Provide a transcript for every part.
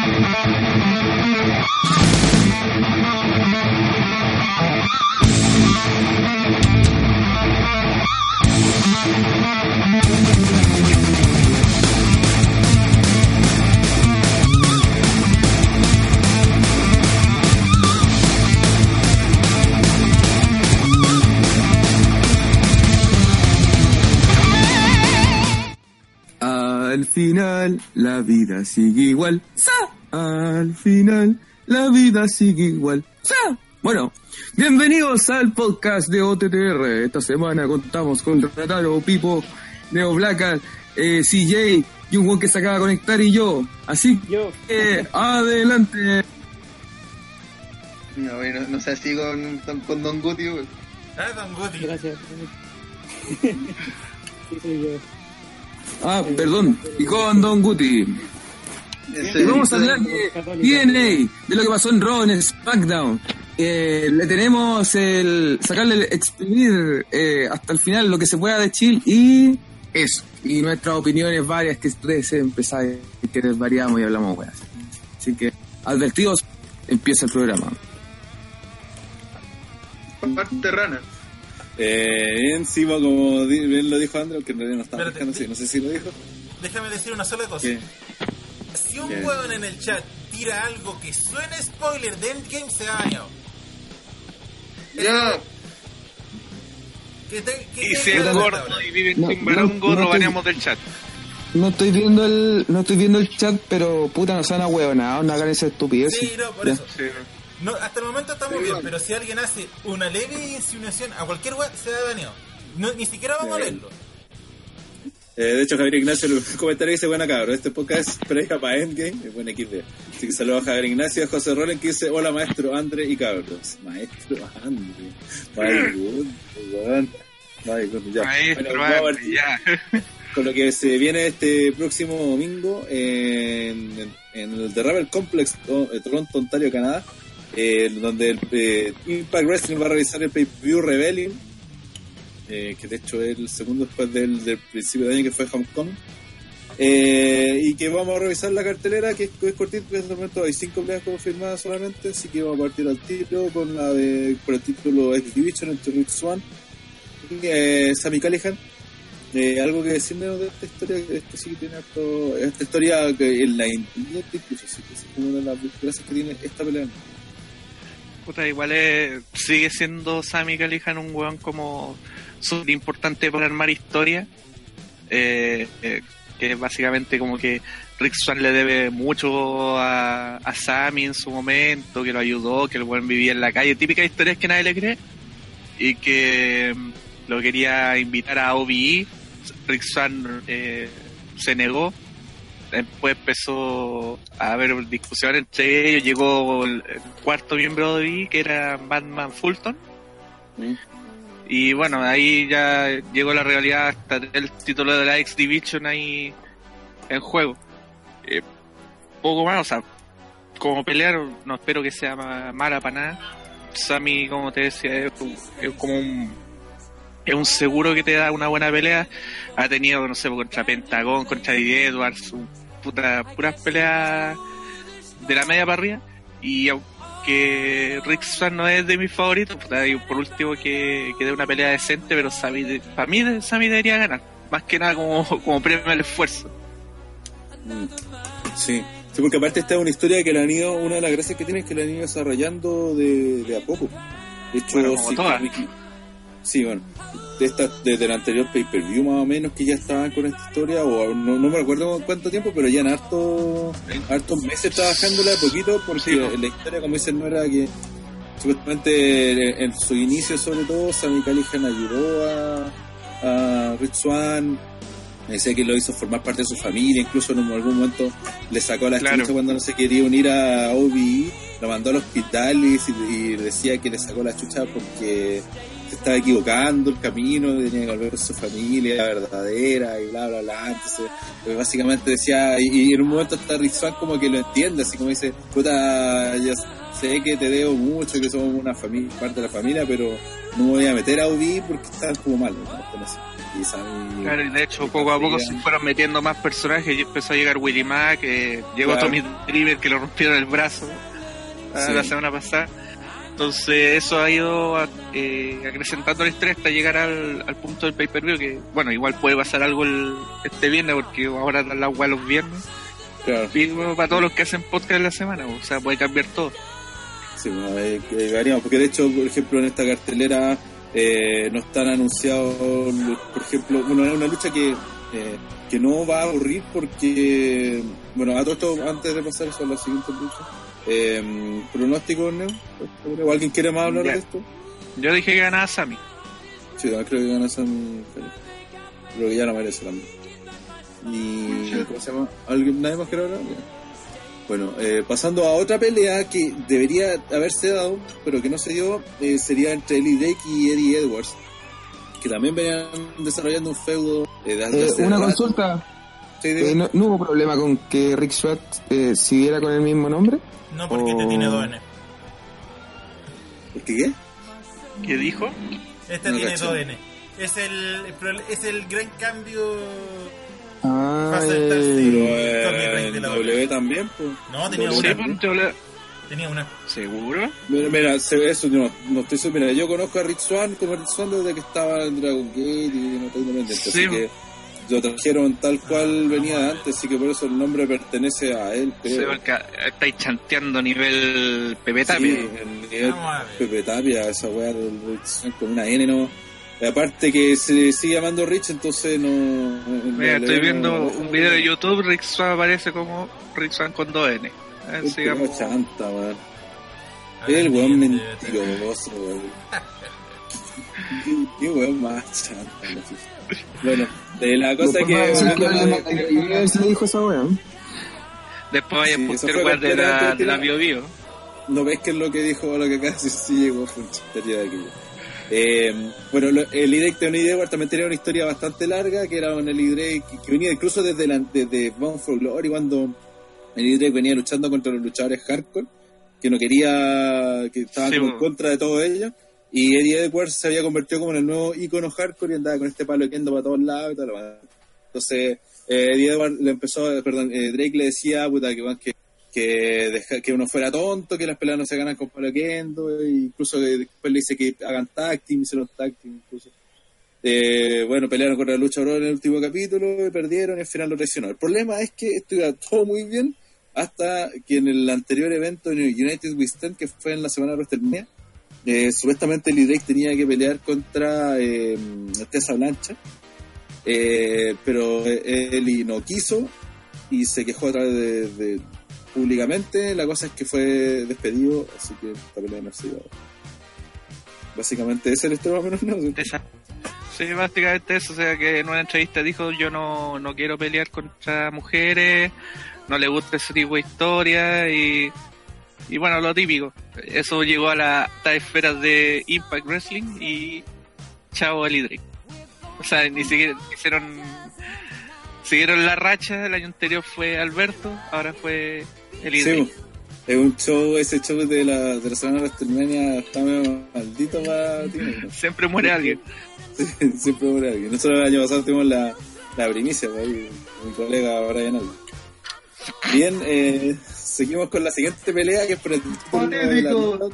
Al final la vida sigue igual. ¡Sa! Al final la vida sigue igual. ¡Sa! Bueno, bienvenidos al podcast de OTTR. Esta semana contamos con Rataro, Pipo, Neo Blacker, eh, CJ y un buen que se acaba de conectar y yo. Así Yo. que adelante. No, no sé si con, con, con Don Guti, güey. Ah, Don Guti. Gracias. sí, soy yo. Ah, perdón. Y con Don Guti. Y vamos a hablar de DNA, de lo que pasó en Raw, en SmackDown. Eh, le tenemos el sacarle, el exprimir eh, hasta el final lo que se pueda de Chill y eso. Y nuestras opiniones varias que ustedes saben que variamos y hablamos weas. Así que, advertidos, empieza el programa. Parte rana. Eh, encima, como bien lo dijo Andrew, que en realidad no estaba Espérate, buscando, sí, no sé si lo dijo. Déjame decir una sola cosa. ¿Qué? Si un ¿Qué? huevón en el chat tira algo que suene spoiler de Endgame, se ha bañado. Ya, Que te- que Y si es gordo y vive en No, Timbarongo, no, no lo te- baneamos del chat. No estoy viendo el, no estoy viendo el chat, pero puta no sean huevonados, no hagan esa estupidez. Sí, no, por Ya. eso. No, hasta el momento estamos bien, pero si alguien hace una leve insinuación a cualquier web, se ha baneado. No, ni siquiera vamos a leerlo. Eh, de hecho, Javier Ignacio en el comentario dice: Buena cabrón, este podcast es previa para Endgame. Es buen equipo. Así que saludos a Javier Ignacio, a José Rolen que dice: Hola, maestro André y cabros. Maestro André. Vaya, good, ya. Maestro, Bueno, vamos a Andy, partir ya. con lo que se viene este próximo domingo en, en, en el The Rebel Complex, oh, eh, Toronto, Ontario, Canadá, eh, donde el eh, Impact Wrestling va a realizar el pay-per-view Rebellion, eh, que de hecho es el segundo después del, del principio de año que fue Homecoming. Eh, y que vamos a revisar la cartelera, que es, es cortito, que en este momento hay cinco peleas confirmadas solamente, así que vamos a partir al tiro con la de, por el título X Division entre Rick Swan y Sammy Callihan. Eh, algo que decirnos de esta historia, esto sí que tiene harto, esta historia que en la internet incluso sí que es una de las gracias que tiene esta pelea. Igual es- sigue siendo Sammy Callihan un weón como súper importante para armar historia. Eh, eh, que básicamente como que Rick Swan le debe mucho a, a Sammy en su momento, que lo ayudó, que el weón vivía en la calle. Típicas historias que nadie le cree. Y que mm, lo quería invitar a OBE. Rick Swan eh, se negó. Después empezó a haber discusión entre ellos. Llegó el, cuarto miembro de OBE, que era Batman Fulton. Mm. Y bueno, ahí ya llegó la realidad hasta el título de la X Division ahí en juego. Eh, poco más, o sea, como pelear, no espero que sea ma- mala para nada. Sammy, como te decía, es como un. Es un seguro que te da una buena pelea. Ha tenido, no sé, contra Pentagón, contra Eddie Edwards, un puta, puras peleas de la media para arriba. Y aunque Rick Swan no es de mis favoritos, puta, digo, por último que, que dé una pelea decente, pero Sammy, para mí Sammy debería ganar. Más que nada como, como premio al esfuerzo. Sí. sí, porque aparte esta es una historia que la han ido, una de las gracias que tiene es que la han ido desarrollando de, de a poco. De hecho, Bueno, como todas. Sí, bueno, de esta, desde el anterior pay-per-view más o menos que ya estaban con esta historia, o no, no me recuerdo cuánto tiempo, pero ya en harto, hartos meses trabajándola de poquito, porque Sí, la historia, como dicen, no era que supuestamente en, en su inicio sobre todo, Sammy Callihan ayudó a, a Rich Swan, me decía que lo hizo formar parte de su familia, incluso en algún momento le sacó la Claro. chucha cuando no se quería unir a OBE, lo mandó al hospital y, y decía que le sacó la chucha porque se estaba equivocando el camino, tenía que volver con su familia verdadera y bla bla bla. Entonces, pues, básicamente decía, y, y en un momento hasta Rick Swan como que lo entiende, así como dice, puta, ya sé que te debo mucho, que somos una familia, parte de la familia, pero no me voy a meter a UV porque estaban como malos. ¿no? Con eso. Y Sammy- Claro, y de hecho, poco a poco se fueron metiendo más personajes y empezó a llegar Willy Mack, eh, llegó Claro. Tommy Driver que lo rompieron el brazo ah, Sí. la semana pasada. Entonces, eso ha ido eh, acrecentando la historia hasta llegar al, al punto del pay-per-view. Que, bueno, igual puede pasar algo el- este viernes, porque ahora la agua los viernes. Claro. Y bueno, para todos los que hacen podcast en la semana, o sea, puede cambiar todo. Sí, bueno, eh, que varíamos, porque de hecho, por ejemplo, en esta cartelera eh, no están anunciados, por ejemplo, bueno, es una lucha que, eh, que no va a ocurrir porque, bueno, a todo esto, antes de pasar eso a la siguiente lucha, eh, pronóstico, ¿no? ¿O alguien quiere más hablar Ya. de esto? Yo dije que ganaba Sammy. Sí, yo creo que gana Sam Pérez. Creo que ya lo merece también. Y, ¿cómo se llama? ¿Alguien, ¿Nadie más quiere hablar? Ya. Bueno, eh, pasando a otra pelea que debería haberse dado, pero que no se dio, eh, sería entre Eli Drake y Eddie Edwards, que también venían desarrollando un feudo eh, de Eh, hace una rato. consulta. Sí, Eh, no, no hubo problema con que Rick Swat eh, siguiera con el mismo nombre? No porque este Oh. tiene dos N. ¿Por qué qué? ¿Qué dijo? Este No tiene caché. dos N. Es el, el es el gran cambio. Ah, Va a saltarse. eh, eh, de la W también, pues. No, tenía una. Tenía una. ¿Seguro? Mira, mira, eso no, no estoy seguro. Mira, yo conozco a Rick Swan como Rick Swan desde que estaba en Dragon Gate y no está independiente. Sí. Así que lo trajeron tal cual venía de antes, así que por eso el nombre pertenece a él. Sí, Creo. porque estáis chanteando nivel Pepe Tapia. Sí, el nivel. Pepe Tapia, esa weá con una N, no. Y aparte que se sigue llamando Rich, entonces no. Mira, estoy viendo no- un video de YouTube, Rick Swan aparece como Rick Swan con 2N. A ver, Es chanta, weón. El weón mentiroso, weón. Qué- weón más chanta. Bueno, de la cosa después que. que le dijo esa wea. Después vaya Sí, a postear de la, de la. Bio Bio. no ves que es lo que dijo lo que acá sí, sí llegó fue una de aquello. Eh, bueno, lo- el E-Drake de Oney Edward también tenía una historia bastante larga, que era un Drake que, que venía incluso desde, la, desde Bound for Glory, cuando Eli Drake venía luchando contra los luchadores hardcore, que no quería, que estaban Sí, como en bueno. contra de todo ello, y Eddie Edwards se había convertido como en el nuevo icono hardcore y andaba con este palo quedando para todos lados y tal. bueno. Entonces, eh, Eddie Edwards le empezó, eh, perdón, eh, Drake le decía, puta, que, que que, uno fuera tonto, que las peleas no se ganan con palo kendo, e incluso que después le dice que hagan tag team, hicieron tag incluso. Eh, bueno, pelearon contra lucha bro en el último capítulo, y perdieron y al final lo traicionó. El problema es que esto iba todo muy bien hasta que en el anterior evento en United We que fue en la semana de WrestleMania, eh, supuestamente Lee Drake tenía que pelear contra eh, Tessa Blancha, eh, pero él no quiso y se quejó a través de, públicamente. La cosa es que fue despedido, así que esta pelea no se dio. Básicamente ese es el historia más menos, ¿no? Sí, básicamente eso, o sea que en una entrevista dijo yo no, no quiero pelear contra mujeres, no le gusta ese tipo de historia y, y bueno, lo típico. Eso llegó a las altas esferas de Impact Wrestling y chao el Drake. O sea, ni siquiera hicieron, siguieron la racha, el año anterior fue Alberto, ahora fue el Sí, Drake. es un show, ese show de la, de la semana de WrestleMania está medio maldito para ti. Siempre muere alguien. Siempre muere alguien. Nosotros el año pasado tuvimos la, la primicia, pues, ahí, mi colega Brian Alba. Bien, eh, seguimos con la siguiente pelea que es por el título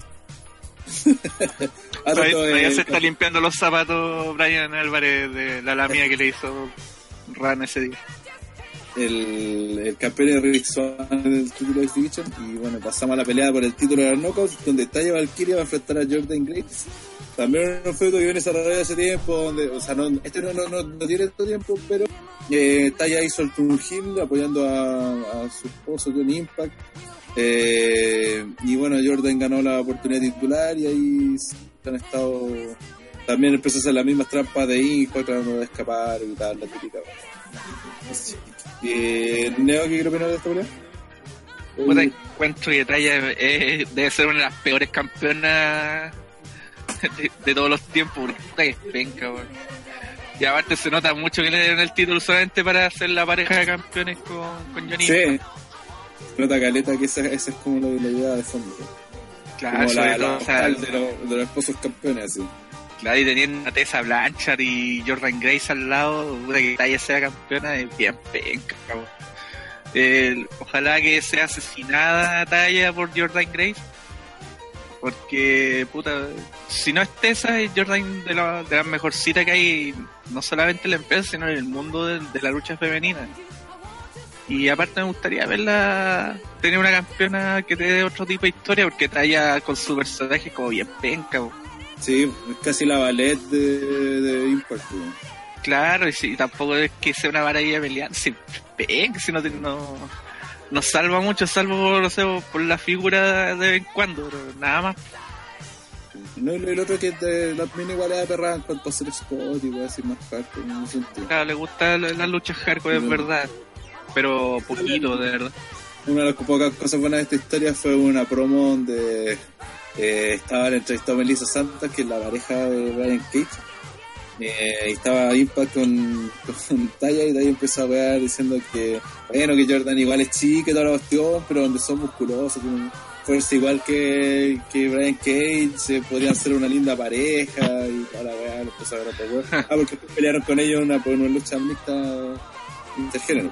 Ah, Todavía, eh, se está limpiando los zapatos Brian Álvarez de la lamia que le hizo Ran ese día. el, el campeón de Rick Swan del título de Exhibition y bueno, pasamos a la pelea por el título de los Knockouts donde Taya Valkyria va a enfrentar a Jordan Graves también un feudo que viene desarrollado hace tiempo donde, o sea, no, este no, no, no, tiene tanto tiempo pero eh, Taya hizo el heel apoyando a, su esposo con Impact eh, y bueno, Jordan ganó la oportunidad titular y ahí han estado también empezó a hacer las mismas trampas de Impact tratando de escapar y tal, la típica que, Neo, ¿qué quiere opinar de esta pelea? Puta, encuentro que Traya eh, debe ser una de las peores campeonas de, de todos los tiempos. porque Puta que es penca, weón. Y aparte se nota mucho que le dieron el título solamente para hacer la pareja de campeones con, con Johnny. Sí. Nota caleta que esa, esa es como la, la idea de fondo. Claro, como sobre la, todo, la o sea, vocal de, los, de los esposos campeones, así. Claro, y teniendo a Tessa Blanchard y Jordan Grace al lado, una que Taya sea campeona, es bien penca. Eh, ojalá que sea asesinada Taya por Jordan Grace. Porque, puta, si no es Tessa, es Jordan de, la, de las mejorcitas que hay, no solamente en la empresa, sino en el mundo de, de la lucha femenina. Y aparte me gustaría verla tener una campeona que te dé otro tipo de historia, porque Taya con su personaje como bien penca. Sí, es casi la ballet de, de Impact. Claro, y si tampoco es que sea una maravilla pelear, si penca, si no, no, no salva mucho, salvo no sé, por la figura de vez en cuando, pero nada más. No, y el otro que es de la mina igual es aperrada en cuanto a ser spot y decir más hardcore en sentido. Claro, le gusta la- las luchas hardcore, es verdad, pero poquito, de verdad. Una de las pocas cosas buenas de esta historia fue una promo donde eh, estaba entrevistado a Melissa Santos, que es la pareja de Brian Cage. Eh, y estaba Impact con, con Taya y de ahí empezó a wear diciendo que, bueno, que Jordan igual es chica y toda la cuestión, pero donde son musculosos, tienen fuerza igual que, que Brian Cage, se podrían ser una linda pareja y toda la weá, lo empezó a ver. Ah, porque pelearon con ellos una, por una lucha mixta intergénero.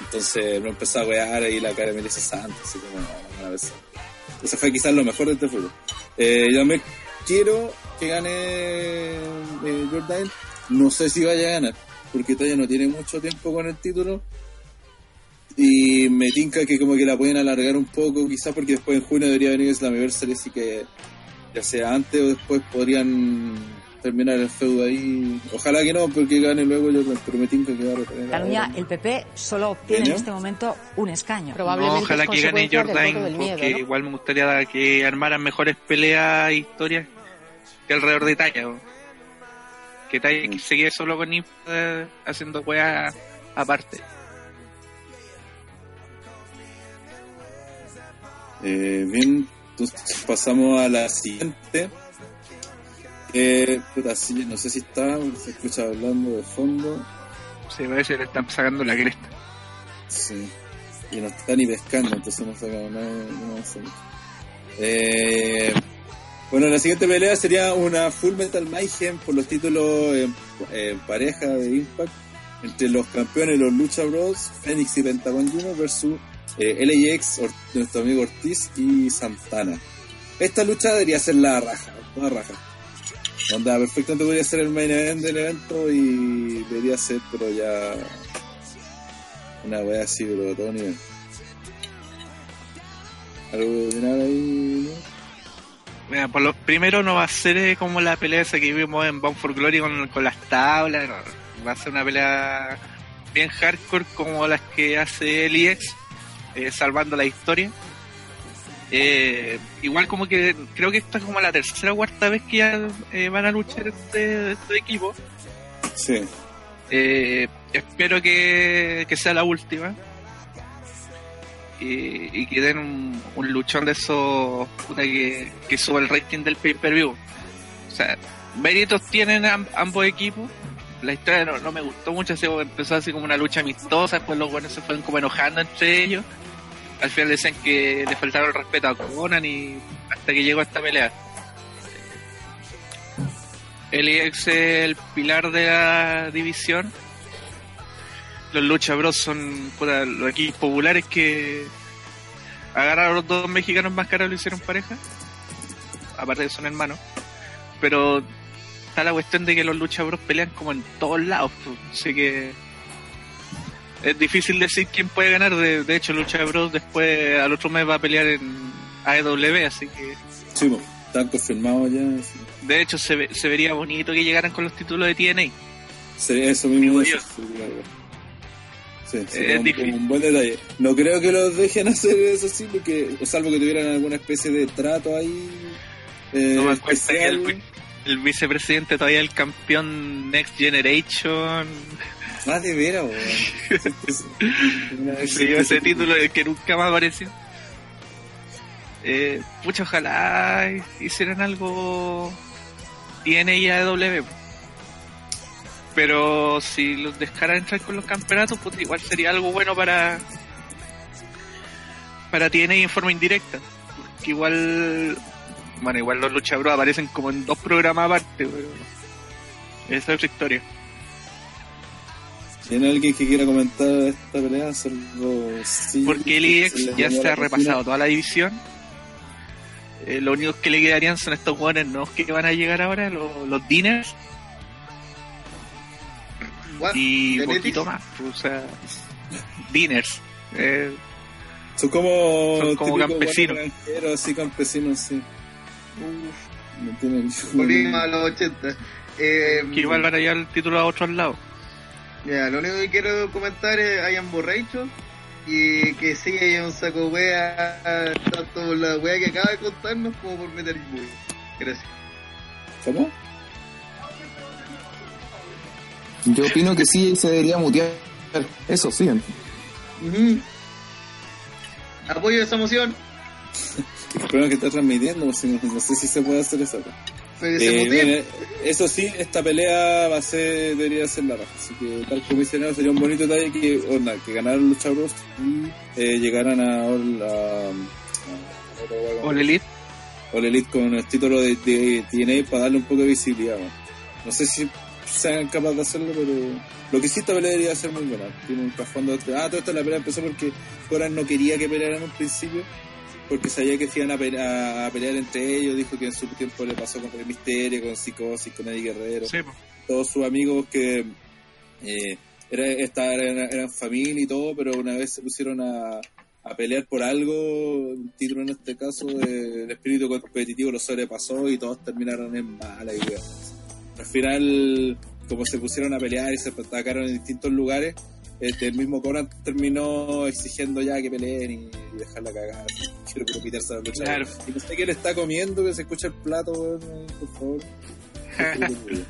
Entonces me empezó a wear ahí la cara de Melissa Santos, así como no, una vez. Eso fue quizás lo mejor de este fútbol. Eh, yo también quiero que gane eh, Jordan. No sé si vaya a ganar, porque todavía no tiene mucho tiempo con el título. Y me tinca que como que la pueden alargar un poco, quizás porque después en junio debería venir Slammiversary, así que ya sea antes o después podrían terminar el feudo ahí. Ojalá que no, porque gane luego Jordan, pero me tinca que va a retener. Jordan. el PP solo obtiene en este momento un escaño. Probablemente No, ojalá es que gane Jordan, porque miedo, ¿no? igual me gustaría que armaran mejores peleas e historias que alrededor de Taya. ¿no? Que Taya Mm. se quede solo con Impact eh, haciendo weas aparte. Eh, bien, entonces pasamos a la siguiente. Eh, puta, sí, no sé si está, se escucha hablando de fondo. Se parece que le están sacando la cresta. Sí. Y no está ni pescando, entonces no saca nada. Mucho. Eh, bueno, la siguiente pelea sería una Full Metal Mayhem por los títulos en, pareja de Impact entre los campeones, los Lucha Bros, Phoenix y Pentagon Junior versus eh, LAX, nuestro amigo Ortiz y Santana. Esta lucha debería ser la raja, toda raja. Onda, perfectamente podría ser el main event del evento y debería ser, pero ya una wea así, pero a todo nivel. ¿Algo opinar ahí? no? Mira, por lo primero no va a ser eh, como la pelea esa que vimos en Bound for Glory con, con las tablas, no, va a ser una pelea bien hardcore como las que hace LIX, eh, salvando la historia. Eh, igual como que creo que esta es como la tercera o cuarta vez que ya eh, van a luchar este, este equipo. Sí. Eh, espero que, que sea la última. Y, y que den un, luchón de esos que, que suba el rating del pay-per-view. O sea, méritos tienen am- ambos equipos. La historia no, me gustó mucho, así empezó así como una lucha amistosa, después los buenos se fueron como enojando entre ellos. Al final decían que le faltaron el respeto a Conan y hasta que llegó esta pelea. LX es el pilar de la división. Los Lucha Bros son puta, los equipos populares que agarraron a los dos mexicanos más caros y lo hicieron pareja. Aparte de que son hermanos. Pero está la cuestión de que los Lucha Bros pelean como en todos lados. pues. Así que es difícil decir quién puede ganar. De, de hecho, Lucha Bros después al otro mes va a pelear en AEW, así que Sí, po, están confirmados ya. sí. de hecho se, se vería bonito que llegaran con los títulos de TNA. Sería eso mismo. Digo yo. Sí, Es un, difícil. un buen detalle. No creo que los dejen hacer eso sí, porque, salvo que tuvieran alguna especie de trato ahí. Eh, No me cuenta que el, vi- el vicepresidente todavía es el campeón Next Generation. Ah, de veras, weón. Se lleva ese título que nunca más apareció. Eh, pucha, ojalá hicieran algo AEW. Pero si los dejaran entrar con los campeonatos, pues igual sería algo bueno para para TNA en forma indirecta. Porque igual Bueno, igual los luchabros aparecen como en dos programas aparte, pero. Esa es otra historia. ¿Tiene alguien que quiera comentar esta pelea? Sí, Porque el le ya se ha repasado toda la división. Eh, lo único que le quedarían son estos jugadores nuevos que van a llegar ahora, los, los Diners, What? y ¿De poquito más. O sea, Diners. Eh, Son como, Son como campesinos. así campesinos, sí. No tienen Volvimos a los 80. Eh, que igual van a llevar el título a otros lados. Ya, lo único que quiero comentar es hayan borracho y que sí haya un saco wea tanto por la wea que acaba de contarnos como por Metal Gear. Gracias. ¿Cómo? Yo opino que sí se debería mutear. Eso, sí. Ujú. Apoyo esa moción. El problema que está transmitiendo, no sé, no sé si se puede hacer eso. Eh, bueno, eso sí, esta pelea va a ser, debería ser la raja. Así que, tal como mencionado, sería un bonito detalle que, onda, que ganaran los chavos y eh, llegaran a, All- a, a- All Elite. All Elite con el título de, de TNA para darle un poco de visibilidad. weón. No sé si sean capaces de hacerlo, pero lo que sí esta pelea debería ser muy buena. Tiene un trasfondo. de- Ah, todo esto la pelea empezó porque Coran no quería que pelearan en un principio. Porque sabía que se iban a, pe- a- a pelear entre ellos. Dijo que en su tiempo le pasó con el Misterio, con Psicosis, con Eddie Guerrero Sí, todos sus amigos que eh, era, esta- eran, eran familia y todo, pero una vez se pusieron a, a pelear por algo, un título en este caso, eh, el espíritu competitivo lo sobrepasó y todos terminaron en mala y wea. Al final, como se pusieron a pelear y se atacaron en distintos lugares, este, el mismo Conan terminó exigiendo ya que peleen y, dejarla cagar. Quiero puro quitarse la lucha. Claro. Y no sé qué le está comiendo, que se escucha el plato, weón, por favor.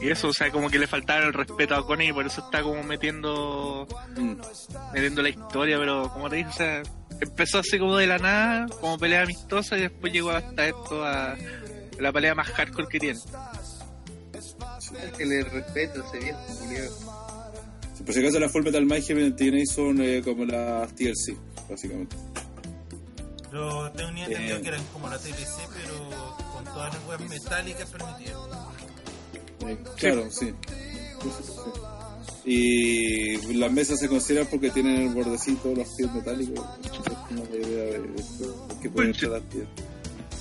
Y eso, o sea, como que le faltaba el respeto a Connie y por eso está como metiendo Mm. metiendo la historia, pero como te dije, o sea, empezó así como de la nada, como pelea amistosa y después llegó hasta esto a la pelea más hardcore que tiene. Que le respeto ese viejo. Sí, por si acaso las Full Metal Mayhem en TNA son eh, como las TLC, básicamente. Yo tenía entendido Eh. que eran como la TLC, pero con todas las weas metálicas permitidas. Eh, claro, sí. Sí. Y las mesas se consideran porque tienen el bordecito, los pies metálicos. Es la idea de, de esto, de que pueden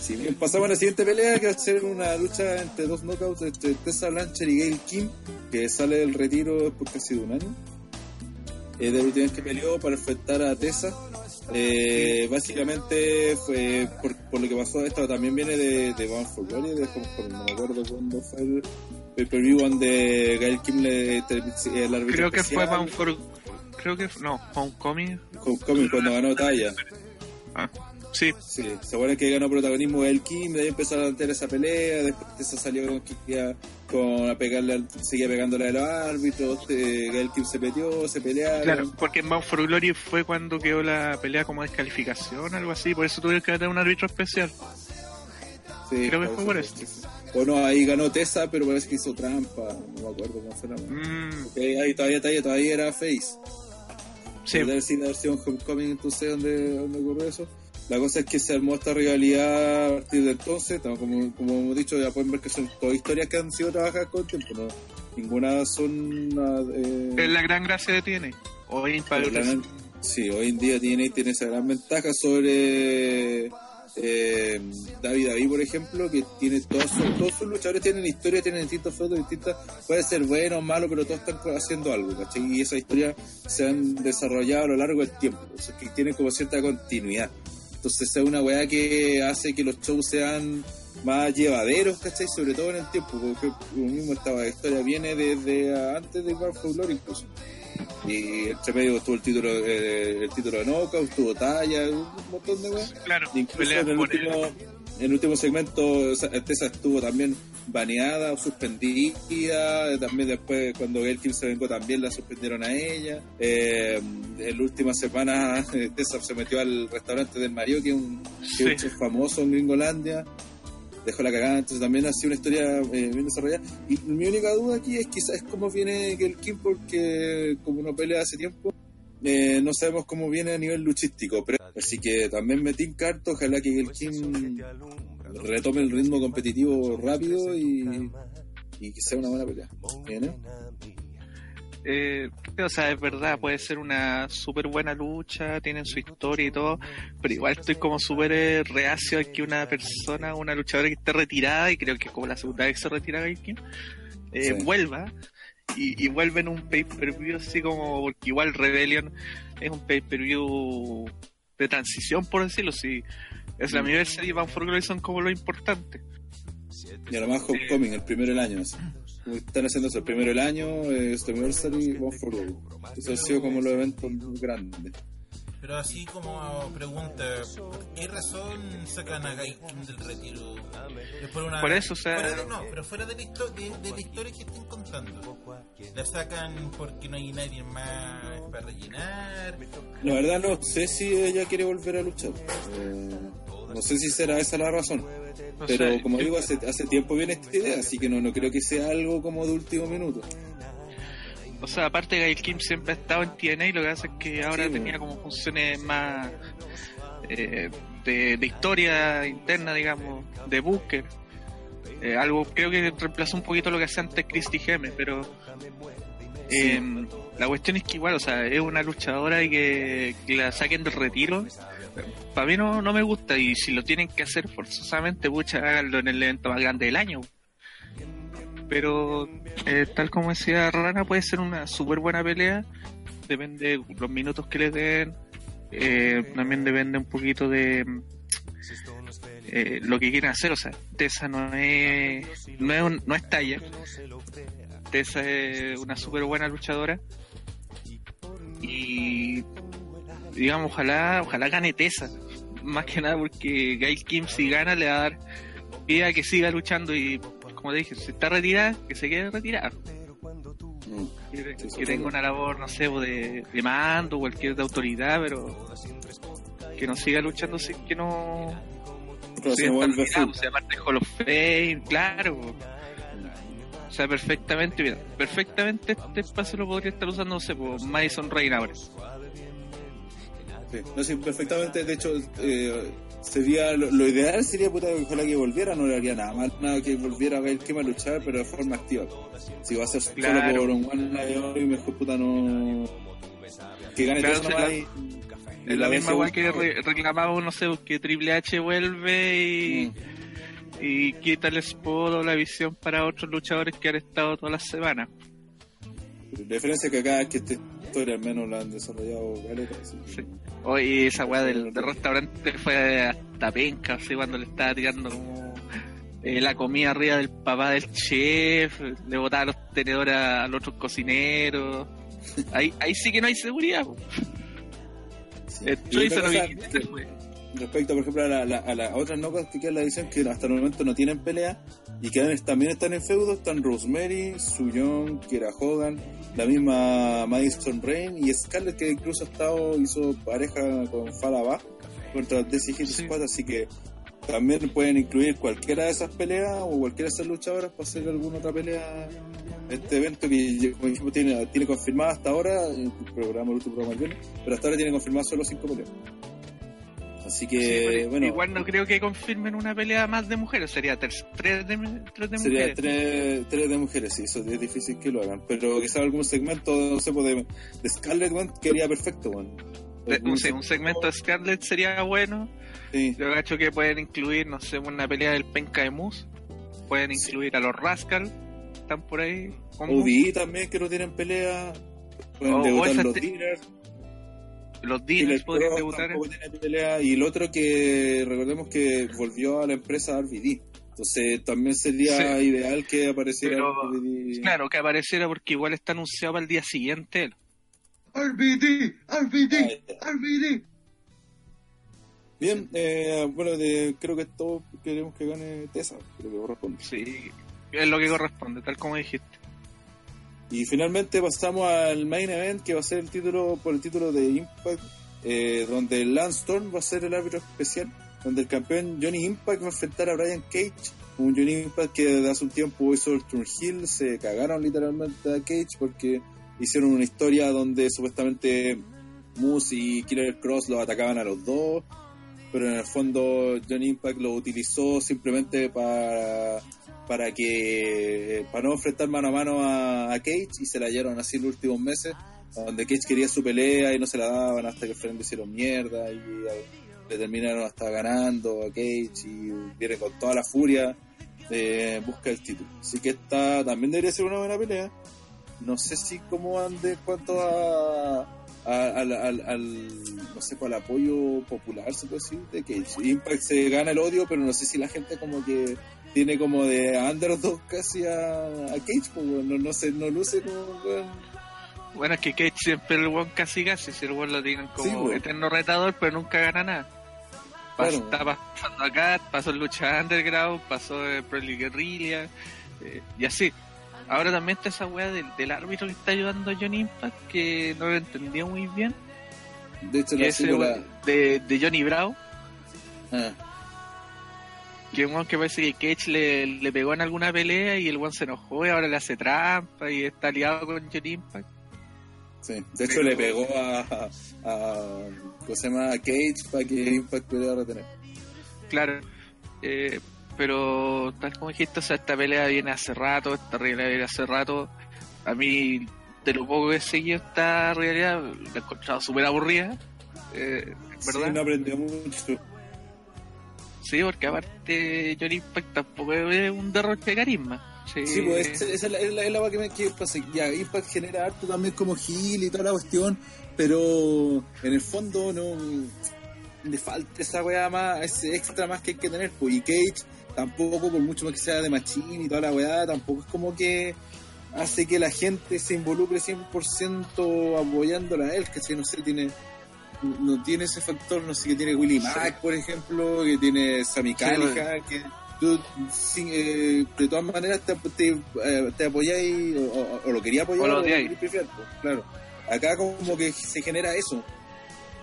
Sí, bien, pasamos a la siguiente pelea que va a ser una lucha entre dos knockouts entre Tessa Blanchard y Gail Kim, que sale del retiro después casi de un año. Eh, de la última vez que peleó para enfrentar a Tessa. Eh, básicamente fue por, por lo que pasó esto también viene de, de Bound for Glory, de Kong, no me acuerdo cuándo fue el pay-per-view donde Gail Kim le el árbitro Creo que fue especial, Bound for... Creo que... No, Homecoming. Homecoming, cuando ganó Taya. Ah, sí, Sí, se acuerdan que ganó protagonismo el Kim, de ahí empezaron a tener esa pelea, después Tessa salió con con a pegarle, al- seguía pegándole a los árbitros, eh, Gail Kim se metió, se pelearon. claro, porque en Bound for Glory fue cuando quedó la pelea como descalificación, algo así, por eso tuvieron que meter un árbitro especial. Sí, creo que fue por sí. O no, ahí ganó Tessa, pero parece que hizo trampa, no me acuerdo cómo fue la Mm, Porque ahí todavía, todavía, todavía era face. sí, la versión Homecoming, entonces, ¿dónde, dónde ocurrió eso? La cosa es que se armó esta rivalidad a partir de entonces, como, como hemos dicho, ya pueden ver que son todas historias que han sido trabajadas con tiempo, ¿no? Ninguna son... eh, es la gran gracia de tiene. La Wrestling. gran- sí, hoy en día tiene, tiene esa gran ventaja sobre eh, David David, por ejemplo, que tiene todos sus, todos sus luchadores tienen historias, tienen distintas fotos distintas, puede ser bueno o malo, pero todos están haciendo algo, ¿cachai? Y esas historias se han desarrollado a lo largo del tiempo, o sea, que tienen como cierta continuidad. Entonces es una weá que hace que los shows sean más llevaderos, ¿cachai? Sobre todo en el tiempo, porque como mismo esta historia viene desde antes de War for Glory incluso. Y entre medio estuvo el título, eh, el título de Knockout, tuvo talla, un montón de weas. Claro, Incluso en el, último, en el último segmento, o sea, Tessa estuvo también baneada o suspendida. También después, cuando Gail se vengó, también la suspendieron a ella. Eh, en la última semana, Tessa se metió al restaurante del Mario, que es un, que es un Sí. chef famoso en Gringolandia. Dejó la cagada, entonces también ha sido una historia eh, bien desarrollada. Y mi única duda aquí es quizás cómo viene Gail Kim, porque como no pelea hace tiempo, eh, no sabemos cómo viene a nivel luchístico. Pero Así que también me tinca harto, ojalá que el Kim retome el ritmo competitivo rápido y, y que sea una buena pelea. ¿Viene? Eh, o sea, es verdad, puede ser una súper buena lucha, tienen su historia y todo, pero igual estoy como súper eh, reacio a que una persona, una luchadora que esté retirada, y creo que es como la segunda vez que se retira Gail Kim, eh, Sí. vuelva y, y vuelve en un pay-per-view así como, porque igual Rebellion es un pay-per-view de transición, por decirlo así. Es la Anniversary y Bound for Glory son como lo importante. Y además Homecoming, el primero del año. así. Están haciendo eso, el primero del año, eh, Anniversary, One for Glory. Eso ha sido como los eventos grandes. Pero así como pregunta, ¿por qué razón sacan a Guy Kim del retiro? Es por, una- Por eso, o sea- fuera de- no, pero fuera de la, de, de la historia que estén contando. La sacan porque no hay nadie más para rellenar. La verdad no sé si ella quiere volver a luchar. Eh, no sé si será esa la razón. No Pero sé, como digo, hace, hace tiempo viene esta idea, así que no, no creo que sea algo como de último minuto. O sea, aparte Gail Kim siempre ha estado en TNA y lo que hace es que ahora Sí, tenía como funciones más eh, de, de historia interna, digamos, de búsqueda. Eh, algo creo que reemplazó un poquito lo que hacía antes Christy Geme, pero eh, la cuestión es que igual, o sea, es una luchadora y que, que la saquen del retiro. Para mí no, no me gusta y si lo tienen que hacer forzosamente, pucha, háganlo en el evento más grande del año. Pero eh, tal como decía Rana, puede ser una súper buena pelea. Depende de los minutos que le den. Eh, también depende un poquito de eh, lo que quieran hacer. O sea, Tessa no es, no es, un- no es talla. Tessa es una súper buena luchadora. Y digamos, ojalá, ojalá gane Tessa. Más que nada porque Gail Kim si gana le va a dar pie a que siga luchando y como te dije, si está retirada, que se quede retirada. Mm. Que, tenga una labor, no sé, pues, de, de mando, cualquier de autoridad, pero que no siga luchando si es que no, Pero se vuelve o sea, aparte de Hall of Fame, claro. O sea, perfectamente, mira, perfectamente este espacio lo podría estar usando, no sé, por Madison Rain ahora. Sí, no, sí, perfectamente. De hecho, eh, sería lo, lo ideal sería puta, que ojalá que volviera. No le haría nada mal, nada que volviera a ver qué a luchar, pero de forma activa. Si va a ser Claro. solo por un one night only, mejor puta no. Que gane Claro, todo nomás la- Es la vez misma igual que re- reclamamos, no sé, que Triple H vuelve y, Mm. y quita el spot o la visión para otros luchadores que han estado todas las semanas. La diferencia es que acá es que esta historia al menos la han desarrollado que- Sí. Oye, esa weá del, del restaurante fue hasta penca, así cuando le estaba tirando como eh, la comida arriba del papá del chef, le botaba los tenedores a, a los otros cocineros. Ahí, ahí sí que no hay seguridad. sí. El Y chorizo otra no cosa vi- que- Respecto, por ejemplo, a, la- la- a las otras notas que quedan en la edición, que hasta el momento no tienen pelea y que también están en feudo, están Rosemary, Suyon, Kiera Hogan, la misma Madison Rain y Scarlett, que incluso ha estado, hizo pareja con Falaba contra Desi Hit Sí. Squad, así que también pueden incluir cualquiera de esas peleas o cualquiera de esas luchadoras para hacer alguna otra pelea. Este evento que, como dijimos, tiene, tiene confirmada hasta ahora, el programa, el último programa del viernes, pero hasta ahora tiene confirmadas solo cinco peleas. Así que, Sí, bueno, igual no creo que confirmen una pelea más de mujeres, sería tres, tres de, tres de sería mujeres. tres, tres de mujeres, sí, eso es difícil que lo hagan. Pero quizás algún segmento, no sé, pues, de, de Scarlett, weón, quedaría perfecto, weón. De- no sé, un segmento de Scarlett sería bueno. Sí, Yo cacho que pueden incluir, no sé, una pelea del penca de Moose. Pueden Sí. incluir a los Rascal, están por ahí. ODI también, que no tienen pelea. Pueden O- o debutar los te- Dealers. Los Dinos podrían debutar. pelea. Y el otro que recordemos que volvió a la empresa RVD. Entonces también sería Sí. ideal que apareciera Pero, RVD. Claro, que apareciera porque igual está anunciado para el día siguiente. él. RBD, RBD, Ahí está. RBD. Bien, eh, bueno, de, creo que todos queremos que gane Tessa, creo que corresponde. Sí, es lo que corresponde, tal como dijiste. Y finalmente pasamos al main event que va a ser el título por el título de Impact, eh, donde Lance Storm va a ser el árbitro especial, donde el campeón Johnny Impact va a enfrentar a Brian Cage, un Johnny Impact que desde hace un tiempo hizo el Turn Hill, se cagaron literalmente a Cage porque hicieron una historia donde supuestamente Moose y Killer Cross los atacaban a los dos, pero en el fondo John Impact lo utilizó simplemente para para que para no enfrentar mano a mano a, Cage y se la hallaron así en los últimos meses donde Cage quería su pelea y no se la daban hasta que Friend hicieron mierda y le terminaron hasta ganando a Cage y viene con toda la furia eh, busca el título. Así que esta también debería ser una buena pelea. No sé si cómo ande cuanto a- al, al, al- no sé cuál apoyo popular se puede decir de Cage Impact se gana el odio pero no sé si la gente como que tiene como de underdog casi a, a Cage pues, no, no sé no luce como. Bueno, es que Cage siempre el weón casi casi, si el weón lo tienen como Sí, weón. eterno retador, pero nunca gana nada. Pas- Claro. Está pasando acá, pasó en lucha underground, pasó en Pro Guerrilla, eh, y así. Ahora también está esa weá del, del árbitro que está ayudando a Johnny Impact, que no lo entendió muy bien. de hecho Que la de, de Johnny Bravo, ah, que un que parece que Cage le, le pegó en alguna pelea y el weón se enojó y ahora le hace trampa y está aliado con Johnny Impact. sí. de hecho le pegó a, a, a ¿cómo se llama? a Cage para que Impact pudiera retener Claro, eh, pero tal como dijiste, o sea, esta pelea viene hace rato, esta realidad viene hace rato. A mí, de lo poco que he seguido esta realidad, la he encontrado súper aburrida. Eh, ¿Verdad? Sí, no aprendió mucho Sí, porque aparte Johnny Impact tampoco es un derroche de carisma. Sí, Sí, pues esa es la, es la, es la que me que pasa. Ya, Impact genera harto también como Gil y toda la cuestión, pero en el fondo no le falta esa weá más, ese extra más que hay que tener. Pues, y Cage tampoco, por mucho más que sea de Machine y toda la weá, tampoco es como que hace que la gente se involucre 100% apoyándola a él, que si no sé, tiene no tiene ese factor, no sé, que tiene Willie Mack, por ejemplo, que tiene Sammy Callihan, que tú sin, eh, de todas maneras te, te, eh, te apoyáis o, o- o lo quería apoyar O lo pifiar, pues, claro. Acá como que se genera eso.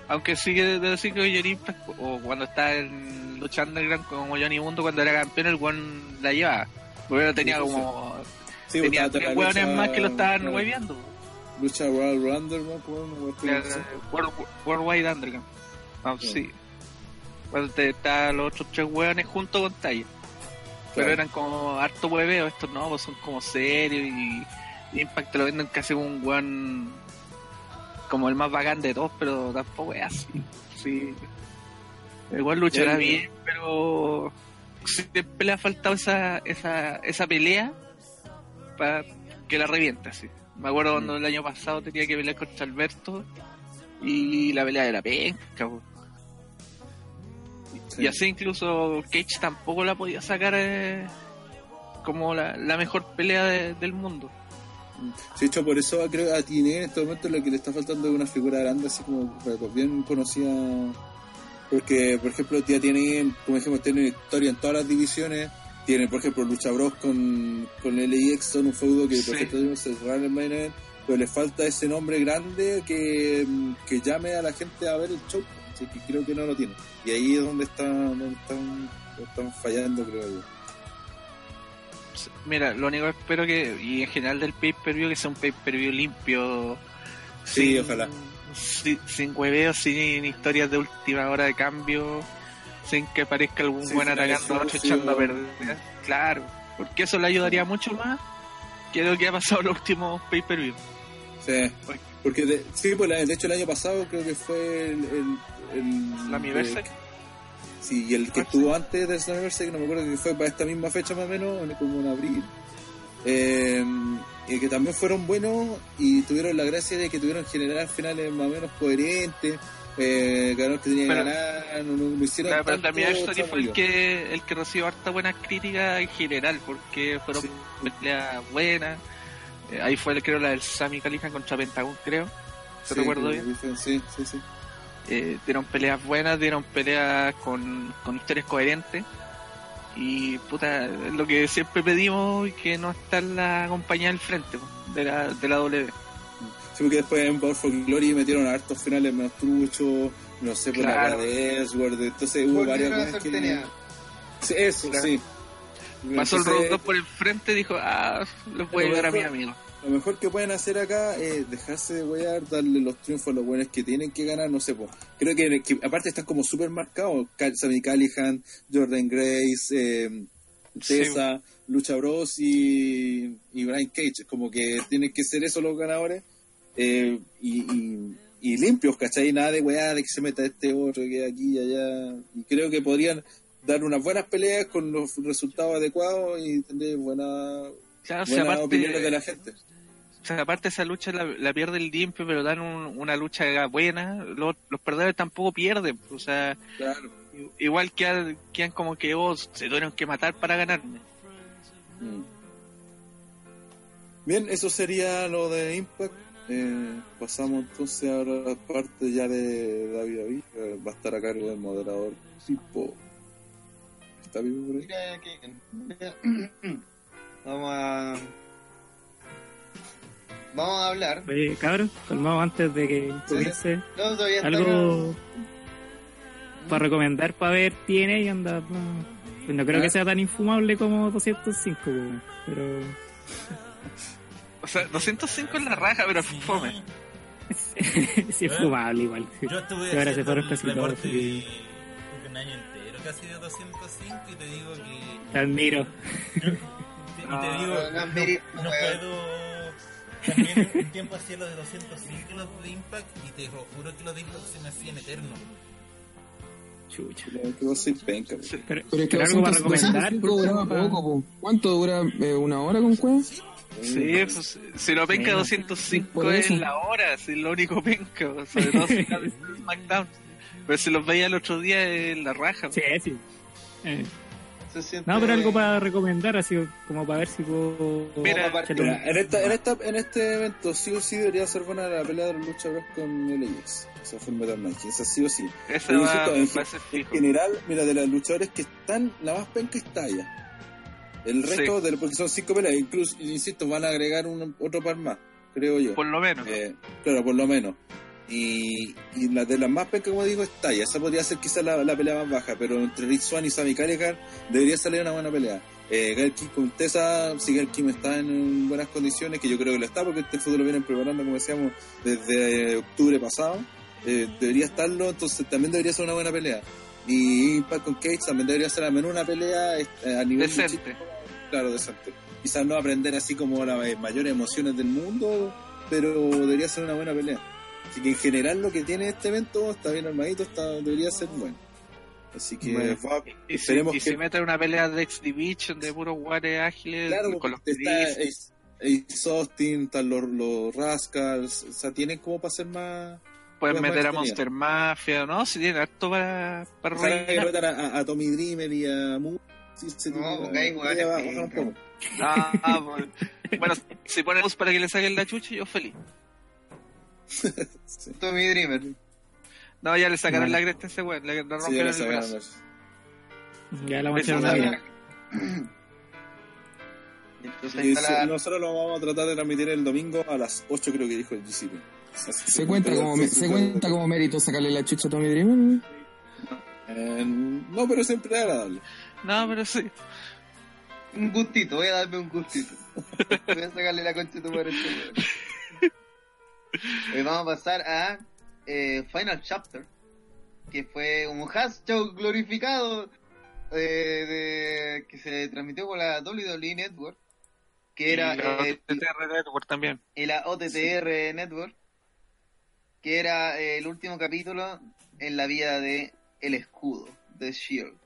Aunque sí que de decir que Johnny Impact, o cuando está en lucha underground como Johnny Mundo, cuando era campeón, el buen la llevaba. Porque tenía Sí, sí, como. Sí, tenía pues, tres lucha- más que lo estaban hueveando. Lucha World Underground, World, Worldwide Underground. Ah, Sí. sí. Cuando te estaban los otros tres hueones junto con Talla. Pero eran como harto hueveo, estos no, pues son como serios y, y Impact lo venden casi como un hueón como el más bacán de todos, pero tampoco es así. Sí. Igual luchará Ya, bien, pero siempre le ha faltado esa, esa, esa pelea para que la revienta, así. Me acuerdo cuando Mm. el año pasado tenía que pelear contra Alberto y la pelea era penca, po. Sí. Y así incluso Cage tampoco la podía sacar eh, como la, la mejor pelea de- del mundo. De hecho, por eso creo a Tine en este momento lo que le está faltando es una figura grande, así como pues, bien conocida. Porque, por ejemplo, ya tiene, como dijimos, tiene historia en todas las divisiones. Tiene, por ejemplo, Lucha Bros con, con LAX, son un feudo que, por Sí. ejemplo, se cerrar el main event, pero le falta ese nombre grande que, que llame a la gente a ver el show. Así que creo que no lo tiene. Y ahí es donde, está, donde están, están fallando, creo yo. Mira, lo único que espero que, y en general del pay-per-view, que sea un pay-per-view limpio. Sí, ojalá. Sin, sin hueveos, sin historias de última hora de cambio, sin que aparezca algún Sí, buen atacando a otro echando a perder. Claro, porque eso le ayudaría mucho más que lo que ha pasado en los últimos pay-per-view. Sí, porque de, sí, pues de hecho el año pasado creo que fue el... el, el La. Sí, y el que estuvo antes del Slammiversary, que no me acuerdo que fue para esta misma fecha más o menos, en- como en abril. Eh, y que también fueron buenos y tuvieron la gracia de que tuvieron generar finales más o menos coherentes. Eh, ganaron que tenían que Pero- ganar, no, no- no hicieron Claro, pero tanto también esto que fue el que, el que recibió harta buenas críticas en general, porque fueron Sí. peleas buenas. Eh, ahí fue, creo, la del Sammy Callihan contra Pentagon, creo. ¿Te Sí, recuerdo bien? que Sí, sí, sí. Eh, dieron peleas buenas, dieron peleas con, con historias coherentes. Y puta, es lo que siempre pedimos y que no está en la compañía del frente de la, de la W. Sí, porque después en Power for Glory metieron a hartos finales menos truchos, no sé, por Claro. la de Edgeworth, entonces hubo varias cosas que... Sí, eso, Claro. sí. Pasó el 2 por el frente y dijo, ah, a Pero ayudar a mi amigo. Lo mejor que pueden hacer acá es dejarse de wear, darle los triunfos a los buenos que tienen que ganar, no sé, po. creo que, que aparte están como súper marcados, Sammy Callihan, Jordan Grace, eh, Tessa, Lucha Bros y, y Brian Cage, como que tienen que ser esos los ganadores eh, y, y, y limpios, ¿cachai? Nada de weá, de que se meta este otro, que aquí y allá, y creo que podrían dar unas buenas peleas con los resultados adecuados y tener buena, Claro, o sea, buenas opiniones de aparte, la gente. o sea, aparte esa lucha la, la pierde el limpio, pero dan un- una lucha buena. Los, los perdedores tampoco pierden. O sea, Claro. igual quedan, quedan como que vos se tuvieron que matar para ganarme. Mm. Bien, eso sería lo de Impact. Eh, pasamos entonces ahora a la parte ya de David David. Eh, va a estar a cargo del moderador tipo. ¿Está vivo por ahí? Mira que- Vamos a. Vamos a hablar. Oye, cabros, calmado antes de que comience. No, todavía está Algo para recomendar para ver TNA y anda. No, pues no creo que sea tan infumable como 205, weón, pero. O sea, 205 es la raja, pero fome. sí, es fumable igual. Yo estuve Que ahora se haciendo fueron el reporte un año entero casi de 205 y te digo que... Te admiro. Y te Ah, digo, no, no, no weón. puedo... También un tiempo hacía los de 205 los de Impact y te juro que los de Impact se me hacían eternos. Chucha. Creo que vos sois penca. Pero, Pero es que pero algo para 200, recomendar. 205 por duraba favor, poco, po. ¿Cuánto dura eh, una hora con cueva? Sí, pues, si lo penca Sí. 205 Por es la hora, si es lo único penca, sobre todo si está SmackDown. Pero si los veía el otro día es la raja. Sí, sí. Eh, siente- No, pero algo para recomendar, así como para ver si puedo. Mira, Mira, en, esta, en, esta, en este evento sí o sí debería ser buena la pelea de los Lucha Bros con LAX. Esa fue el Metal Match, esa sí o sí. Esa va, insisto, en, en general, mira, de los luchadores que están, la más penca está Taya. El resto, de, porque son cinco peleas, incluso, insisto, van a agregar un, otro par más, creo yo. Por lo menos. Eh, claro, por lo menos. Y, y la de las más pencas, como digo, es Taya. Esa podría ser quizás la, la pelea más baja, pero entre Rick Swan y Sammy Callihan debería salir una buena pelea. Eh, Gail Kim con Tessa, si Gail Kim está en buenas condiciones, que yo creo que lo está, porque este fútbol lo vienen preparando, como decíamos, desde eh, octubre pasado. Eh, debería estarlo, entonces también debería ser una buena pelea. Y Impact con Cage también debería ser al menos una pelea eh, a nivel Decente. luchístico, claro, decente. Quizás no aprender así como las eh, mayores emociones del mundo, pero debería ser una buena pelea. Así que en general lo que tiene este evento está bien armadito, está, debería ser bueno. Así que Bueno. va- Y si, esperemos y que si meten una pelea de X Division de puros guares ágiles claro, con los está Ace, Ace Austin, están los, los Rascals, o sea, tienen como para ser más... pueden más meter a. Monster Mafia, ¿no? Si tienen harto para, para rellenar. metan a, a- Tommy Dreamer y a Moon. Sí, se No, ah, bueno. bueno, si ponemos para que le saquen la chucha, yo feliz. Sí. Tommy Dreamer. No, ya le sacaron Bueno. la cresta a ese weón, le, Sí, rompieron ya el brazo. Ya la a sí. Entonces Y está la- Nosotros lo vamos a tratar de transmitir el domingo a las 8, creo que dijo el GCP. ¿Se cuenta como, entonces, se cuenta como mérito sacarle la chucha a Tommy Dreamer? Eh, no, pero siempre es agradable. No, pero sí. un gustito, voy a darme un gustito. voy a sacarle la concha de tu madre a este. Hoy vamos a pasar a eh, Final Chapter, que fue un hash show glorificado eh, de, que se transmitió por la WWE Network, que era la eh, Network también. y la OTTR Network, que era eh, el último capítulo en la vida de El Escudo, de Shield.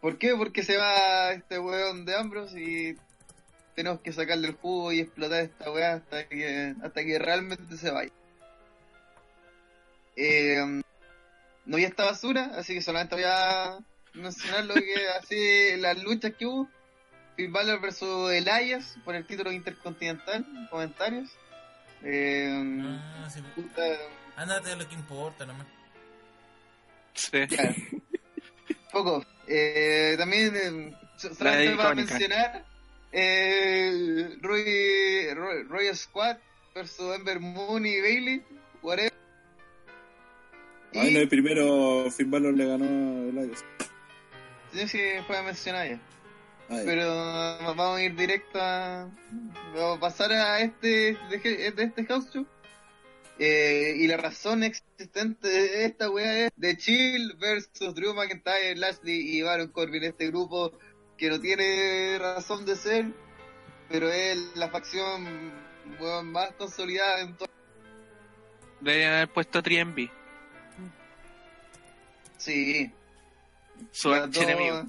¿Por qué? Porque se va este weón de Ambrose y tenemos que sacarle el jugo y explotar esta weá hasta que, hasta que realmente se vaya. Eh, no vi esta basura, así que solamente voy a mencionar lo que así las luchas que hubo. Finn Balor versus Elias por el título intercontinental. Comentarios. Eh, Ah, sí. puta, Ándate a lo que importa nomás. Sí. Poco. Eh, también eh, so- solamente La para icónica. mencionar eh, Roy, Roy, Roy Squad versus Ember Moon y Bailey. Whatever. Y, Ay, no, el primero Finn Balor le ganó a Elias. no sé si puede mencionar ya. Ah, ya. Pero vamos a ir directo a, vamos a pasar a este de, de este house show. Eh, y la razón existente de esta wea es The Chill versus Drew McIntyre, Lashley y Baron Corbin. Este grupo que no tiene razón de ser, pero es la facción más consolidada en todo. Deberían haber puesto a 3MB, Sí, su las dos, archienemigo.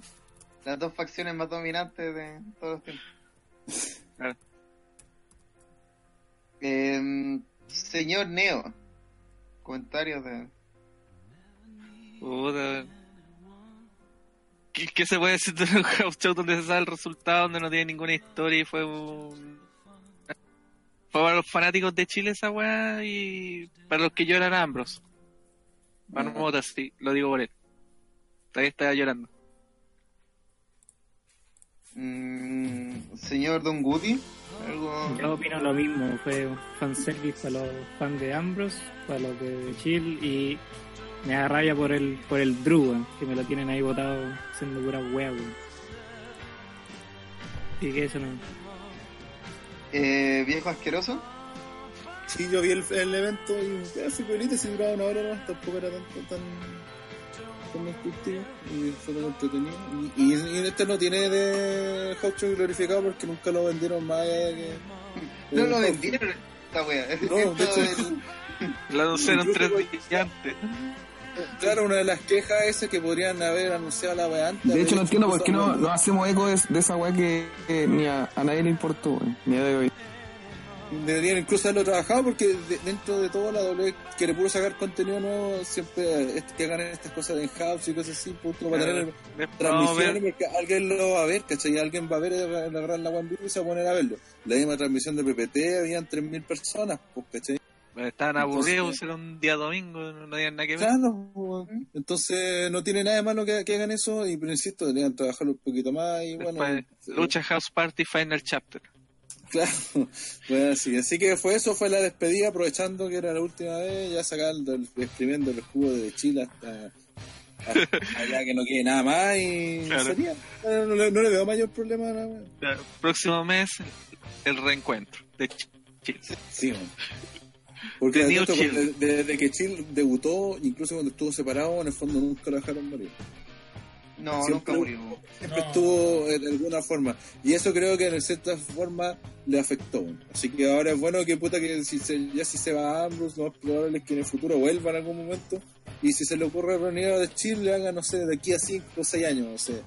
las dos facciones más dominantes de todos los tiempos. Claro. Eh, señor Neo, comentarios de... Puta. ¿Qué, qué se puede decir de un house show donde se sabe el resultado, donde no tiene ninguna historia y fue un... Fue para los fanáticos de Chile esa weá y para los que lloran a Ambros. Manu Ajá. Mota, sí, lo digo por él. Todavía estaba llorando. Mm, señor Don Goody, algo... Yo opino lo mismo, fue un fanservice para los fans de Ambrose, para los de Chill y me da rabia por el, por el Drew, weón, que me lo tienen ahí botado siendo pura wea, weón. Y que eso no. Eh, viejo asqueroso. Sí, yo vi el, el evento y ya, bonito, si duraba una hora más, tampoco era tanto, tan, tan constructivo y fue tan entretenido. Y, y, y este no tiene de Hot Show glorificado porque nunca lo vendieron más allá que... No lo vendieron esta wea. No, de hecho- Lo anunciaron tres días antes. Claro, una de las quejas es que podrían haber anunciado la weá antes. De hecho, no entiendo por qué no, hacemos eco de, de esa weá que, que ni a, a nadie le importó, ni a de hoy. Deberían incluso haberlo trabajado porque de- dentro de todo la W quiere puro sacar contenido nuevo, siempre este, que hagan estas cosas en house y cosas así, punto, para tener transmisiones porque alguien lo va a ver, ¿cachai? Alguien va a ver la, la la One Video y se va a poner a verlo. La misma transmisión de PPT habían 3.000 personas, pues, ¿cachai? Estaban Entonces- aburridos, era un día domingo, no tenían nada que ver. Claro, pues, entonces no tiene nada de malo que, que hagan eso y pero insisto, deberían trabajarlo un poquito más y bueno. Después, Lucha House Party Final Chapter. Claro, bueno, así, así que fue eso, fue la despedida, aprovechando que era la última vez, ya sacando, el, exprimiendo el jugo de Chile hasta, hasta allá que no quede nada más y Claro. sería, no, no le- no le veo mayor problema a la wea. Ya, Próximo mes, el reencuentro de Ch- Chile. Sí, man. Porque esto, Chill. desde, desde que Chill debutó, incluso cuando estuvo separado, en el fondo nunca lo dejaron morir. No, Siempre- nunca murió. Siempre No. estuvo en alguna forma. Y eso creo que en cierta forma le afectó. Así que ahora es bueno que puta que si se, ya si se va a Ambrose, lo más probable es que en el futuro vuelva en algún momento. Y si se le ocurre reunir a The Chill, le haga, no sé, de aquí a 5 o 6 años, no sé.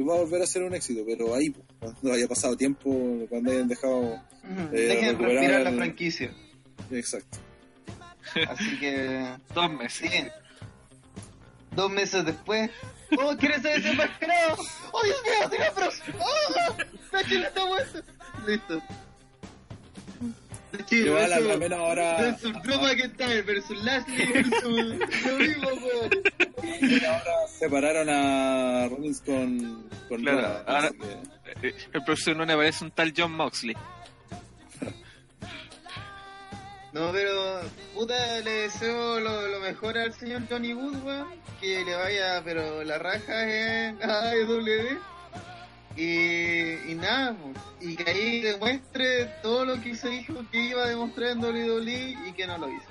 Va a volver a ser un éxito, pero ahí, pues, cuando haya pasado tiempo, cuando hayan dejado. Ujú. Eh, Dejen recuperar respirar la franquicia. Exacto. Así que. Dos meses. Sí. Dos meses después. ¡Oh, ¿quieres ser ese mascarado! ¡Oh, Dios mío, tiene afros! ¡Oh! ¡La chile está muerta! Listo. Que vale versus- la pena ahora. Versus Drew McIntyre versus Lashley versus. Lo mismo, weón. ahora separaron a Rollins con. con Claro, Roman, ahora- que- El próximo lunes aparece un tal John Moxley. No, pero. Puta, le deseo lo, lo mejor al señor Johnny Wood, weón. Que le vaya, pero la raja en AEW. Y, y nada, pues, y que ahí demuestre todo lo que se dijo que iba a demostrar en WWE y que no lo hizo.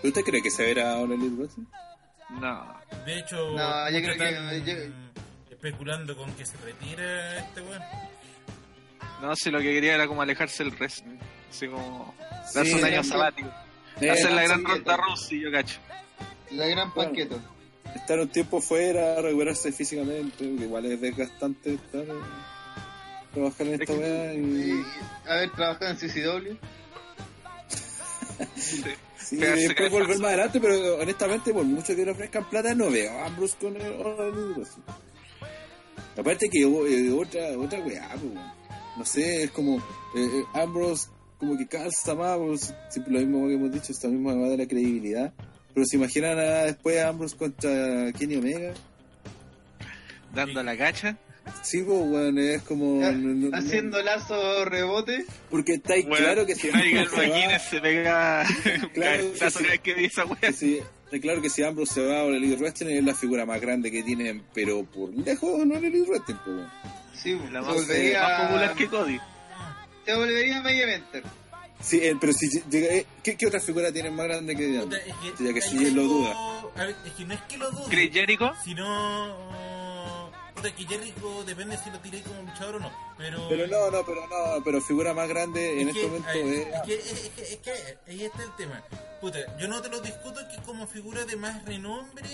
¿Pero ¿Usted cree que se verá ahora el Elite Wrestling? No. De hecho, No, yo creo que- yo- especulando con que se retire este weón. No, si lo que quería era como alejarse del wrestling. Así como Sí, darse un año sabático. Eh, Hacer la gran ronda. Rossi, yo cacho. La gran Bueno. panqueta. estar un tiempo fuera, recuperarse físicamente, igual es desgastante estar eh, trabajar en esta Es que- weá Y y haber trabajado en CCW. sí, pegarse después volver más adelante, pero honestamente por mucho que le ofrezcan plata no veo a Ambrose con el Wrestling. Aparte que eh, otra otra weá, pues, no sé, es como eh, eh, Ambrose como que calza más, pues, siempre lo mismo que hemos dicho, esta misma weá de la credibilidad. Pero se imaginan a, después a Ambrose contra Kenny Omega. Dando la cacha. Sí, pues, weón, es como... no- no- no- Haciendo lazo rebote. Porque está ahí Bueno, claro que si Nigel se va- se pega Claro, cada vez que dice esa wea. que si, está claro que si Ambrose se va a la Elite Wrestling es la figura más grande que tienen, pero por lejos no es la Elite Wrestling, pues. Sí, La eh, más popular que Cody. Se volvería main eventer. Sí, eh, pero si llega, eh, ¿qué, ¿qué otra figura tienen más grande que Ambrose? es que, Ya que si él lo duda. A ver, es que no es que lo dude. Chris Jericho. Sino. Puta, que Jericho depende si lo tiré como luchador o no. Pero. Pero no, no, pero no, pero figura más grande en Es este que, momento ay, es... es, que, es, que, es que ahí está el tema. Puta, yo no te lo discuto que como figura de más renombre,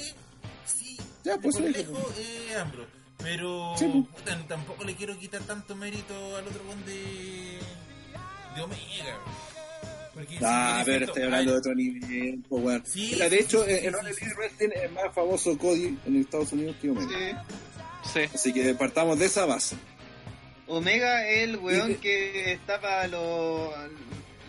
sí, Ya, pues, por sí, lejos es Ambro. Pero Sí, puta, tampoco le quiero quitar tanto mérito al otro con de, de Omega. Porque Ah, si pero estoy hablando de otro nivel, pues. Sí, Mira, de sí, hecho, sí, en sí. Wrestling es más famoso Cody en Estados Unidos que Omega. Sí. Sí. Así que partamos de esa base. Omega es el weón Y- que está para los,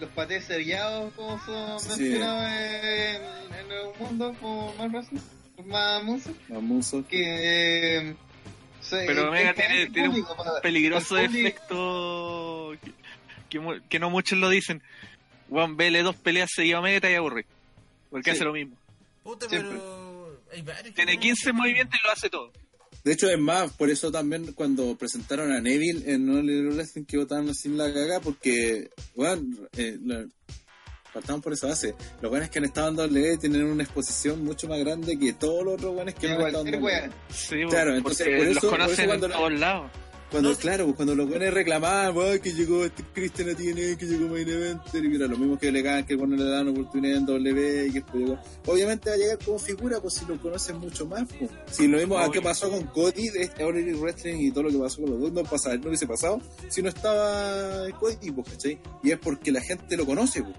los patés sellados, como son Sí. mencionados en, en el mundo, como más Wrestling, más Munson, Famoso. que... eh, Pero Omega tiene, tiene un público, peligroso el público- efecto que, que mu- que no muchos lo dicen. Juan, vele dos peleas seguidas a Omega y te aburre. Porque Sí. hace lo mismo. Puta, pero Tiene tienen- 15 movimientos y lo hace todo. De hecho, es más, por eso también cuando presentaron a Neville en Elite Wrestling que votaron sin la caga, porque, bueno, eh, la- partamos por esa base. Los buenos que han estado en WWE tienen una exposición mucho más grande que todos los otros buenos que no han estado en WWE. Sí, Claro, entonces, por los eso- por conocen eso cuando en todos lados. Cuando, No, claro, pues cuando los buenos reclamaban, "Ay, que llegó este Christian a TNA, que llegó Main Eventer, y mira, lo mismo que le cagan que cuando le dan oportunidad en W, y que después llegó. Obviamente va a llegar como figura, pues si lo conocen mucho más, pues. Si lo mismo a Obvio. qué pasó con Cody, de este All Elite Wrestling y todo lo que pasó con los dos, no, pasa, no hubiese pasado si no estaba Cody, pues, ¿cachai? Y es porque la gente lo conoce, pues.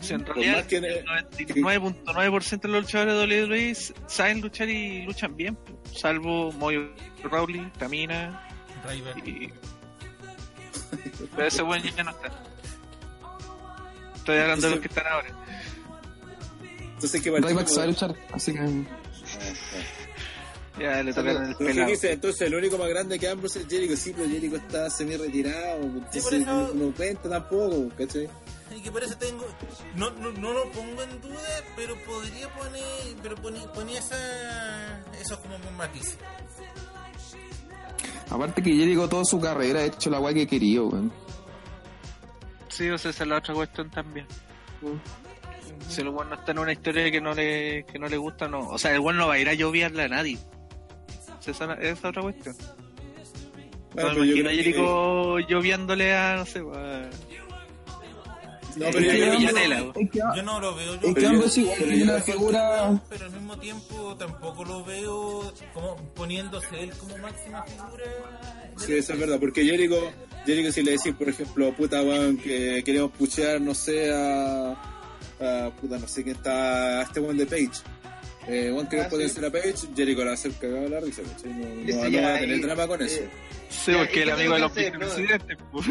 Si en Por realidad el 99.9% de los luchadores de WWE saben luchar y luchan bien, salvo Moyo Rowley, Tamina Ryback. y... Pero ese buen ya no está. Estoy hablando de los que están ahora. Entonces, ¿qué Ryback sabe luchar, así que. Ya le tocaron el. Entonces el único más grande que Ambrose es Jericho, sí, pero Jericho está semi retirado, entonces por eso- no, no cuenta tampoco, ¿cachai? Y que por eso tengo. No, no, no lo pongo en duda, pero podría poner. Pero ponía, ponía esa, eso como un matiz. Aparte que Jericho toda su carrera ha hecho la guay que quería, weón. Sí, o sea, esa es la otra cuestión también. Si el weón no está en una historia que no le, que no le gusta, no. O sea, el weón no va a ir a lloviarle a nadie. O sea, esa, es otra cuestión. Bueno, no pero me yo imagino a que- Jericho lloviéndole a, no sé, a... No, Eh, pero yo eh, creo que- Villanela. Es que, Yo no lo veo. es Yo, que yo- ambos igual pero tiene yo- una figura. pero al mismo tiempo tampoco lo veo como poniéndose él como máxima figura. Sí, eso es verdad, porque Jericho, Jericho si le decís, por ejemplo, puta weón, que queremos puchear, no sé, a, a puta, no sé quién está, a este weón de Page. Eh, weón, queremos Ah, sí. potenciar a Page, Jericho le va a hacer cagar la risa. No, no, va a tener eh, drama con eso. eh, Sí, porque ¿y el amigo de los que vicepresidentes, pues.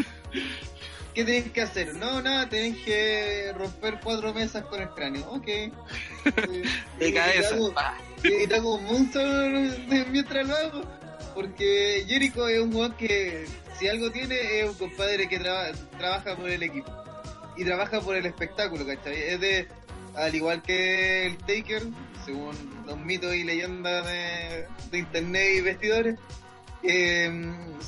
¿Qué tenés que hacer? No, nada, tenés que romper cuatro mesas con el cráneo. Ok. Eh, De cabeza. Y te hago, un de- mientras lo hago. Porque Jericho es un weón que, si algo tiene, es un compadre que traba- trabaja por el equipo. Y trabaja por el espectáculo, ¿cachai? Es de, al igual que el Taker, según los mitos y leyendas de, de internet y vestidores, eh,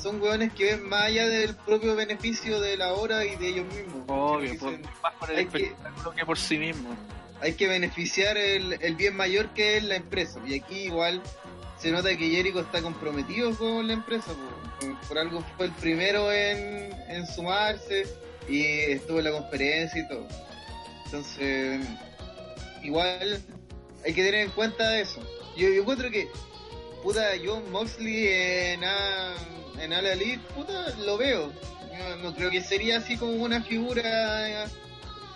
son weones que ven más allá del propio beneficio de la hora y de ellos mismos. Obvio, por, más por el que- espectáculo que por sí mismo. hay que beneficiar el, el bien mayor que es la empresa. Y aquí igual se nota que Jericho está comprometido con la empresa. Por, por- por algo fue el primero en, en sumarse y estuvo en la conferencia y todo. Entonces, igual hay que tener en cuenta eso. Yo, yo encuentro que, puta, John Moxley en, A- en Ala Elite, puta, lo veo. Yo no creo que sería así como una figura eh,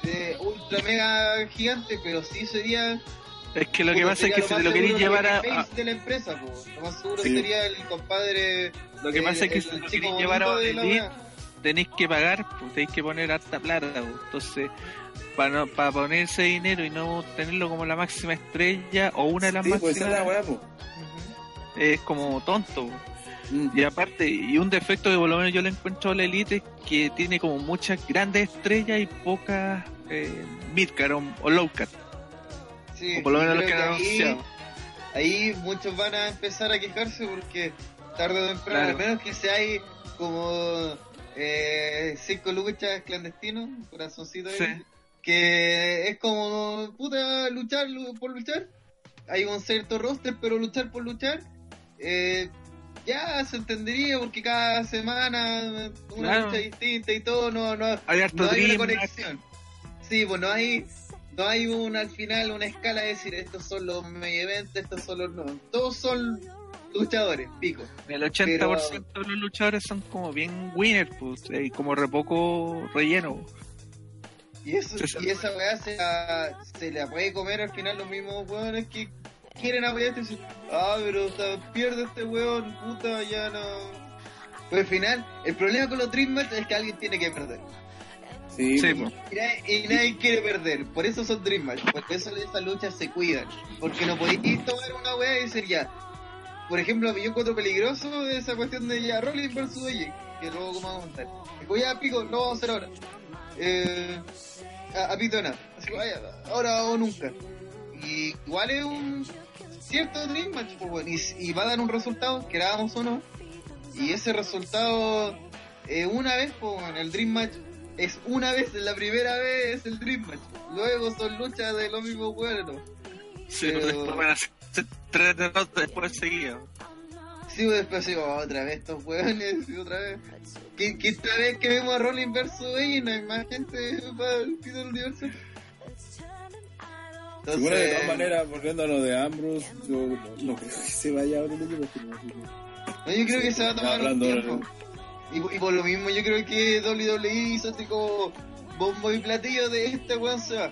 de ultra mega gigante, pero sí sería. Es que lo que pasa es que si lo queréis seguro llevar a, de la empresa, po. Lo más seguro Sí. sería el compadre. lo que el- pasa es que el si lo queréis llevar a Elite, tenéis que pagar, pues tenéis que poner harta plata, pues. entonces para no, para ponerse dinero y no tenerlo como la máxima estrella o una de las Sí, pues máximas la weá. Es como tonto. Mm. Y aparte, y un defecto que por lo menos yo le encuentro a la Elite es que tiene como muchas grandes estrellas y pocas eh, o, o lowcard. Sí, O por lo menos los que han ahí, anunciado. ahí muchos van a empezar a quejarse porque tarde o temprano, Claro. al menos que sea ahí como eh, cinco luchas clandestinos, corazoncito ahí, Sí. que es como puta luchar lu- por luchar. Hay un cierto roster, pero luchar por luchar. Eh, ya se entendería porque cada semana una Claro. lucha distinta y todo, no, no, Hay harto no hay una conexión. Sí, pues no hay, no hay una, al final una escala de decir estos son los main events, estos son los no. Todos son luchadores, pico. El 80% de los luchadores son como bien winners, pues, y como re poco relleno. Y eso, y esa weá se la, se la puede comer al final los mismos weones que quieren apoyarte y decir, ah, pero o sea, pierde este weón, puta, ya no. Pues al final, el problema con los Dream Match es que alguien tiene que perder. Sí, Sí, pues, pues. Y nadie, y nadie quiere perder, por eso son Dream Match, por eso esas luchas se cuidan. Porque no podéis tomar una weá y decir ya. Por ejemplo, yo encuentro peligroso esa cuestión de ya Rollins versus AJ, que luego como vamos a montar. Digo, ya pico, lo vamos a hacer ahora. Eh, a, a pito de nada. Así que vaya, ahora o nunca. Y igual es un cierto Dream Match, pues, bueno, y, y va a dar un resultado, querábamos o no. Y ese resultado, eh, una vez, pues, bueno, el Dream Match es una vez, la primera vez es el Dream Match. Luego son luchas de los mismos buenos. Sí, Pero- después van a hacer tres derrotas después seguidas. Sí, pues, después digo, otra vez estos hueones, y otra vez. ¿Qué, qué otra vez que vemos a Rollins versus? No hay más gente para el título del universo. Entonces, Bueno, de todas maneras, volviendo a lo de Ambrose, yo no, no creo que se vaya a otro equipo. no, yo creo que se va a tomar un tiempo. Y, y por lo mismo, yo creo que WWE hizo así como bombo y platillo de este weón se va.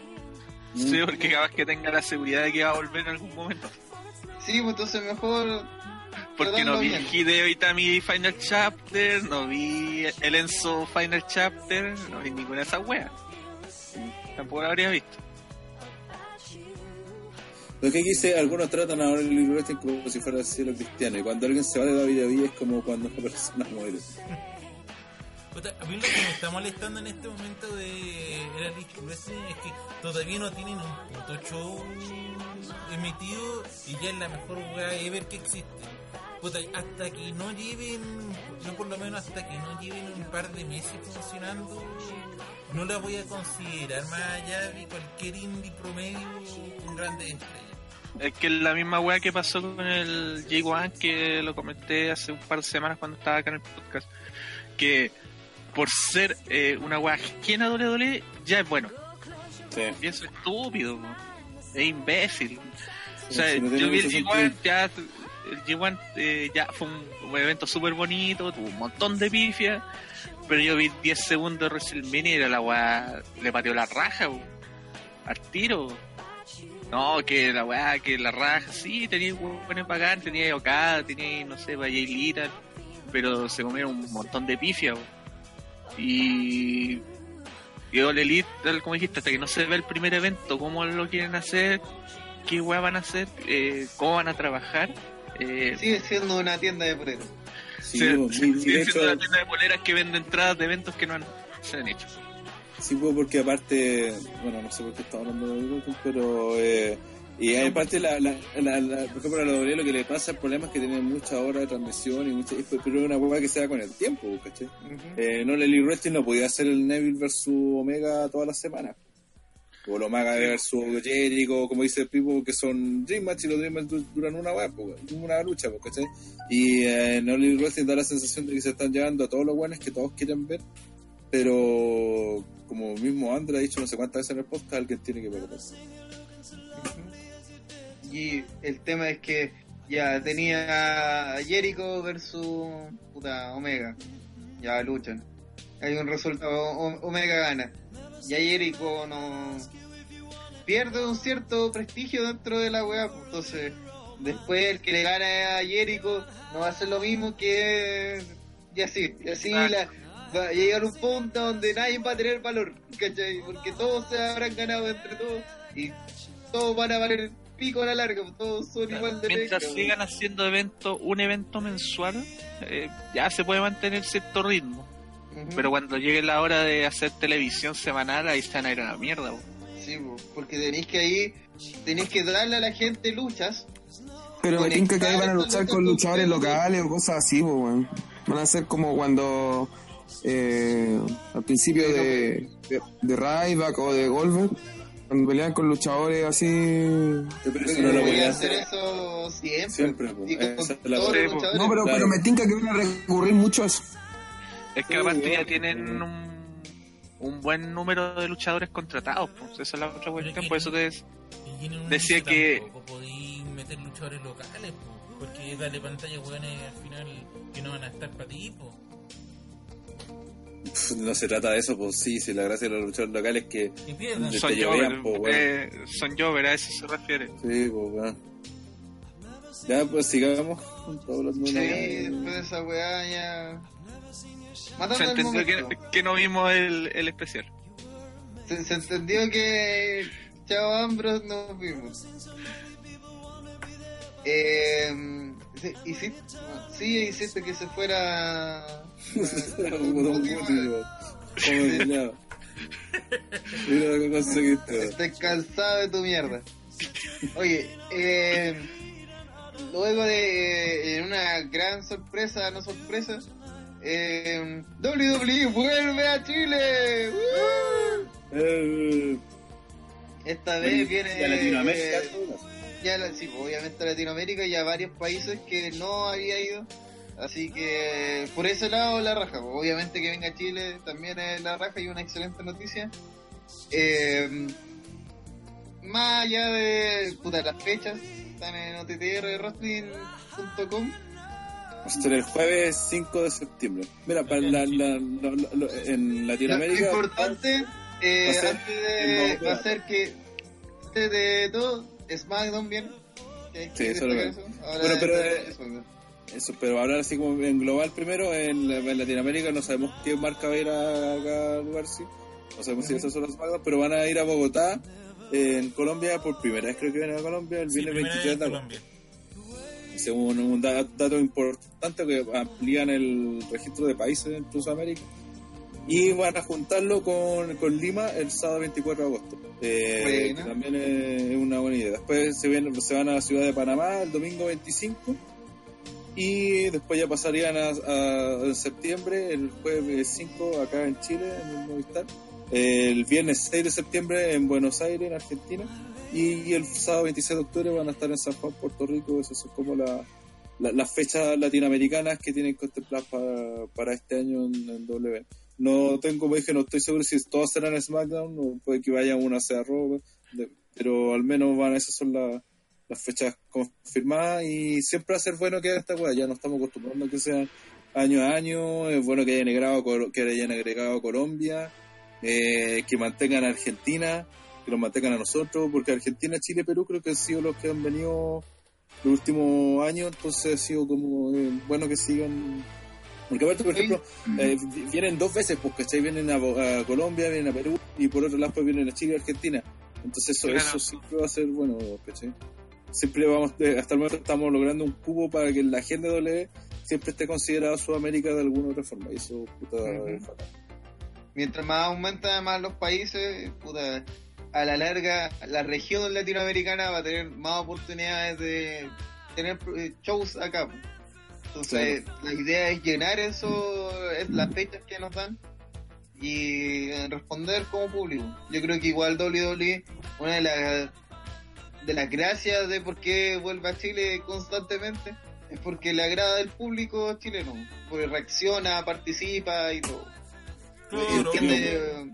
Sí, porque capaz que tenga la seguridad de que va a volver en algún momento. Sí, pues entonces mejor. Porque no vi bien. Hideo Itami Final Chapter, no vi el Enzo Final Chapter, no vi ninguna de esas weas. Tampoco la habría visto. Lo que quise, algunos tratan ahora el Elite Wrestling como si fuera el cielo cristiano. Y cuando alguien se va de WWE es como cuando una persona muere. A mí lo que me está molestando en este momento de Elite Wrestling es que todavía no tienen un puto show emitido y ya es la mejor weá ever que existe. Puta, hasta que no lleven, yo por lo menos hasta que no lleven un par de meses funcionando, no la voy a considerar más allá de cualquier indie promedio con grandes estrellas. Es que la misma wea que pasó con el J1 que lo comenté hace un par de semanas cuando estaba acá en el podcast. Que por ser eh, una wea ajena a WWE ya es bueno. Sí. Y eso es estúpido, es imbécil. O sea, no yo vi el mucho G1, sentido. ya, el G1 eh, ya fue un, evento súper bonito, tuvo un montón de pifias, pero yo vi 10 segundos de WrestleMania y la weá, le pateó la raja, al tiro. No, que la weá, que la raja, sí, tenía buenos bacán, tenía Okada, tenía, no sé, Vaya Lita, pero se comieron un montón de pifias, bo. Y y All Elite, tal como dijiste, hasta que no se ve el primer evento, cómo lo quieren hacer, qué weá van a hacer, eh, cómo van a trabajar. Eh, Sigue siendo una tienda de poleros. Sí, pues, y sigue siendo hecho, una tienda de poleras que vende entradas de eventos que no han, se han hecho. Sí, pues, porque aparte, bueno, no sé por qué estamos hablando de pero. Eh, y aparte, la, la, la, la- por ejemplo, a la W lo que le pasa, el problema es que tienen muchas horas de transmisión, y mucha, pero es una hueá que se da con el tiempo, ¿cachai? Eh, no, el Elite Wrestling no podía hacer el Neville versus Omega todas las semanas. O el Omega versus Jericho, como dice el Pipo, que son Dream Match y los Dream Match du- duran una, hueá, po, una lucha, ¿cachai? Y eh, en el Elite Wrestling da la sensación de que se están llevando a todos los buenos que todos quieren ver, pero como mismo Andra ha dicho no sé cuántas veces en el podcast, alguien tiene que perder. Y el tema es que ya tenía a Jericho versus puta Omega. Ya luchan. Hay un resultado, O- Omega gana. Ya Jericho no pierde un cierto prestigio dentro de la weá. pues, Entonces, después el que le gana a Jericho no va a ser lo mismo que y así, y así la, va a llegar un punto donde nadie va a tener valor, ¿cachai? Porque todos se habrán ganado entre todos y todos van a valer pico a la larga, pues, todos son igual de Mientras sigan haciendo evento, un evento mensual, eh, ya se puede mantener cierto ritmo. Pero cuando llegue la hora de hacer televisión semanal, ahí se van a ir a la mierda. bo. Sí, Sí, po, porque tenéis que ahí, tenéis que darle a la gente luchas. Pero me tinca que ahí van a luchar con luchadores locales o cosas así, weón. Van a ser como cuando eh, al principio de, de, de Ryback o de Goldberg, cuando peleaban con luchadores así. Pero eso no lo voy a hacer eso siempre. Siempre, po. Y con, Esa con es la todos cosa. los luchadores. No, pero, Claro. pero me tinca que van a recurrir mucho a eso. Es que Sí, aparte ya tienen un, un buen número de luchadores contratados, pues esa es la otra cuestión, por eso te Decía que- podéis meter luchadores locales, po, porque darle pantalla, weones, al final que no van a estar para ti, po. No se trata de eso, pues sí, si la gracia de los luchadores locales es que son llovean, Jover, po, weón. eh, son Jover, a eso se refiere. Sí, pues, weón. Ya, pues sigamos. Sí, después de esa weá ya. Matando Se entendió que, no vimos el, el especial. Se, se entendió que Chao Ambros nos vimos. Eh, sí, hiciste, sí, hiciste que se fuera. Como Don Guti, weón. Como. Mira lo que conseguiste. Estoy cansado de tu mierda. Oye, eh, luego de en una gran sorpresa, no sorpresa, eh, WWE vuelve a Chile. Eh, Esta vez viene de Latinoamérica, eh, ya la- sí, pues, obviamente Latinoamérica y a varios países que no había ido. Así que por ese lado la raja. Obviamente que venga a Chile también es la raja y una excelente noticia. Eh, más allá de puta, las fechas, están en ottrwrestling.com. Va a ser el jueves 5 de septiembre. Mira, para la, la- lo- lo- lo- en Lo Latinoamérica. importante eh, va a ser antes de, va a ser que antes de todo SmackDown que Sí, eso lo veo. Bueno, pero, es- eh. Eso, pero hablar así como en global primero, en, en Latinoamérica no sabemos qué marca va a ir a al lugar, sí. No sabemos si esas son las marcas, pero van a ir a Bogotá, en Colombia, por primera vez creo que vienen a Colombia, el Sí, viernes primera 23 vez de agosto. Colombia. Según un da- dato importante que amplían el registro de países en Sudamérica. Y van a juntarlo con, con Lima el sábado 24 de agosto. Eh, que también es una buena idea. Después se, ven, se van a la ciudad de Panamá el domingo 25. Y después ya pasarían a, a- en septiembre, el jueves 5 acá en Chile, en el Movistar. El viernes 6 de septiembre en Buenos Aires, en Argentina. Y el sábado 26 de octubre van a estar en San Juan, Puerto Rico. Esas son como la- la- las fechas latinoamericanas que tienen contempladas para, para este año en, en W. No tengo, como dije, no estoy seguro si todas serán en SmackDown o puede que vaya una sea Raw, pero al menos van, esas son la- las fechas confirmadas y siempre va a ser bueno que esta weá. Ya no estamos acostumbrando a que sean año a año. Es bueno que hayan agregado, que hayan agregado Colombia, eh, que mantengan a Argentina, que los mantengan a nosotros, porque Argentina, Chile, Perú creo que han sido los que han venido los últimos años, entonces ha sido como eh, bueno que sigan. Porque aparte, por ejemplo, eh, vi- vienen dos veces, pues, ¿cachai? Vienen a, Colombia, vienen a Perú, y por otro lado, pues vienen a Chile y Argentina. Entonces, eso, Claro. eso siempre va a ser bueno, ¿cachai? Siempre vamos, eh, hasta el momento estamos logrando un cubo para que la agenda de W siempre esté considerada Sudamérica de alguna otra forma, y eso, puta, es fatal. Mientras más aumentan más los países, puta, a la larga la región latinoamericana va a tener más oportunidades de tener eh, shows acá. Entonces, la idea es llenar eso, es las fechas que nos dan y eh, responder como público. Yo creo que igual WWE, una de las de las gracias de por qué vuelve a Chile constantemente es porque le agrada al público chileno, porque reacciona, participa y todo. Claro, Entiende,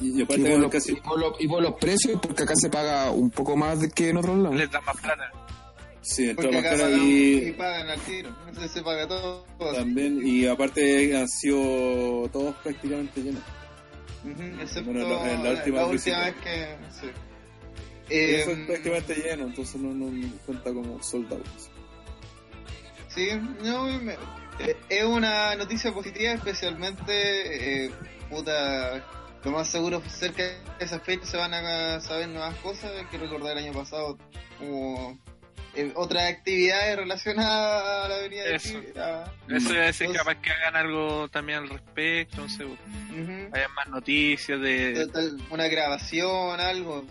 Y, y por, casi, y por los- y por los precios, porque acá se paga un poco más de que en otros lados. Les da más plata. sí, Porque más acá pagan, y, y pagan al tiro. Entonces se paga todo. todo así. también, y aparte han sido todos prácticamente llenos. Ujú, excepto Bueno, la- la última la última vez que. Sí. Eh, Eh, fue prácticamente lleno, entonces no, no cuenta como soldado. sí, no, me- eh, es una noticia positiva, especialmente. Eh, puta. Lo más seguro, cerca de esa fecha se van a saber nuevas cosas. Hay que recordar el año pasado como eh, otras actividades relacionadas a la Avenida de Eso. Chile. Ah, Eso iba a decir Entonces- capaz que hagan algo también al respecto, no sé, ujú. haya más noticias de... Una grabación, algo.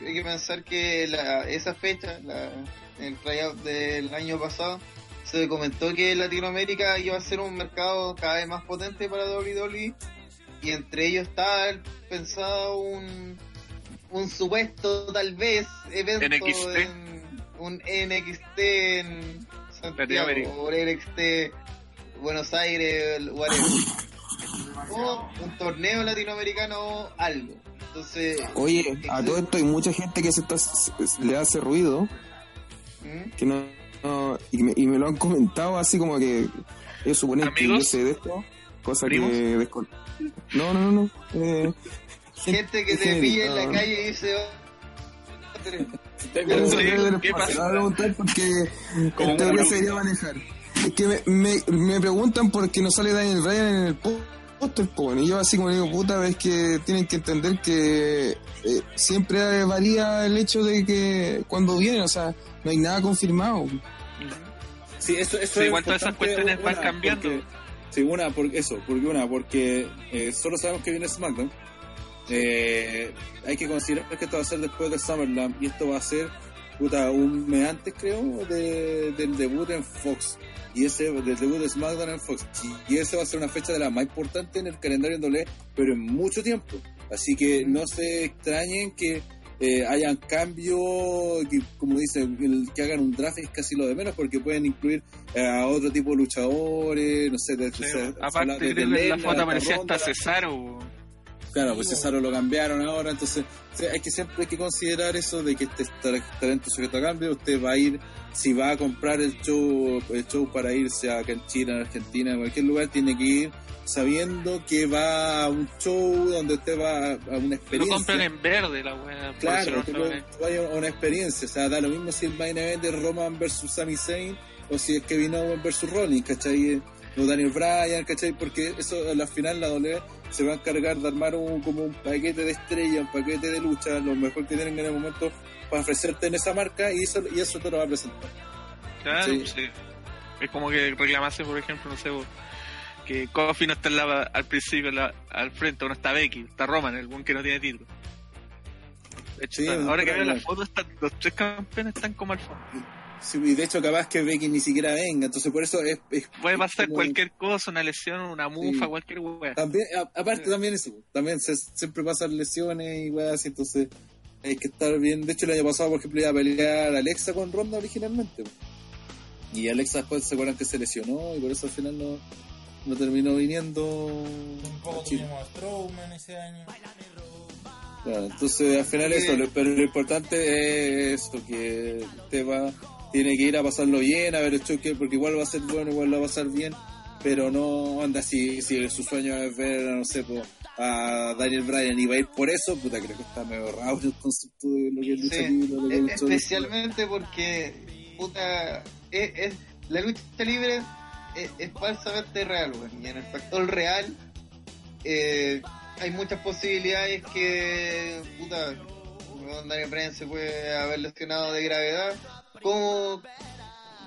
Hay que pensar que la, esa fecha, la, el tryout del año pasado, se comentó que Latinoamérica iba a ser un mercado cada vez más potente para WWE y entre ellos está el- pensado un, un supuesto tal vez evento en- un NXT en Santiago o NXT Buenos Aires whatever. o un torneo latinoamericano algo entonces Oye, a todo esto hay mucha gente que se está, se- le hace ruido, ¿Mm? que no, no- y, me, y me lo han comentado así como que ellos suponen que yo sé de esto, cosa ¿Primos? que descon- No, no, no, no. eh, gente que te pilla en la calle y dice "Oh, A preguntar porque Como en teoría una se debería manejar. Es que me, me, me preguntan por qué no sale Daniel Bryan en el póster, po, y yo así como digo, puta, ves que tienen que entender que eh, siempre varía el hecho de que cuando vienen, o sea, no hay nada confirmado. Sí, eso, eso Sí, es igual todas esas cuestiones van una, cambiando. porque- sí, una, por eso, porque una, porque eh, solo sabemos que viene SmackDown. Eh, hay que considerar que esto va a ser después de SummerSlam y esto va a ser puta, un mes antes, creo, de- del debut en Fox. Y ese, del debut de SmackDown en Fox. Y, esa va a ser una fecha de las más importantes en el calendario en doble, pero en mucho tiempo. Así que no se extrañen que eh, hayan cambios, que, como dice, el- que hagan un draft es casi lo de menos, porque pueden incluir eh, a otro tipo de luchadores, no sé, de, Sí, se- se habla aparte de la foto aparecía hasta Cesaro. Claro, pues Cesaro lo cambiaron ahora, entonces sí, hay que siempre hay que considerar eso de que este talento sujeto a cambio, usted va a ir, si va a comprar el show, el show para irse Chile, en Argentina, en cualquier lugar, tiene que ir sabiendo que va a un show donde usted va a, a una Lo experiencia. compran en verde la por Claro, que lo- vaya a una experiencia, o sea, da lo mismo si el main event es Roman versus Sami Zayn o si es Kevin Owens versus Rollins, ¿cachai? O Daniel Bryan, ¿cachai? Porque eso a la final la W se va a encargar de armar un, como un paquete de estrella, un paquete de lucha, lo mejor que tienen en el momento para ofrecerte en esa marca y eso, y eso te lo va a presentar. Claro, Sí. sí. Es como que reclamase, por ejemplo, no sé, que Kofi no está en la- al principio la- al frente, no está Becky, está Roman, el buen que no tiene título. De hecho, Sí, está- es ahora que veo las fotos, los tres campeones están como al fondo. Sí, y de hecho capaz que Becky ni siquiera venga, entonces por eso es... es Puede pasar como- cualquier cosa, una lesión, una mufa, Sí. cualquier wea. También, a- aparte Sí. también eso, también se- siempre pasan lesiones y weas, así, entonces hay que estar bien. De hecho, el año pasado, por ejemplo, iba a pelear Alexa con Ronda originalmente. Y Alexa después se acuerdan que se lesionó y por eso al final no, no terminó viniendo Un poco tuvimos a Strowman ese año. Claro, entonces al final Sí. eso, lo- pero lo importante es eso, que usted va, tiene que ir a pasarlo bien, a ver el choque, porque igual va a ser bueno, igual lo va a pasar bien, pero no anda si, si su sueño es ver, no sé, po, a Daniel Bryan y va a ir por eso, puta, creo que está medio raro el concepto de lo que es lucha Sí, libre, lo que es E- lucha especialmente porque puta es, es- la lucha libre es, es falsamente real weón. y en el factor real eh, hay muchas posibilidades que puta Daniel Bryan se puede haber lesionado de gravedad como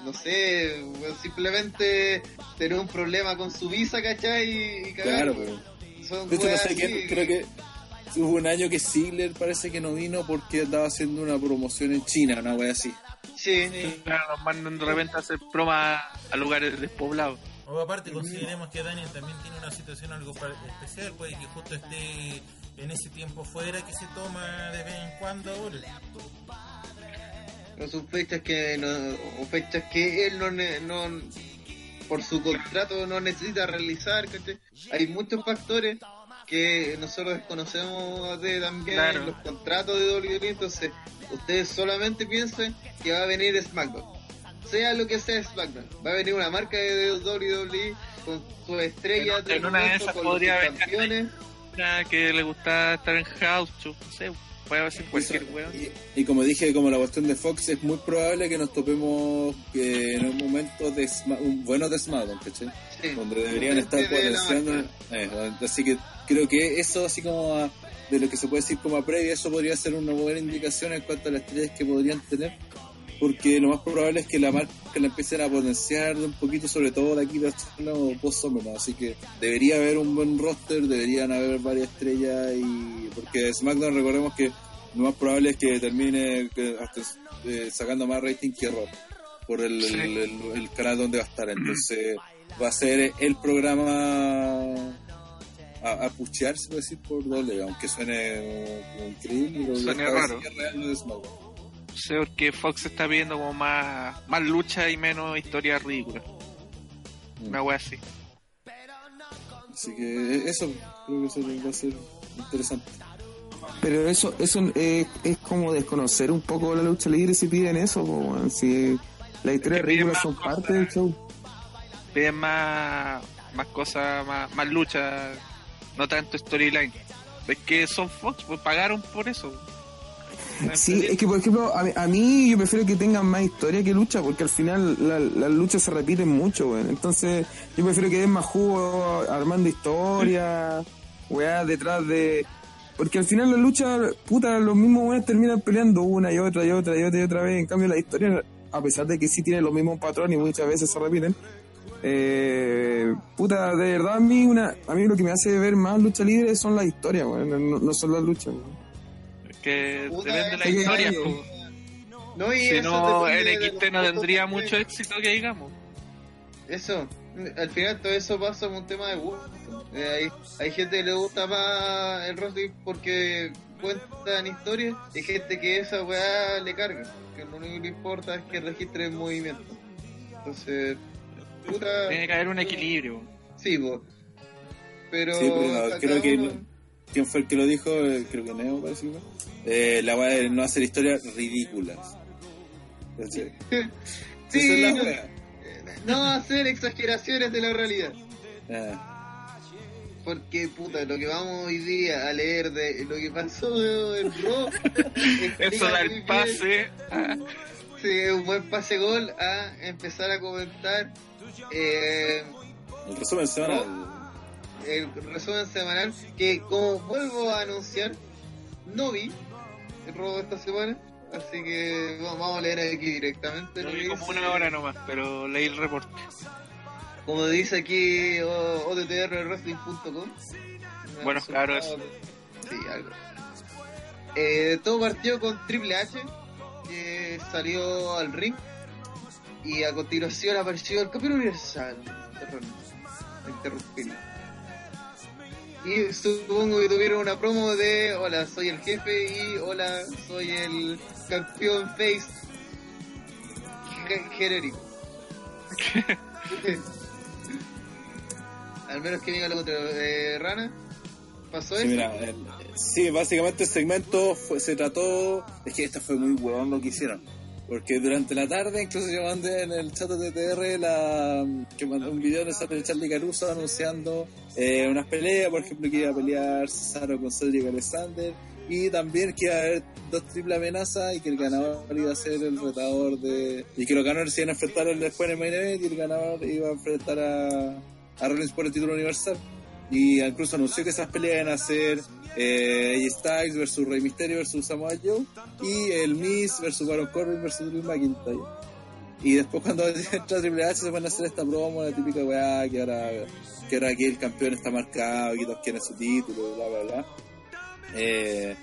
no sé simplemente tener un problema con su visa ¿cachai? y, cagar, Claro. Son De hecho, no sé quién, creo que hubo un año que Ziggler parece que no vino porque andaba haciendo una promoción en China, una wea así. sí, Claro, nos mandan de repente a hacer bromas a lugares despoblados. O aparte consideremos que Daniel también tiene una situación algo especial, puede que justo esté en ese tiempo fuera que se toma de vez en cuando ahora. No son fechas que no, o fechas que él no, no por su contrato no necesita realizar. ¿cachai? Hay muchos factores que nosotros desconocemos de también Claro. los contratos de WWE. Entonces, ustedes solamente piensen que va a venir SmackDown. Sea lo que sea SmackDown, va a venir una marca de WWE con en una de con los campeones. Que le gusta estar en house, show, no sé, puede ser cualquier weón. Y, y como dije, como la cuestión de Fox, es muy probable que nos topemos eh, en un momento de un bueno de SmackDown, ¿cachai? Sí. Donde deberían estar potenciando. eh, así que creo que eso, así como a- de lo que se puede decir como a previa, eso podría ser una buena indicación en cuanto a las estrellas que podrían tener. Porque lo más probable es que la marca la empiecen a potenciar un poquito, sobre todo de aquí de o post SummerSlam. Así que debería haber un buen roster, deberían haber varias estrellas y porque SmackDown recordemos que lo más probable es que termine hasta, eh, sacando más rating que Raw por el, Sí. el, el- el canal donde va a estar. Entonces va a ser el programa a, a puchear, se puede decir, por doble, aunque suene como increíble. Suene raro. real SmackDown. No sé por qué Fox está pidiendo como más, más lucha y menos historia ridícula. Mm. Una wea así. Así que eso, creo que eso va a ser interesante. Pero eso eso eh, es como desconocer un poco la lucha libre si piden eso. po, si las historias ridículas son cosas. parte del show. Piden más, más cosas, más, más lucha, no tanto storyline. Es que son Fox, pues pagaron por eso. Sí, es que por ejemplo, a, mí- a mí yo prefiero que tengan más historia que lucha, porque al final la- las luchas se repiten mucho, weón. Entonces, yo prefiero que den más jugo armando historia, weá, detrás de. Porque al final la lucha, puta, los mismos weones terminan peleando una y otra y otra y otra y otra vez. En cambio, la historia, a pesar de que sí tiene los mismos patrones y muchas veces se repiten, eh, puta, de verdad a mí, una, a mí lo que me hace ver más lucha libre son las historias, weón, no, no son las luchas, weón. Que Puta, depende de la historia. pues. No, y Si eso no, NXT no tendría mucho éxito que digamos. Eso, al final todo eso pasa por un tema de gusto. Eh, hay, hay gente que le gusta más el wrestling porque cuentan historias y hay gente que esa weá le carga. Que lo único que le importa es que registre el movimiento. Entonces, puta. Tiene que haber un equilibrio. Sí, po. Pero. Sí, pero cada creo que uno- ¿Quién fue el que lo dijo? Eh, creo que Neo parece que. Eh, la weá de no hacer historias ridículas. Sí, Esa es la no, weá. no hacer exageraciones de la realidad. Ah, Porque, puta, lo que vamos hoy día a leer de lo que pasó en explica Eso da el pase. Sí, es un buen pase gol a empezar a comentar eh, el resumen semanal. El resumen semanal que como vuelvo a anunciar, no vi el robo esta semana, así que vamos vamos a leer aquí directamente. Lo vi como una hora nomás, pero leí el reporte. Como dice aquí o- odtrwrestling.com. Bueno, claro, eso. Sí, algo. Eh, todo partió con Triple H, que salió al ring. Y a continuación apareció el campeón universal. Interrumpí. Y supongo que tuvieron una promo de Hola, soy el jefe y Hola, soy el campeón face ge- genérico. Al menos que diga lo contrario. Eh, Rana, ¿pasó Sí, eso? mira, el- sí, básicamente el segmento fue- se trató. Es que esto fue muy huevón lo que hicieron. Porque durante la tarde, incluso yo mandé en el chat de TTR la, que mandó un video de Charlie Caruso anunciando eh, unas peleas, por ejemplo, que iba a pelear Cesaro con Cedric Alexander. Y también que iba a haber dos triple amenazas y que el ganador iba a ser el retador de. Y que los ganadores iban a enfrentar después en el main event y el ganador iba a enfrentar a, a Rollins por el título universal. Y incluso anunció que esas peleas iban a ser eh, AJ Styles versus Rey Mysterio versus Samoa Joe y el Miz versus Baron Corbin versus Drew McIntyre. Y después cuando entra Triple H se van a hacer esta promo, la típica weá, que ahora, que ahora aquí el campeón está marcado, que todos quieren su título, bla bla bla. Eh,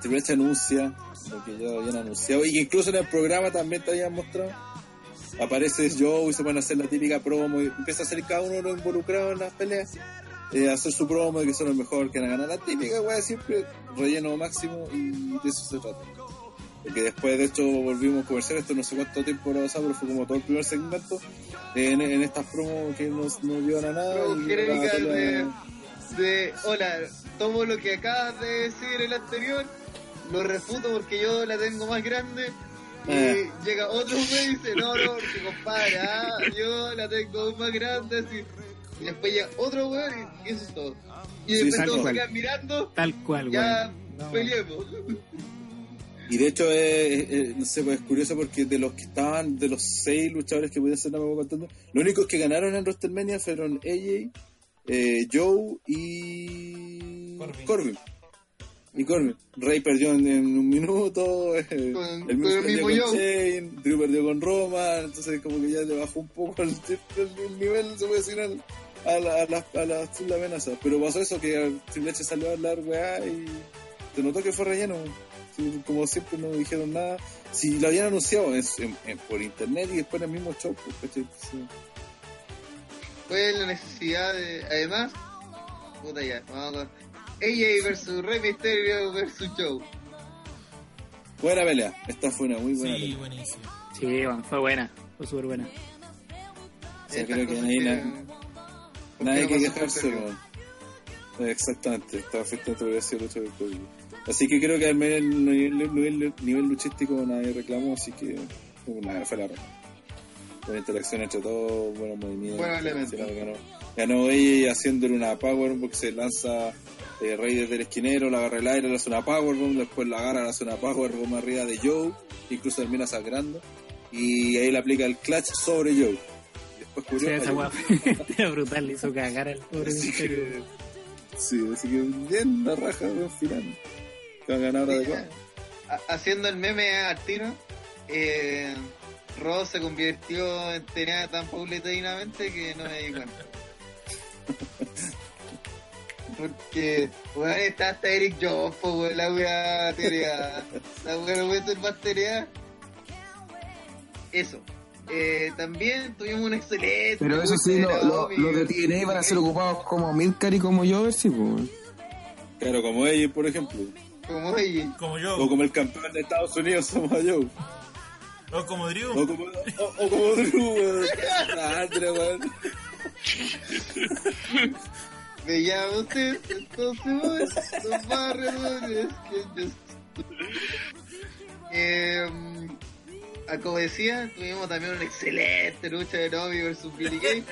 Triple H anuncia lo que ya habían anunciado y que incluso en el programa también te habían mostrado. Aparece Joe y se van a hacer la típica promo y empieza a hacer cada uno de los involucrados en las peleas eh, hacer su promo de que son los mejores que van a ganar la típica weá siempre relleno máximo y de eso se trata porque después de hecho volvimos a conversar esto no sé cuánto tiempo lo pasado pero fue como todo el primer segmento en, en estas promos que no, no vieron a nada y de, de hola, tomo lo que acabas de decir el anterior, lo refuto porque yo la tengo más grande. Y Eh. llega otro güey y dice, no, no, porque compadre, ah, yo la tengo más grande, así. Y después llega otro güey y eso es todo. Y Sí, después tal todos se quedan mirando, Tal cual, ya weón. No, peleemos. y de hecho eh, eh, no sé pues es curioso porque de los que estaban de los seis luchadores que pudieron ser no me voy contando los únicos que ganaron en WrestleMania fueron AJ eh, Joe y Corbin. Corbin y Corbin. Rey perdió en, en un minuto, eh, Con- el mismo perdió mismo con Joe. Shane, Drew perdió con Roma, entonces como que ya le bajó un poco el, el- el nivel, se puede decir, al- a, la, a, las a las triple amenazas. Pero pasó eso, que el Triple H salió a hablar, weá, y se notó que fue relleno. Como siempre no dijeron nada. Si lo habían anunciado en- en- en- por internet y después en el mismo show, pues. Fue la necesidad de. Además, puta ya, vamos con. AJ versus Rey Mysterio versus Joe. Buena pelea, esta fue una muy buena Sí, pelea. buenísimo. Sí, fue buena. Fue súper buena. O sea, creo que ahí que- ¿por Nadie que quejarse, weón. Exactamente, estaba perfectamente hubiera sido lucha del. Así que creo que al menos el nivel, nivel, nivel luchístico nadie reclamó, así que fue una fue la. Buena interacción entre todos, buenos movimientos. Al final Ganó, ganó ella haciéndole una power porque se lanza eh, Rey desde el esquinero, la agarra el aire, le hace una power después la agarra, le hace una power arriba de Joe, incluso termina sangrando. Y ahí le aplica el clutch sobre Joe. Después Sí, cubrió a esa weá fue brutal, le hizo cagar al pobre Así misterio. que, sí, así que bien la raja al final. Que va a ganar. Ha- Haciendo el meme al tiro, eh, Ross se convirtió en tenía tan paulatinamente que no me di cuenta. Porque, weón, está hasta Eric Jones, po, weón, la weá teoría. La weá no puede ser más teoría. Eso. Eh, también tuvimos un excelente. Pero eso sí, lo- lo- de TNA van a ser ocupados como Milcar y como Jover, sí, pues. Claro, como ella, por ejemplo. Como ella. Como yo. O como el campeón de Estados Unidos, somos Joe. O como Drew. O como, o, o como Drew, weón. Weón. Me llama usted, entonces los barrios que yo... Eh, como decía, tuvimos también una excelente lucha de Novi versus Billy Kay.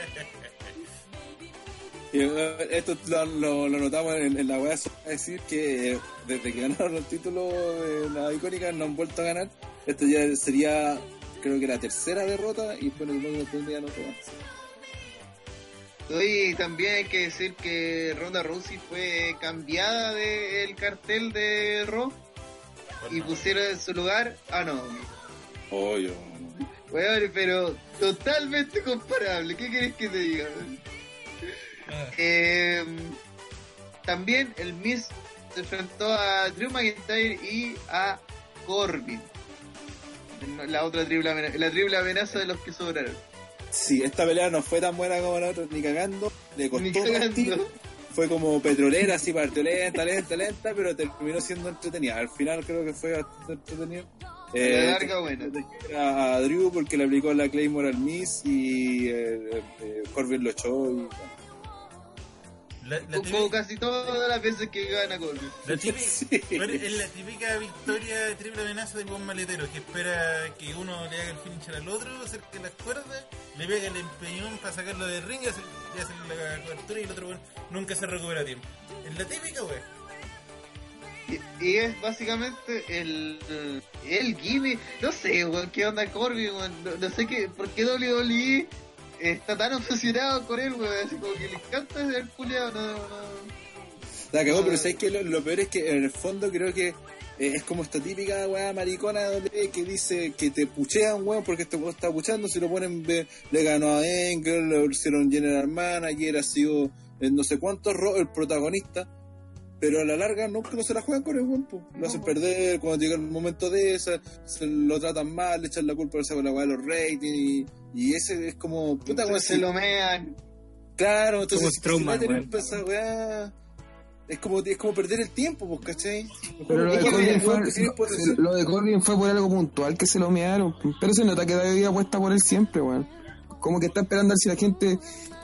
Esto lo, lo, lo notamos en, en la weá, es decir que eh, desde que ganaron el título de la icónica no han vuelto a ganar. Esto ya sería, creo que la tercera derrota y bueno, el tendría no más. Y también hay que decir que Ronda Rousey fue cambiada del cartel de Raw y pusieron en su lugar a Naomi. Oh, yo. Weón, pero totalmente comparable. ¿Qué querés que te diga? Ah, Eh, también el Miz se enfrentó a Drew McIntyre y a Corbin. La otra triple amenaza, la triple amenaza de los que sobraron. Sí, esta pelea no fue tan buena como la otra, ni cagando. Le costó Ni cagando. Fue como petrolera, así partió lenta, lenta, lenta, pero terminó siendo entretenida. Al final creo que fue bastante entretenido. A la larga, buena. A, a Drew porque le aplicó la Claymore al Miss y eh, eh, Corbin lo echó. Y, bueno. La, la Como típica, casi todas las veces que gana Corbin. la típica- Sí. bueno, es la típica victoria de triple amenaza del buen maletero que espera que uno le haga el finisher al otro, acerque las cuerdas, le pega el empeñón para sacarlo del ring y hace, y hace la cobertura y el otro bueno, nunca se recupera a tiempo. Es la típica, wey. Y, es básicamente el, el gimme. No sé, weón, qué onda Corbin, weón. No, no sé qué, por qué WWE está tan obsesionado con él, weón. Así como que le encanta el culiado, no, no. La cagó, pero Ah. sabes que lo, lo peor es que en el fondo creo que eh, es como esta típica weá maricona WWE que dice que te puchean, weón, porque este weón está puchando. Si lo ponen, de- le ganó a Engel, le hicieron General Manager, ha sido en no sé cuántos el protagonista. Pero a la larga nunca no se la juegan con el weón, po. lo hacen perder cuando llega el momento de esa, se lo tratan mal, le echan la culpa de la weá de los ratings y, y ese es como puta weón, se lo mean. Claro, entonces Como si weón. esa weá, es como, es como perder el tiempo, pues, ¿cachai? Pero de, Corbin fue, lo de Corbin fue por algo puntual que se lo mearon. Pero se nota que David apuesta por él siempre, weón. Como que está esperando a ver si la gente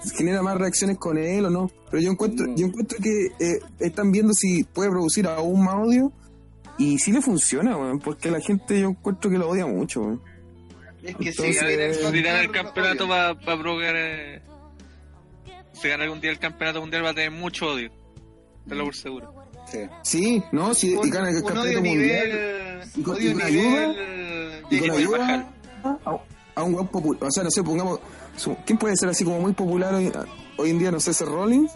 genera más reacciones con él o no. Pero yo encuentro, yo encuentro que eh, están viendo si puede producir aún más odio. Y sí le funciona, weón. Porque la gente yo encuentro que lo odia mucho. Es que Entonces, sí, el eh, Si campeonato va, va a provocar. eh, si gana algún día el campeonato mundial va a tener mucho odio. Tenlo por seguro. Sí. Sí, no, sí, y gana el campeonato mundial. nivel. Y con- Odio y con nivel. Y con ayuda a, a un popular. O sea, no sé, pongamos. ¿Quién puede ser así como muy popular hoy, hoy en día? No sé, ese Rollins.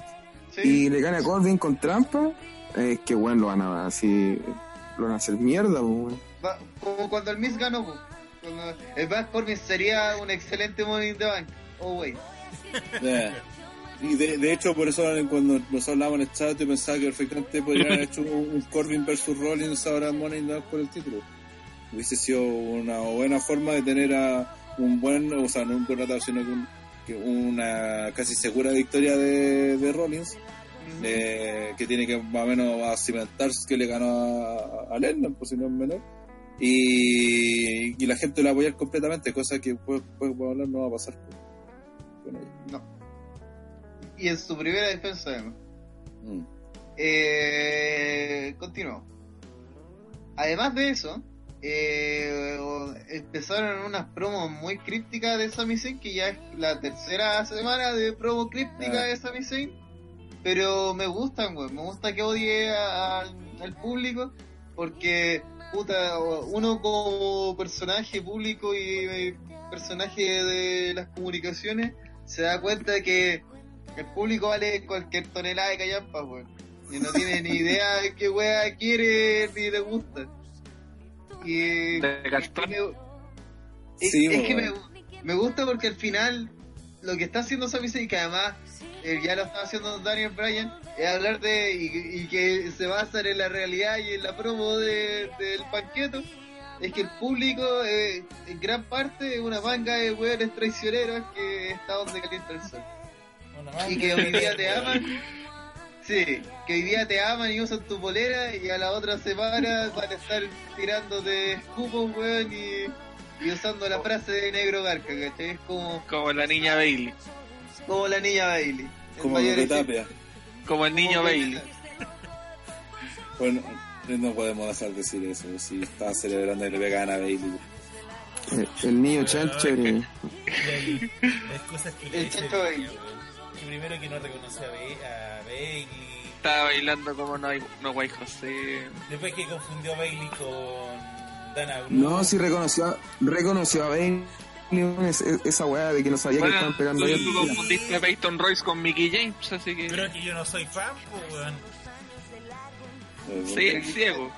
Sí. y le gana a Corbin con trampa Es que bueno, lo van a así. Lo van a hacer mierda. Va- como cuando el Miss ganó. Cuando el Back Corbin sería un excelente Money in the Bank. Oh, wey. Yeah. Y de, de hecho, por eso cuando nos hablábamos en el chat, yo pensaba que perfectamente podrían haber hecho un, un Corbin versus Rollins ahora en Money in the Bank por el título. Hubiese sido una buena forma de tener a un buen, o sea, no un buen ratado, sino que, un- que una casi segura victoria de, de Rollins, eh, que tiene que más o menos a cimentar que le ganó a, a Lennon, por si no es menor. Y, y la gente lo va a apoyar completamente, cosa que podemos hablar no va a pasar con, con ella. No. Y en su primera defensa, además. Mm. Eh, continuó. Además de eso, eh, empezaron unas promos muy crípticas de Sami Zayn, que ya es la tercera semana de promo críptica Ah. de Sami Zayn. Pero me gustan, güey. Me gusta que odie a- al, al público, porque, puta, uno como personaje público y eh, personaje de las comunicaciones se da cuenta de que el público vale cualquier tonelada de callampa, güey. Y no tiene ni idea de qué wea quiere ni le gusta. Y. De cartón. me- es, Sí, es que me, gusta porque al final lo que está haciendo Sami Zayn, que además eh, ya lo está haciendo Daniel Bryan, es hablar de. Y, y que se basa en la realidad y en la promo de- del panqueto. Es que el público, eh, en gran parte, es una manga de hueones traicioneros que está donde calienta el sol. Y que hoy día te de- aman. Sí, que hoy día te aman y usan tu polera y a la otra semana van a estar tirándote escupos, weón, y, y usando la frase de negro garca, ¿cachai? Es como, Como la niña Bailey. como la niña Bailey. El Como mayor ejemplo. Tapia. Como el niño Como Bailey. Bueno, no podemos dejar de decir eso. Si está celebrando que le pegan a Bailey. El, el niño chancho. Y Las cosas que le El dice Checho primero que no reconoció a, Ba- a Bailey. Estaba bailando como no hay no guay José. Después que confundió a Bailey con Dana Brooke. No, sí reconoció, a- reconoció a Bailey es- es- esa weá de que no sabía que estaban pegando ahí. tú confundiste a Peyton Royce con Mickey James, así que... Pero que yo no soy fan, pues, weón. Sí, es ciego.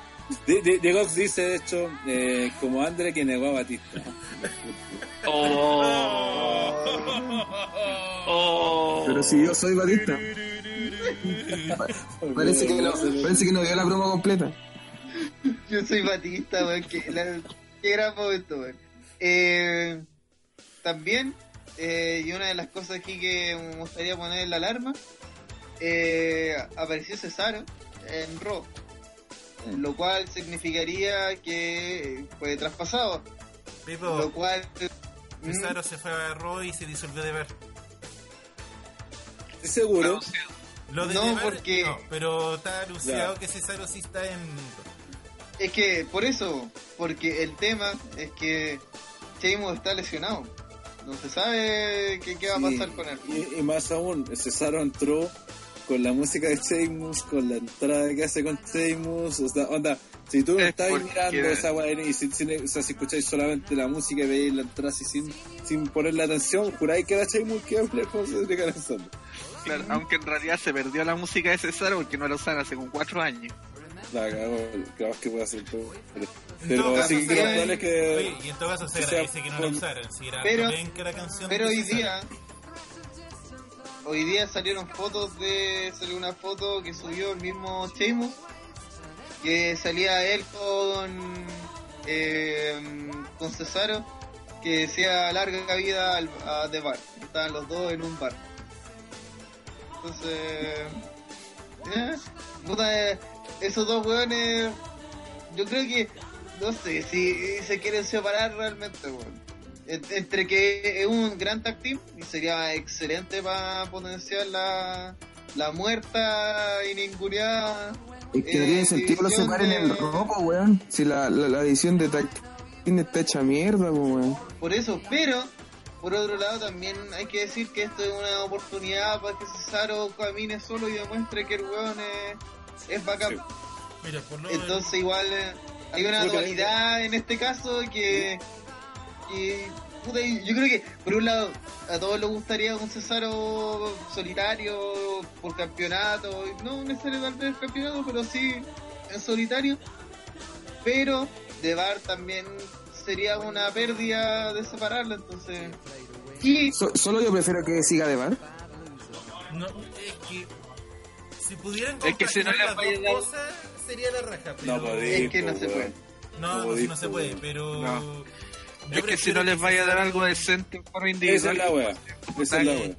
De, de, de Gox dice, de hecho, eh, como Andre que negó a Batista. Oh. Oh. Pero si yo soy Batista. Parece que no, parece que no vio la broma completa. Yo soy Batista, weón, qué gran momento, weón. Eh, también, eh, y una de las cosas aquí que me gustaría poner en la alarma, eh, apareció Cesaro en Raw, lo cual significaría que fue traspasado, lo Pipo, mm, Cesaro se fue a Raw y se disolvió de ver. ¿Estás seguro? Lo de No, porque- no, pero está anunciado que Cesaro sí está en. Es que, por eso, porque el tema es que Sheamus está lesionado. No se sabe qué, qué va a Sí, pasar con él. Y, y más aún, Cesaro entró con la música de Sheamus, con la entrada que hace con Sheamus, o sea, onda, si tú no Es estás porque- mirando esa weá y si, si- o sea, si escucháis solamente la música y veis la entrada así sin, sin ponerle atención, juráis que era Sheamus que iba a pelear con Cedric Alexander. Claro, aunque en realidad se perdió la música de Cesaro porque no la usan hace como cuatro años. La cagó, claro que puede hacer todo. En Pero todo así caso, que es que... Oye, y en todo caso se que sea agradece que no la usaran. Si era Pero- penca la canción. Pero de hoy día, hoy día salieron fotos de, salió una foto que subió el mismo Sheamus, que salía él con, eh, con Cesaro, que decía larga vida al, a The Bar. Estaban los dos en un bar. Entonces, eh, eh, esos dos weones, yo creo que, no sé si se quieren separar realmente, weón. En- entre que es un gran tag y sería excelente para potenciar la, la muerta y ninguneada. Es que no Eh, tiene sentido que lo división separen de- en ropa, weón. Si la, la, la edición de Tag Team está hecha mierda, weón. Por eso, pero por otro lado también hay que decir que esto es una oportunidad para que Cesaro camine solo y demuestre que el weón es, es bacán. Sí. Mira, por lo Entonces igual eh, hay una dualidad en este caso que, que puta, yo creo que, por un lado, a todos les gustaría un Cesaro solitario por campeonato, no necesariamente el campeonato, pero sí en solitario. Pero de Bar también sería una pérdida de separarlo, entonces. Y So- solo yo prefiero que siga de bar. No, es que si pudieran Es que si no las dos a dar- cosas sería la raja. Pero No Es que no po, se puede. No, No no, podéis, no se po, puede, pero No. Yo Es que si no les vaya a dar algo decente en forma Esa individual. es la wea. Esa es la wea.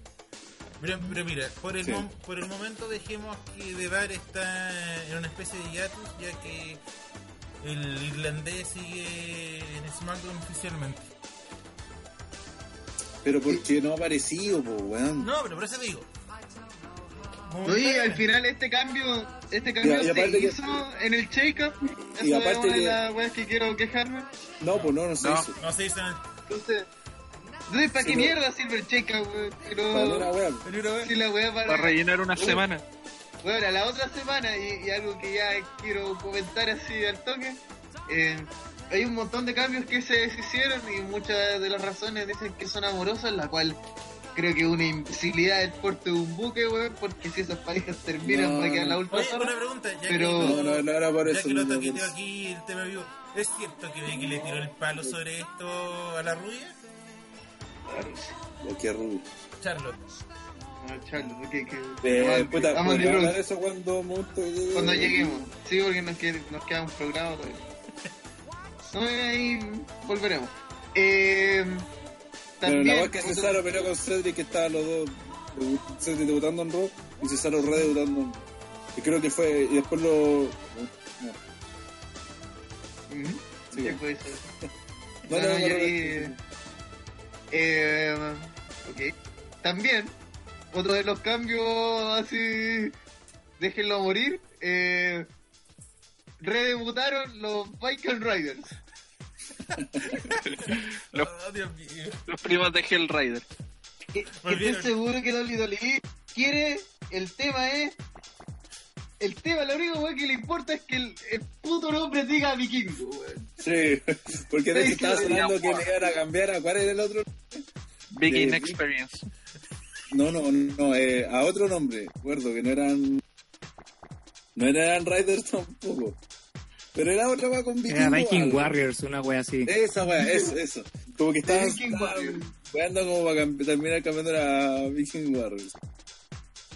Pero, pero mira, por el, Sí. mom- por el momento dejemos que Devar está en una especie de hiatus, ya que el irlandés sigue en SmackDown oficialmente. Pero porque no ha aparecido, po, weón. No, pero por eso digo. Oye, al final este cambio, este cambio y se que- hizo en el shake-up. Eso Y es aparte una de que- las weas que quiero quejarme. No, pues no, no se No. hizo. No se hizo en el... Entonces, entonces ¿para Sí, qué no. mierda sirve el shake-up, no- Para una wea. si la wea para... Para rellenar una semana. Bueno, la otra semana, y, y algo que ya quiero comentar así al toque, eh, hay un montón de cambios que se deshicieron y muchas de las razones dicen que son amorosas, la cual creo que es una imbecilidad del porte de un buque, weón, porque si esas parejas terminan No, va a quedar la no. última Oye, una pregunta, ya Pero- que No, no, no era por ya eso. que lo no toqueteo eso. aquí el tema vivo, ¿es cierto que Becky le tiró el palo sobre esto a la rubia? Oh, qué rudo. Charlotte. No, Charlo, que, que, Eh, vamos, puta, vamos podría de hablar eso cuando monto llegue. cuando lleguemos, sí, porque nos queda, nos queda un programa todavía. No, y ahí volveremos. Eh, Pero también, la verdad es que Cesaro peleó con Cedric, que estaban los dos. Cedric debutando en Raw y Cesaro re debutando en Y creo que fue. Y después lo. No, sí, ¿Qué? No, No, no, yo. Eh, ok. También, otro de los cambios así, déjenlo morir, eh, redebutaron los Viking Riders. Los, Oh, Dios mío. los primos de Hellrider. Estoy seguro que WWE quiere, el tema es, el tema, lo único weón, que le importa es que el, el puto nombre diga vikingo, weón. Sí, porque de hecho estaba sonando que le iban a cambiar a cuál era el otro. Big De- Inexperience. No, no, no, eh, a otro nombre, recuerdo que no eran. No eran Riders tampoco. Pero era otra wea con Era vikingo, Viking algo. Warriors, una wea así. Esa wea, eso, eso. Como que Warriors. weando como para cambi- terminar cambiando a Viking Warriors.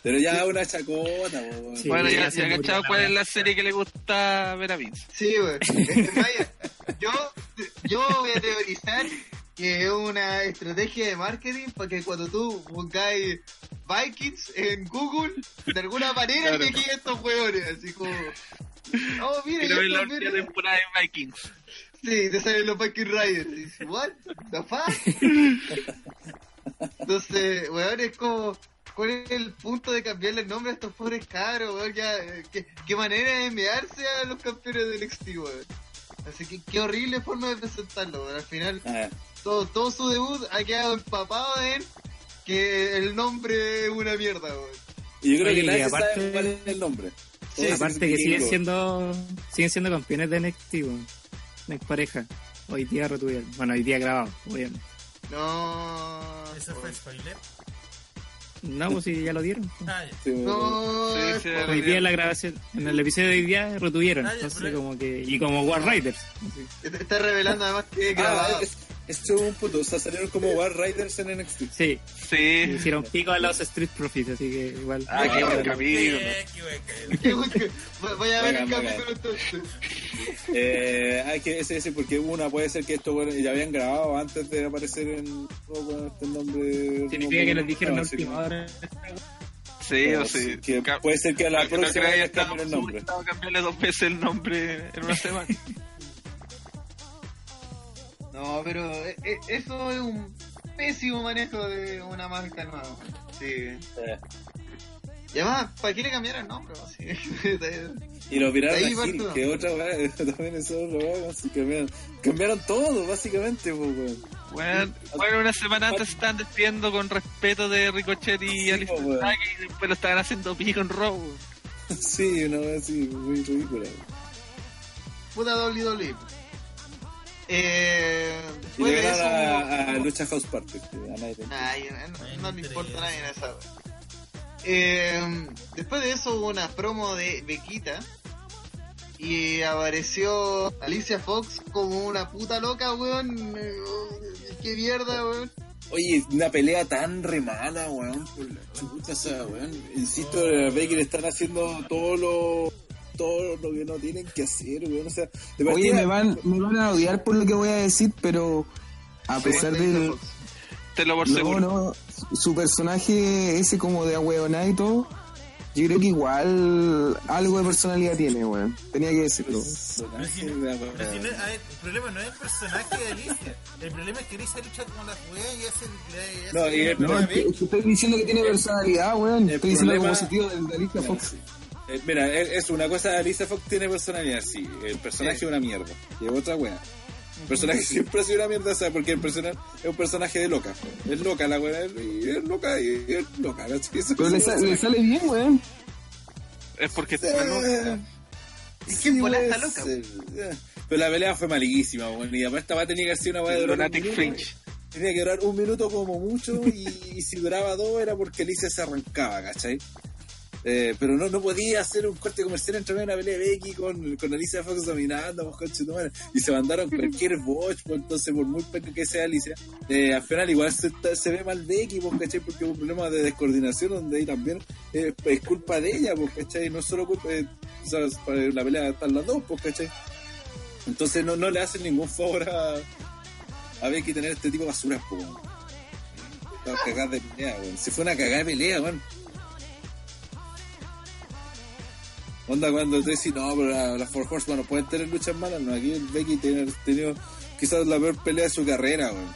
Pero ya una chacota, weón. Sí. bueno, ya, ya cachado la cuál es la serie que le gusta ver a Vince. Sí, weón. Vaya, yo, yo voy a teorizar que es una estrategia de marketing para que cuando tú buscáis Vikings en Google, de alguna manera Claro. te queden estos hueones, así como... Oh, mira, ver la última temporada de Vikings. Sí, te salen los Viking Riders. Y dices, what the fuck? Entonces, weón, es como... ¿Cuál es el punto de cambiarle el nombre a estos pobres cabros, weón? Ya, eh, ¿qué, qué manera de mearse a los campeones del NXT, weón. Así que qué horrible forma de presentarlo, weón. Al final, todo, todo su debut ha quedado empapado en que el nombre es una mierda, weón. y yo creo Oye, que nadie aparte- sabe cuál es el nombre. Sí, Aparte que siguen siendo siguen siendo campeones de NXT, weón. Es pareja. Hoy día retuvieron. Bueno, hoy día grabado, obviamente. No. ¿Eso fue spoiler? No, pues si ya lo dieron. Ah, ya. Sí. No. Sí, sí, Hoy día en la grabación, en el episodio de hoy día retuvieron. Ah, ya, Entonces como que, y como War Riders. Está revelando además que es Ah, grabado. es, eso es un punto. O sea, salieron como War Riders en NXT. Sí, Sí. hicieron pico a los Street Profits, así que igual. Ah, qué buen que- Voy a ver el capítulo entonces. Eh, hay que ese, ese, porque una puede ser que esto bueno, ya habían grabado antes de aparecer en con este nombre. Significa que les dijeron no, a sí, última hora. Sí, Pero o sí. que puede ser que a la no creo próxima que haya les estado cambien el nombre. estado cambiarle dos veces el nombre en una semana. No, pero eh, eh, eso es un pésimo manejo de una marca nueva. Sí. Eh, Y además, ¿para qué le cambiaron el nombre? Sí. Y lo viraron Ahí a Gil, que otra weá, también es otra weá, así cambiaron, cambiaron todo, básicamente, pues, weón. Bueno, bueno, una semana antes se estaban despidiendo con respeto de Ricochet y Sí, Alistair. Black y después lo estaban haciendo pico en weón. Sí, una weá así, muy ridícula. weón. Puta WWE. Eh, le de eso, a, a lucha House Party. Ay, no, no le importa a nadie en esa. Eh, después de eso hubo una promo de Bequita y apareció Alicia Fox como una puta loca, weón. Eh, Qué mierda, weón. Oye, una pelea tan re mala, weón. Por la o sea, weón. Insisto, a le están haciendo todo lo, todo lo que no tienen que hacer, weón. O sea, de Oye, partida- me van, me van a odiar por lo que voy a decir, pero a pesar Alicia de... Fox. Te lo por No, seguro. no, su personaje ese como de ahueonada y todo, yo creo que igual algo de personalidad tiene, weón. Tenía que decirlo. Pero si no- pero si no- a ver, el problema no es el personaje de Alicia. El problema es que Alicia lucha como la weá y hace. le- No, hace- y el- No, que estoy diciendo que tiene personalidad, weón. el Estoy diciendo algo problema- positivo del de Alicia Fox. Sí. Eh, mira, es es una cosa, Lisa Fox tiene personalidad, sí. El personaje Sí. es una mierda. Y es otra wea. El personaje siempre ha sido una mierda, o sea, porque el personaje es un personaje de loca. Es loca la wea, y es loca y es loca, ¿cachai? Eso Pero le, es sa- sale bien, weón. Es porque está loca. ¿Y quién bola puede está loca? ser. Pero la pelea fue malísima, weón. Y además esta va a tener que hacer una wea de Lunatic. Fringe. Tenía que durar un minuto como mucho y, y si duraba dos era porque Alicia se arrancaba, ¿cachai? Eh, pero no, no podía hacer un corte comercial entre una pelea de Becky con, con Alicia Fox dominando, pues, y se mandaron cualquier botch, pues, entonces por muy pequeño que sea Alicia, eh, al final igual se, ve mal Becky, pues, ¿cachai? Porque hubo un problema de descoordinación donde ahí también eh, es culpa de ella, pues, ¿cachai? No solo culpa, o sea, para la pelea están las dos, pues, ¿cachai? Entonces no, no le hacen ningún favor a, a Becky tener este tipo de basura, pues, de pelea, weón. Fue una cagada de pelea, weón. Onda cuando te decís, no, pero las la Four Horsemen no pueden tener luchas malas, no, aquí el Becky tiene tenido quizás la peor pelea de su carrera, weón.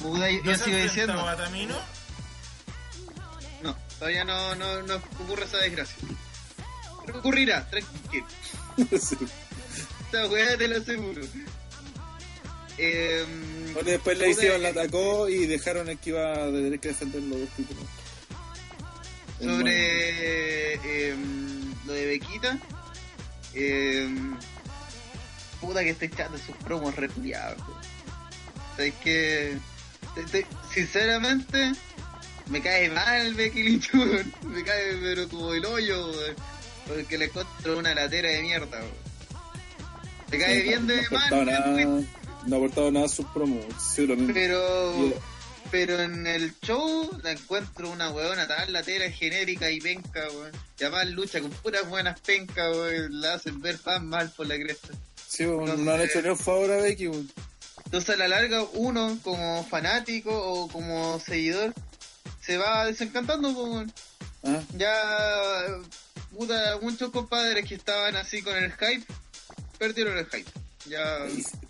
Yo, ¿No yo se sigo diciendo. enfrentado a Tamino? No, todavía no, no, no ocurre esa desgracia. Pero ocurrirá, tranquilo. Esta weá te lo aseguro. Eh, Bueno, después le hicieron, la atacó y dejaron el que iba a tener que defender los dos títulos. Sobre eh, lo de Bequita. Eh, puta que estoy echando sus promos repudiados. Sabes que te- te- sinceramente me cae mal Becky Lynch, me cae pero como el hoyo, porque le encuentro una latera de mierda. Me cae bien de no, mal, nada, no ha aportado nada a sus promos. Mismo. pero Yeah. Pero en el show la encuentro una weona tan latera, genérica y penca, weón. Y además lucha con puras buenas pencas, weón. La hacen ver tan mal por la cresta. Sí, weón, no no, han hecho ni un favor a Becky, weón. Entonces a la larga uno como fanático o como seguidor se va desencantando, weón. Ah, Ya, puta, muchos compadres que estaban así con el hype, perdieron el hype. Ya,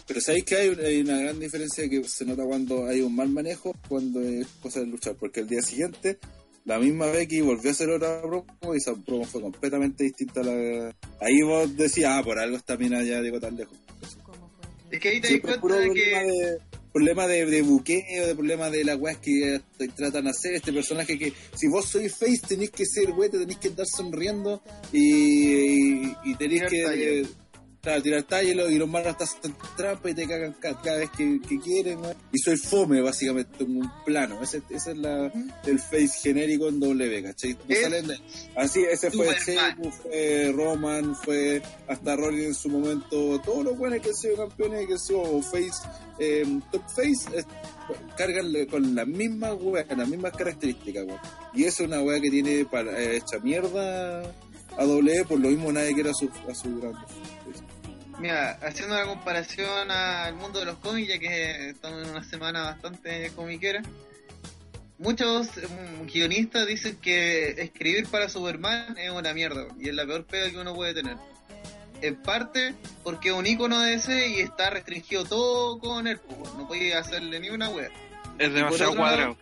Pero sabéis que hay, hay una gran diferencia que se nota cuando hay un mal manejo, cuando es cosa de luchar, porque el día siguiente la misma Becky volvió a hacer otra promo y esa promo fue completamente distinta a la... Ahí vos decías, ah, por algo esta mina ya llegó tan lejos. es que ahí te das cuenta de que... de, problema de, de buqueo, de problema de las weas que te tratan de hacer, este personaje que si vos sois face tenéis que ser güey, te tenéis que andar sonriendo y, y, y tenéis Tirar que claro, tirar talla y, lo- y los malos te hacen trampa y te cagan ca- cada, vez que, que quieren güey. y soy fome básicamente en un plano ese, ese es la, el face genérico en W ¿cachai? No salen de- así ese fue. Sheamus, fue Roman fue hasta Rollins en su momento todos los buenos que han sido campeones que han sido face eh, top face eh, cargan con las mismas weas, las mismas características y eso es una wea que tiene para, eh, hecha mierda a W por lo mismo nadie quiere a su, a su grande Mira, haciendo una comparación al mundo de los cómics, ya que estamos en una semana bastante comiquera, muchos mm, guionistas dicen que escribir para Superman es una mierda y es la peor pega que uno puede tener. En parte porque es un icono de ese y está restringido todo con él, pues, no puede hacerle ni una wea. Es demasiado lado, cuadrado.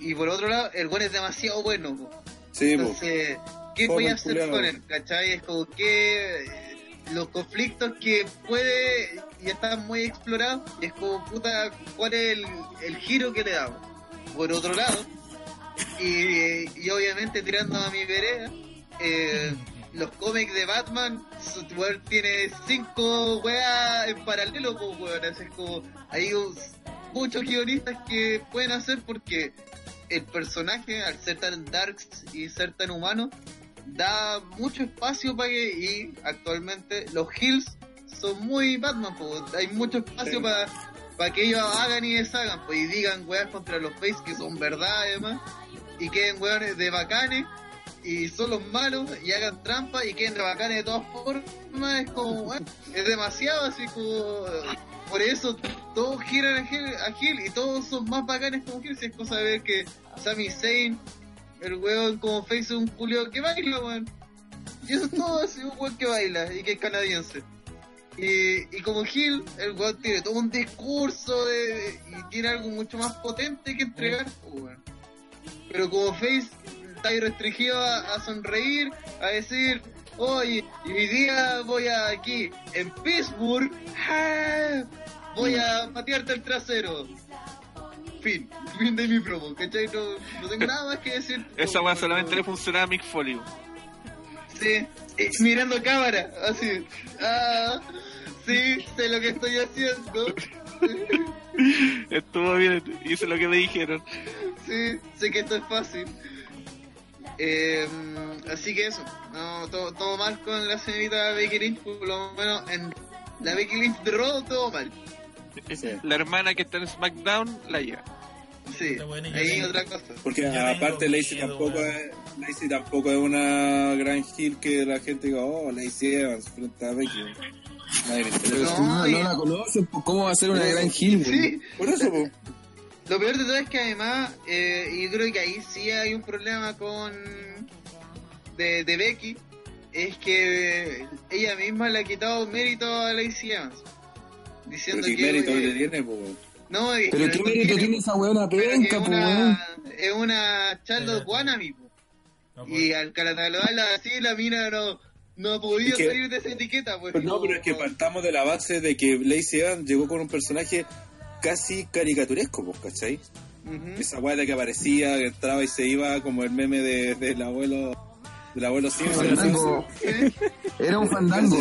Y por otro lado, el buen es demasiado bueno. pues. sí po. Entonces, ¿qué voy a hacer con él? ¿Cachai? Es como que eh, los conflictos que puede y están muy explorados, y es como puta, ¿cuál es el, el giro que le damos? Por otro lado, y, y obviamente tirando a mi vereda, eh, los cómics de Batman, su weón tiene cinco weas en paralelo, pues weón. Así es como, hay un- muchos guionistas que pueden hacer porque el personaje, al ser tan darks y ser tan humano, da mucho espacio para que, y actualmente los Hills son muy Batman, pues, hay mucho espacio Sí. para para que ellos hagan y deshagan, pues, y digan weas contra los Face que son verdad además, y queden weones de bacanes, y son los malos, y hagan trampa, y queden de bacanes de todas formas, es como, es demasiado así como, por eso todos giran a Gil, a Gil, y todos son más bacanes como Gil, si es cosa de ver que Sami Zayn, el weón como Face es un culio que baila, weón. Y eso es todo, así un weón que baila y que es canadiense. Y, y como Gil, el weón tiene todo un discurso de, y tiene algo mucho más potente que entregar, pues, weón. Pero como Face está ahí restringido a, a sonreír, a decir, oye, y hoy día voy a aquí, en Pittsburgh, ¡ah! voy a patearte el trasero. Fin, fin de mi promo, ¿cachai? No, no tengo nada más que decir. Esa weá solamente le funcionaba a Mick Foley. Sí, eh, mirando cámara, así. Ah, sí, sé lo que estoy haciendo. Estuvo bien, hice lo que me dijeron. Sí, sé que esto es fácil. Eh, así que eso, no, todo, todo mal con la señorita Becky Lynch, por lo menos en la Becky Lynch de Raw, todo mal. Sí. La hermana que está en SmackDown la lleva. Sí, bueno, ahí tengo- otra cosa. Porque aparte Lacey miedo, tampoco es, Lacey tampoco es una gran heel que la gente diga, oh, Lacey Evans frente a Becky. Le Pero no, No, no la conocen, pues, ¿cómo va a ser una gran Gil? Sí, Por eso, po. Lo peor de todo es que además, eh, y yo creo que ahí sí hay un problema con de, de Becky, es que ella misma le ha quitado mérito a Lacey Evans. Pero Diciendo qué que mérito oye, le tiene, po. no, Pero que qué mérito tiene esa weona pero es penca, pues, es una Charlotte. Wannabe, po. No, y pues, al catalogarla así, la mina no, no ha podido Es que- salir de esa etiqueta. Pues, Pero no, pero es que partamos de la base de que Lacey Evans llegó con un personaje casi caricaturesco, pues, ¿cachai? Esa weá de que aparecía, que entraba y se iba como el meme de- del abuelo del abuelo Simpson. Fandango. ¿Sí? Era un fandango.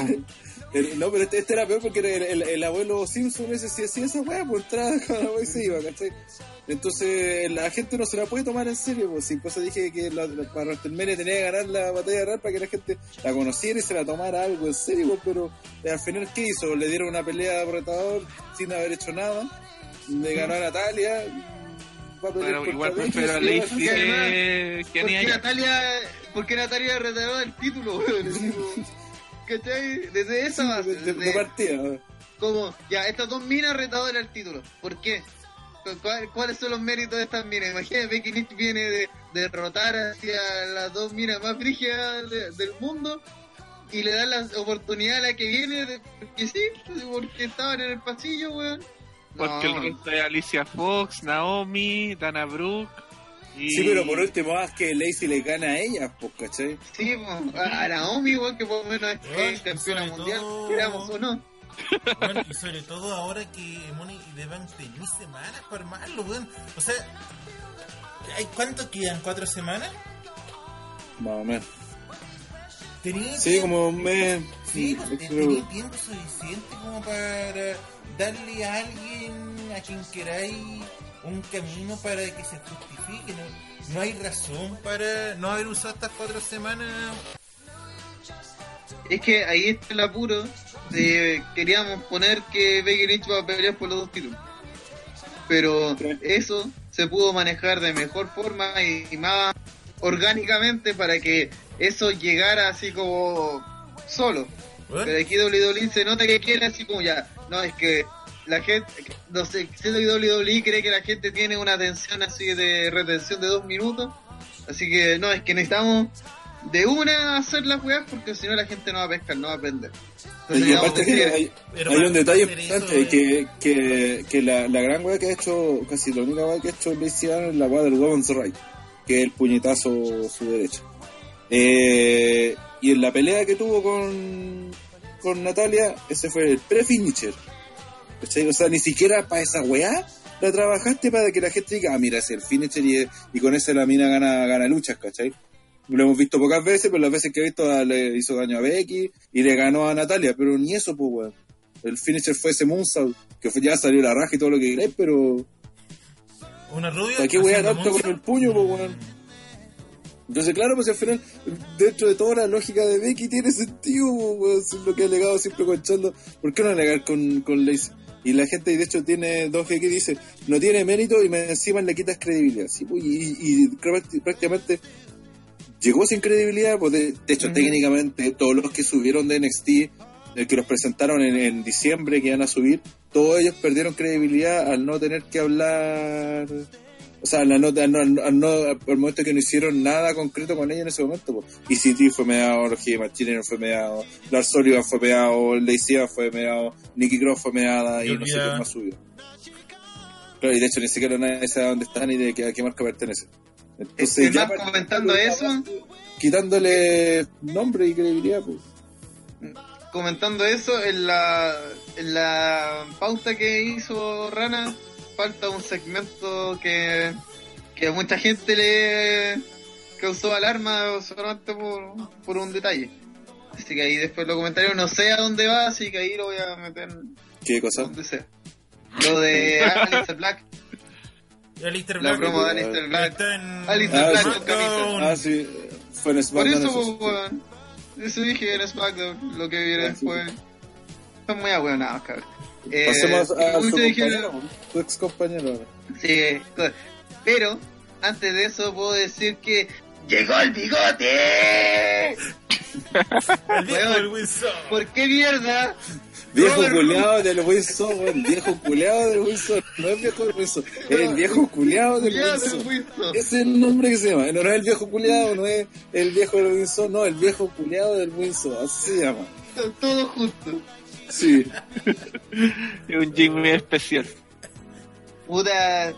El- no, pero este, este era peor porque era el, el- el abuelo Simpson ese sí hacía esa weá, pues entraba con la weá y se iba, ¿cachai? Entonces la gente no se la puede tomar en serio, pues sí, por eso dije que la- la- para WrestleMania tenía que ganar la batalla real para que la gente la conociera y se la tomara algo en serio, pues, pero al final ¿qué hizo? Le dieron una pelea de retador sin haber hecho nada, le ganó a Natalia, Pero igual a Lacey ser- que, que ¿Por ni a qué ella. Natalia, ¿Por qué Natalia retiró el título, weón? ¿Cachai? Desde esa base, de, de- de desde- partida. como, ya, estas dos minas retadoras el título. ¿Por qué? ¿Cu- cuál- ¿Cuáles son los méritos de estas minas? Imagínate, Becky Lynch viene de, de derrotar hacia las dos minas más frígidas de- del mundo y le da la oportunidad a la que viene, de, porque sí, porque estaban en el pasillo, weón. Porque No. el resto es Alicia Fox, Naomi, Dana Brooke. Y... Sí, pero por último, haz que Lacey le gana a ella, pues, ¿cachai? Sí, po, a, Naomi, weón, que por lo menos es, campeona mundial, todo- queramos o no. Bueno, y sobre todo ahora que Money deben tener semanas para armarlo, weón. O sea, ¿hay ¿cuánto quedan? ¿Cuatro semanas? Más o menos. Tenía Sí, como un mes. Sí, pues, tenía tiempo suficiente como para darle a alguien a quien queráis un camino para que se justifique. No, no hay razón para no haber usado estas cuatro semanas. Es que ahí está el apuro de queríamos poner que Becky Lynch va a pelear por los dos títulos. Pero eso se pudo manejar de mejor forma y, más orgánicamente para que eso llegara así como solo. Pero aquí WWE se nota que quiere así como ya, no es que la gente, no sé, siendo que WWE cree que la gente tiene una atención así de retención de dos minutos, así que no, es que necesitamos de una hacer las weas porque si no la gente no va a pescar, no va a aprender. Entonces, Y aparte que hay, Pero hay para un detalle eso, importante, eh. que, que, que la, la gran weá que ha hecho, casi la única weá que ha hecho Evans es la weá del Women's Right, que es el puñetazo su derecha. Eh, y en la pelea que tuvo con, con Natalia, ese fue el pre-finisher. ¿Cachai? O sea, ni siquiera para esa weá la trabajaste para que la gente diga, ah, mira, es el finisher y, y con ese la mina gana, gana luchas, ¿cachai? lo hemos visto pocas veces, pero las veces que he visto a- le hizo daño a Becky y le ganó a Natalia, pero ni eso, pues, weón. El finisher fue ese Moonsault, que fue, ya salió la raja y todo lo que queráis, pero Una rubia. ¿para qué weá tanto con el puño, pues, weón? Entonces, claro, pues al final, dentro de toda la lógica de Becky tiene sentido, pues, weón, es lo que ha alegado siempre con Charlo. ¿Por qué no alegar con, con Lacey? Y la gente, y de hecho, tiene dos que dice, no tiene mérito y encima le quitas credibilidad. Sí, pues, y, y prácti- prácticamente llegó sin credibilidad, pues de, de hecho, técnicamente, todos los que subieron de NXT, el que los presentaron en, en diciembre, que iban a subir, todos ellos perdieron credibilidad al no tener que hablar, o sea, al no, al no, no- al momento que no hicieron nada concreto con ella en ese momento. Pues. ECT fue meado, Roger Martínez fue meado, Lars Sullivan fue meado, Lacey Evans fue meado, Nikki Cross fue meada y Y no sé quién más subió. Claro, y de hecho ni siquiera nadie sabe dónde están ni de qué, a qué marca pertenece. Entonces, ya más comentando eso, quitándole nombre y credibilidad, pues. comentando eso, en la, en la pauta que hizo Rana, falta un segmento que, que a mucha gente le causó alarma solamente por, por un detalle. Así que ahí después lo comentaré, no sé a dónde va, así que ahí lo voy a meter ¿Qué cosa? donde sea. Lo de Alistair Black, Y Alistair la Black. promo de Alistair Black. Está en. Alistair Ah, Black sí. con camisa. Ah, sí, fue en Por SmackDown. eso, eso weón. Eso dije en SmackDown, lo que viene Ah, sí. después. Son muy abuenados, cabrón. Eh, Pasemos a, a su compañero, su ex compañero. Sí, pero antes de eso puedo decir que llegó el bigote. El viejo del Wilson. ¿Por qué mierda? Viejo Robert culeado del Wilson, weón, viejo culeado del Wilson. No es viejo del Wilson, es el viejo culeado del Wilson. Ese es el nombre que se llama. No, no es el viejo culeado, no es el viejo del Wilson, no, el viejo culeado del Wilson. Así se llama. To- Todo justo. Sí. Es un Jimmy especial. Puta,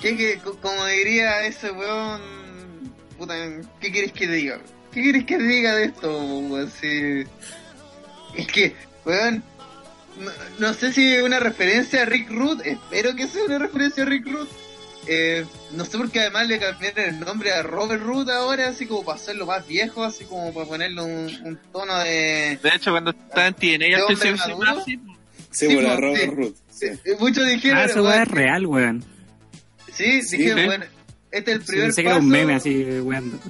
¿qué, qué- co- como diría ese weón, puta, ¿qué quieres que diga? ¿Qué quieres que diga de esto, weón? Sí. Es que, weón, no, no sé si es una referencia a Rick Root, espero que sea una referencia a Rick Root. Eh, no sé por qué además le cambiaron el nombre a Robert Root ahora, así como para hacerlo más viejo, así como para ponerle un, un tono de... De hecho, cuando estaba en TNA ¿De al hombre principio se maduro? llamaba así. Sí, Sí, bueno, pues, Robert sí. Root. Sí. Eh, Muchos dijeron... Ah, weón, weá es real, weón. Sí, Sí, dijeron, ¿eh? bueno, este es el Sí, primer pensé que era paso... un meme así, weón.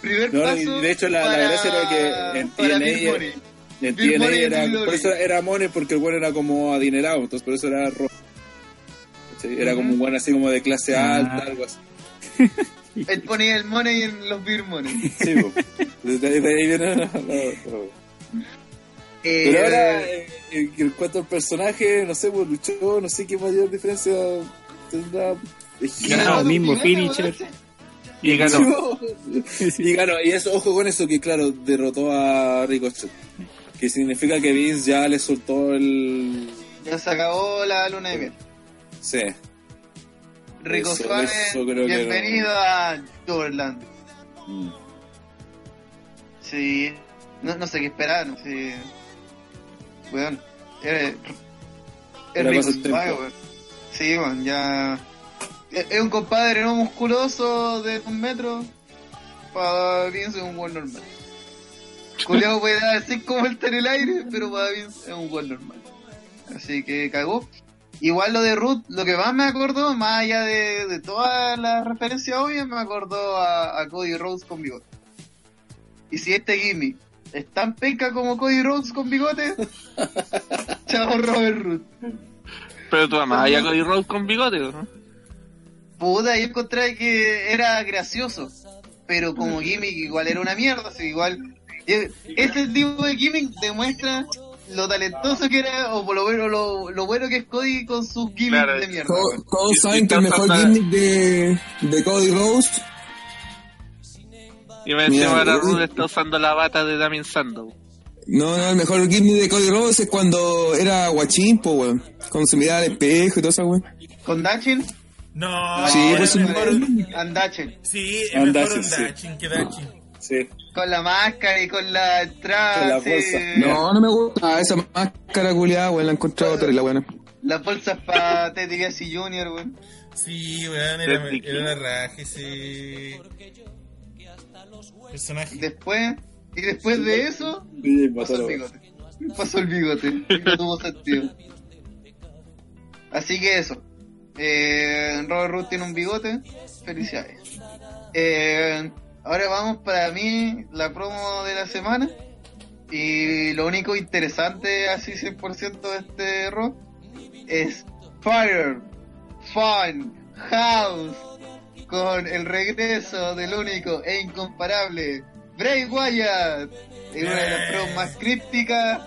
primer No, paso y de hecho la- la para- gracia era que en TNA. En TNA era, por eso era Money porque el bueno era como adinerado, entonces por eso era rojo. Sí, Era como un buen así como de clase Ah. alta, algo así. Él ponía el money en los Beer Money. Sí, po. Desde ahí, de ahí viene la- la- la- Eh, Pero ahora, eh, eh, en cuanto al personaje, no sé, pues luchó, no sé qué mayor diferencia tendrá. Ganó no, mismo finisher. Y ganó. y ganó, y eso, ojo con eso, que claro, derrotó a Ricochet. Que significa que Vince ya le soltó el. Ya se acabó la luna de miel. Sí. Rico Eso- Suárez, bienvenido a Doverland. Mm. Sí, no, no sé qué esperar, no sé. Weón, es, es Era Rico. Sí, weón, ya. Es, un compadre no musculoso de un metro. Para Vince es un buen normal. Culeado puede dar así como el en el aire, pero para Vince es un buen normal. Así que cagó. Igual lo de Ruth, lo que más me acordó, más allá de, de todas las referencias obvias, me acordó a, a Cody Rhodes con bigote. Y si este gimmick es tan penca como Cody Rhodes con bigote, chao Robert Root. Pero tú amas a Cody Rhodes con bigote, ¿no? Puta, yo encontré que era gracioso, pero como gimmick igual era una mierda, así igual... Ese tipo de gimmick demuestra lo talentoso que era, o por lo bueno, lo, lo bueno que es Cody con sus gimmicks Claro, de mierda. Todos, todos saben que el mejor gimmick de, de Cody Rhodes Y me encima ahora. Rude está usando la bata de Damien Sandow. No, no, el mejor gimmick de Cody Rhodes es cuando era guachín, po, weón. Cuando se miraba al espejo y todo eso, weón. ¿Con Dachin? No, Sí, pues, el un mejor- Andachin. Sí, es Andachin, mejor sí. Andachin que Dachin. Sí. Con la máscara y con la entrada. La bolsa. No, no me gusta esa máscara culiada, weón. La he encontrado terrible, weón. Las bolsas para Teddy Biasi Jr., weón. Sí, weón, era, era una raje, sí. Personaje. Después, y después de eso, DJ pasó el bigote. Pasó el bigote. Y no tuvo sentido. Así que eso. Eh, Robert Root tiene un bigote. Felicidades. Eh, ahora vamos para mí la promo de la semana. Y lo único interesante, así 100% de este rock, es Fire, Fun, House, con el regreso del único e incomparable Bray Wyatt, en una de las pruebas más crípticas.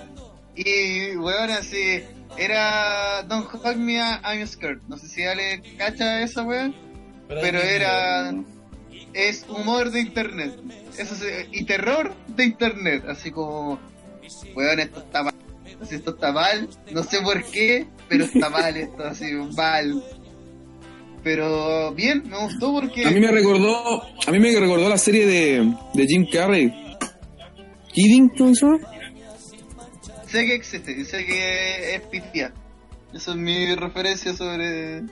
Y, weón, así, era Don't Hug Me, I'm Scared. No sé si Ale cacha esa, weón, pero era. Es humor de internet. Eso y terror de internet. Así como, weón, esto está mal. Así, esto está mal. No sé por qué, pero está mal esto, así, mal. Pero bien, me gustó porque. A mí me recordó, a mí me recordó la serie de, de Jim Carrey. Kidding, ¿cómo se? Sé que existe sé que es pifia. Esa es mi referencia sobre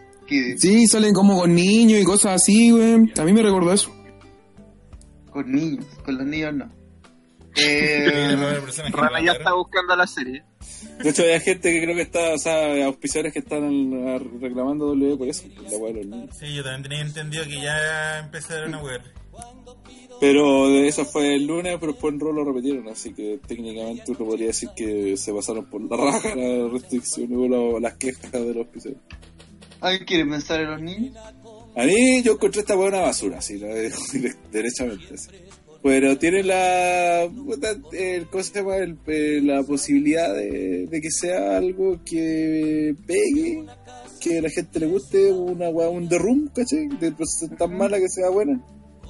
Sí, salen como con niños y cosas así, güey. A mí me recordó eso. Con niños, con los niños no. Eh, Rana ya está buscando la serie. De hecho, hay gente que creo que está, o sea, auspiciadores que están reclamando W por eso. la weá de los niños. Sí, yo también tenía entendido que ya empezaron a wear. Pero de eso fue el lunes, pero después en Raw lo repitieron, así que técnicamente uno podría decir que se pasaron por la raja las restricciones o la- las quejas de los auspiciadores. ¿Alguien quiere pensar en los niños? A mí yo encontré esta weá una basura, así, la digo derechamente. así. Pero tiene la, el, ¿cómo se llama? El- eh, la posibilidad de, de que sea algo que pegue, que a la gente le guste, una un The Room, ¿cachai? De tan mala que sea buena.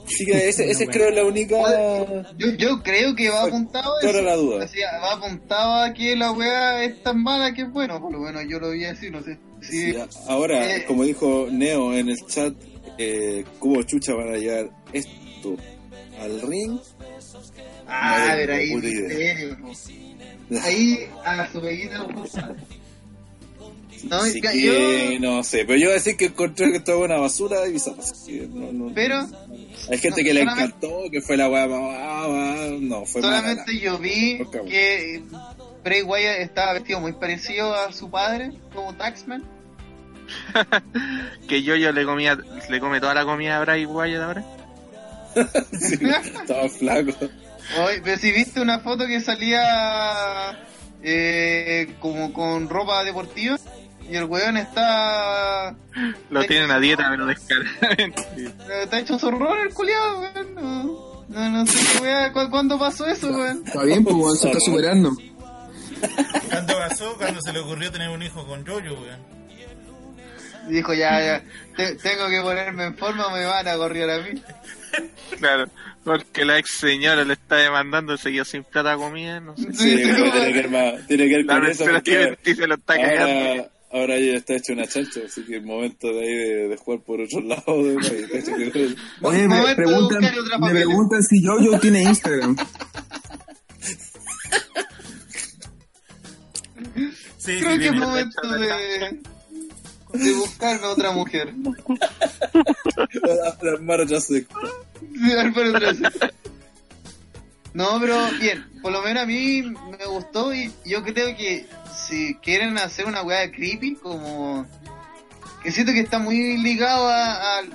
Así que ese, ese creo es la única... Yo, yo creo que va apuntado a eso. la duda. Así, va apuntado a que la weá es tan mala que es bueno. Por lo menos yo lo vi así, no sé. Sí, Sí, ahora, Eh. como dijo Neo en el chat, eh, ¿cómo chucha van a llevar esto al ring? Ah, a ver, ahí, serio. Ahí, a su puso. No, Así ya, que yo, no sé, pero yo voy a decir que encontré que esto es una basura y bizarra, no, no- pero Hay gente no, que le encantó, que fue la weá, no, fue mala. solamente yo vi que Bray Wyatt estaba vestido muy parecido a su padre, como Taxman. Que yo yo le comía, le come toda la comida a Bray Wyatt ahora. Sí, estaba flaco. Oye, pero si viste una foto que salía eh, como con ropa deportiva y el weón está Lo tienen a dieta, pero descaradamente. está hecho zorrón el culiado, weón. No, no, no sé ¿cu- ¿cuándo pasó eso, weón? Está bien, pues, weón, se está superando. ¿Cuándo pasó? Cuando se le ocurrió tener un hijo con Jojo, weón. Y dijo, ya, ya, te- tengo que ponerme en forma o me van a correr a mí. Claro, porque la ex señora le está demandando, seguía sin plata comida, no sé. Sí, pero tiene que ver más, tiene que ver La con eso. pero porque tiene, y se lo está cagando. Ahora, ya está hecho una chancha, así que es momento de ahí de, de jugar por otro lado. De, de- Oye, me preguntan, me si Jojo tiene Instagram. Sí, Creo sí, que es momento de, de buscarme otra mujer. de armar otra secta. Sí. No, pero bien, por lo menos a mí me gustó y yo creo que si quieren hacer una weá creepy, como que siento que está muy ligado a- al-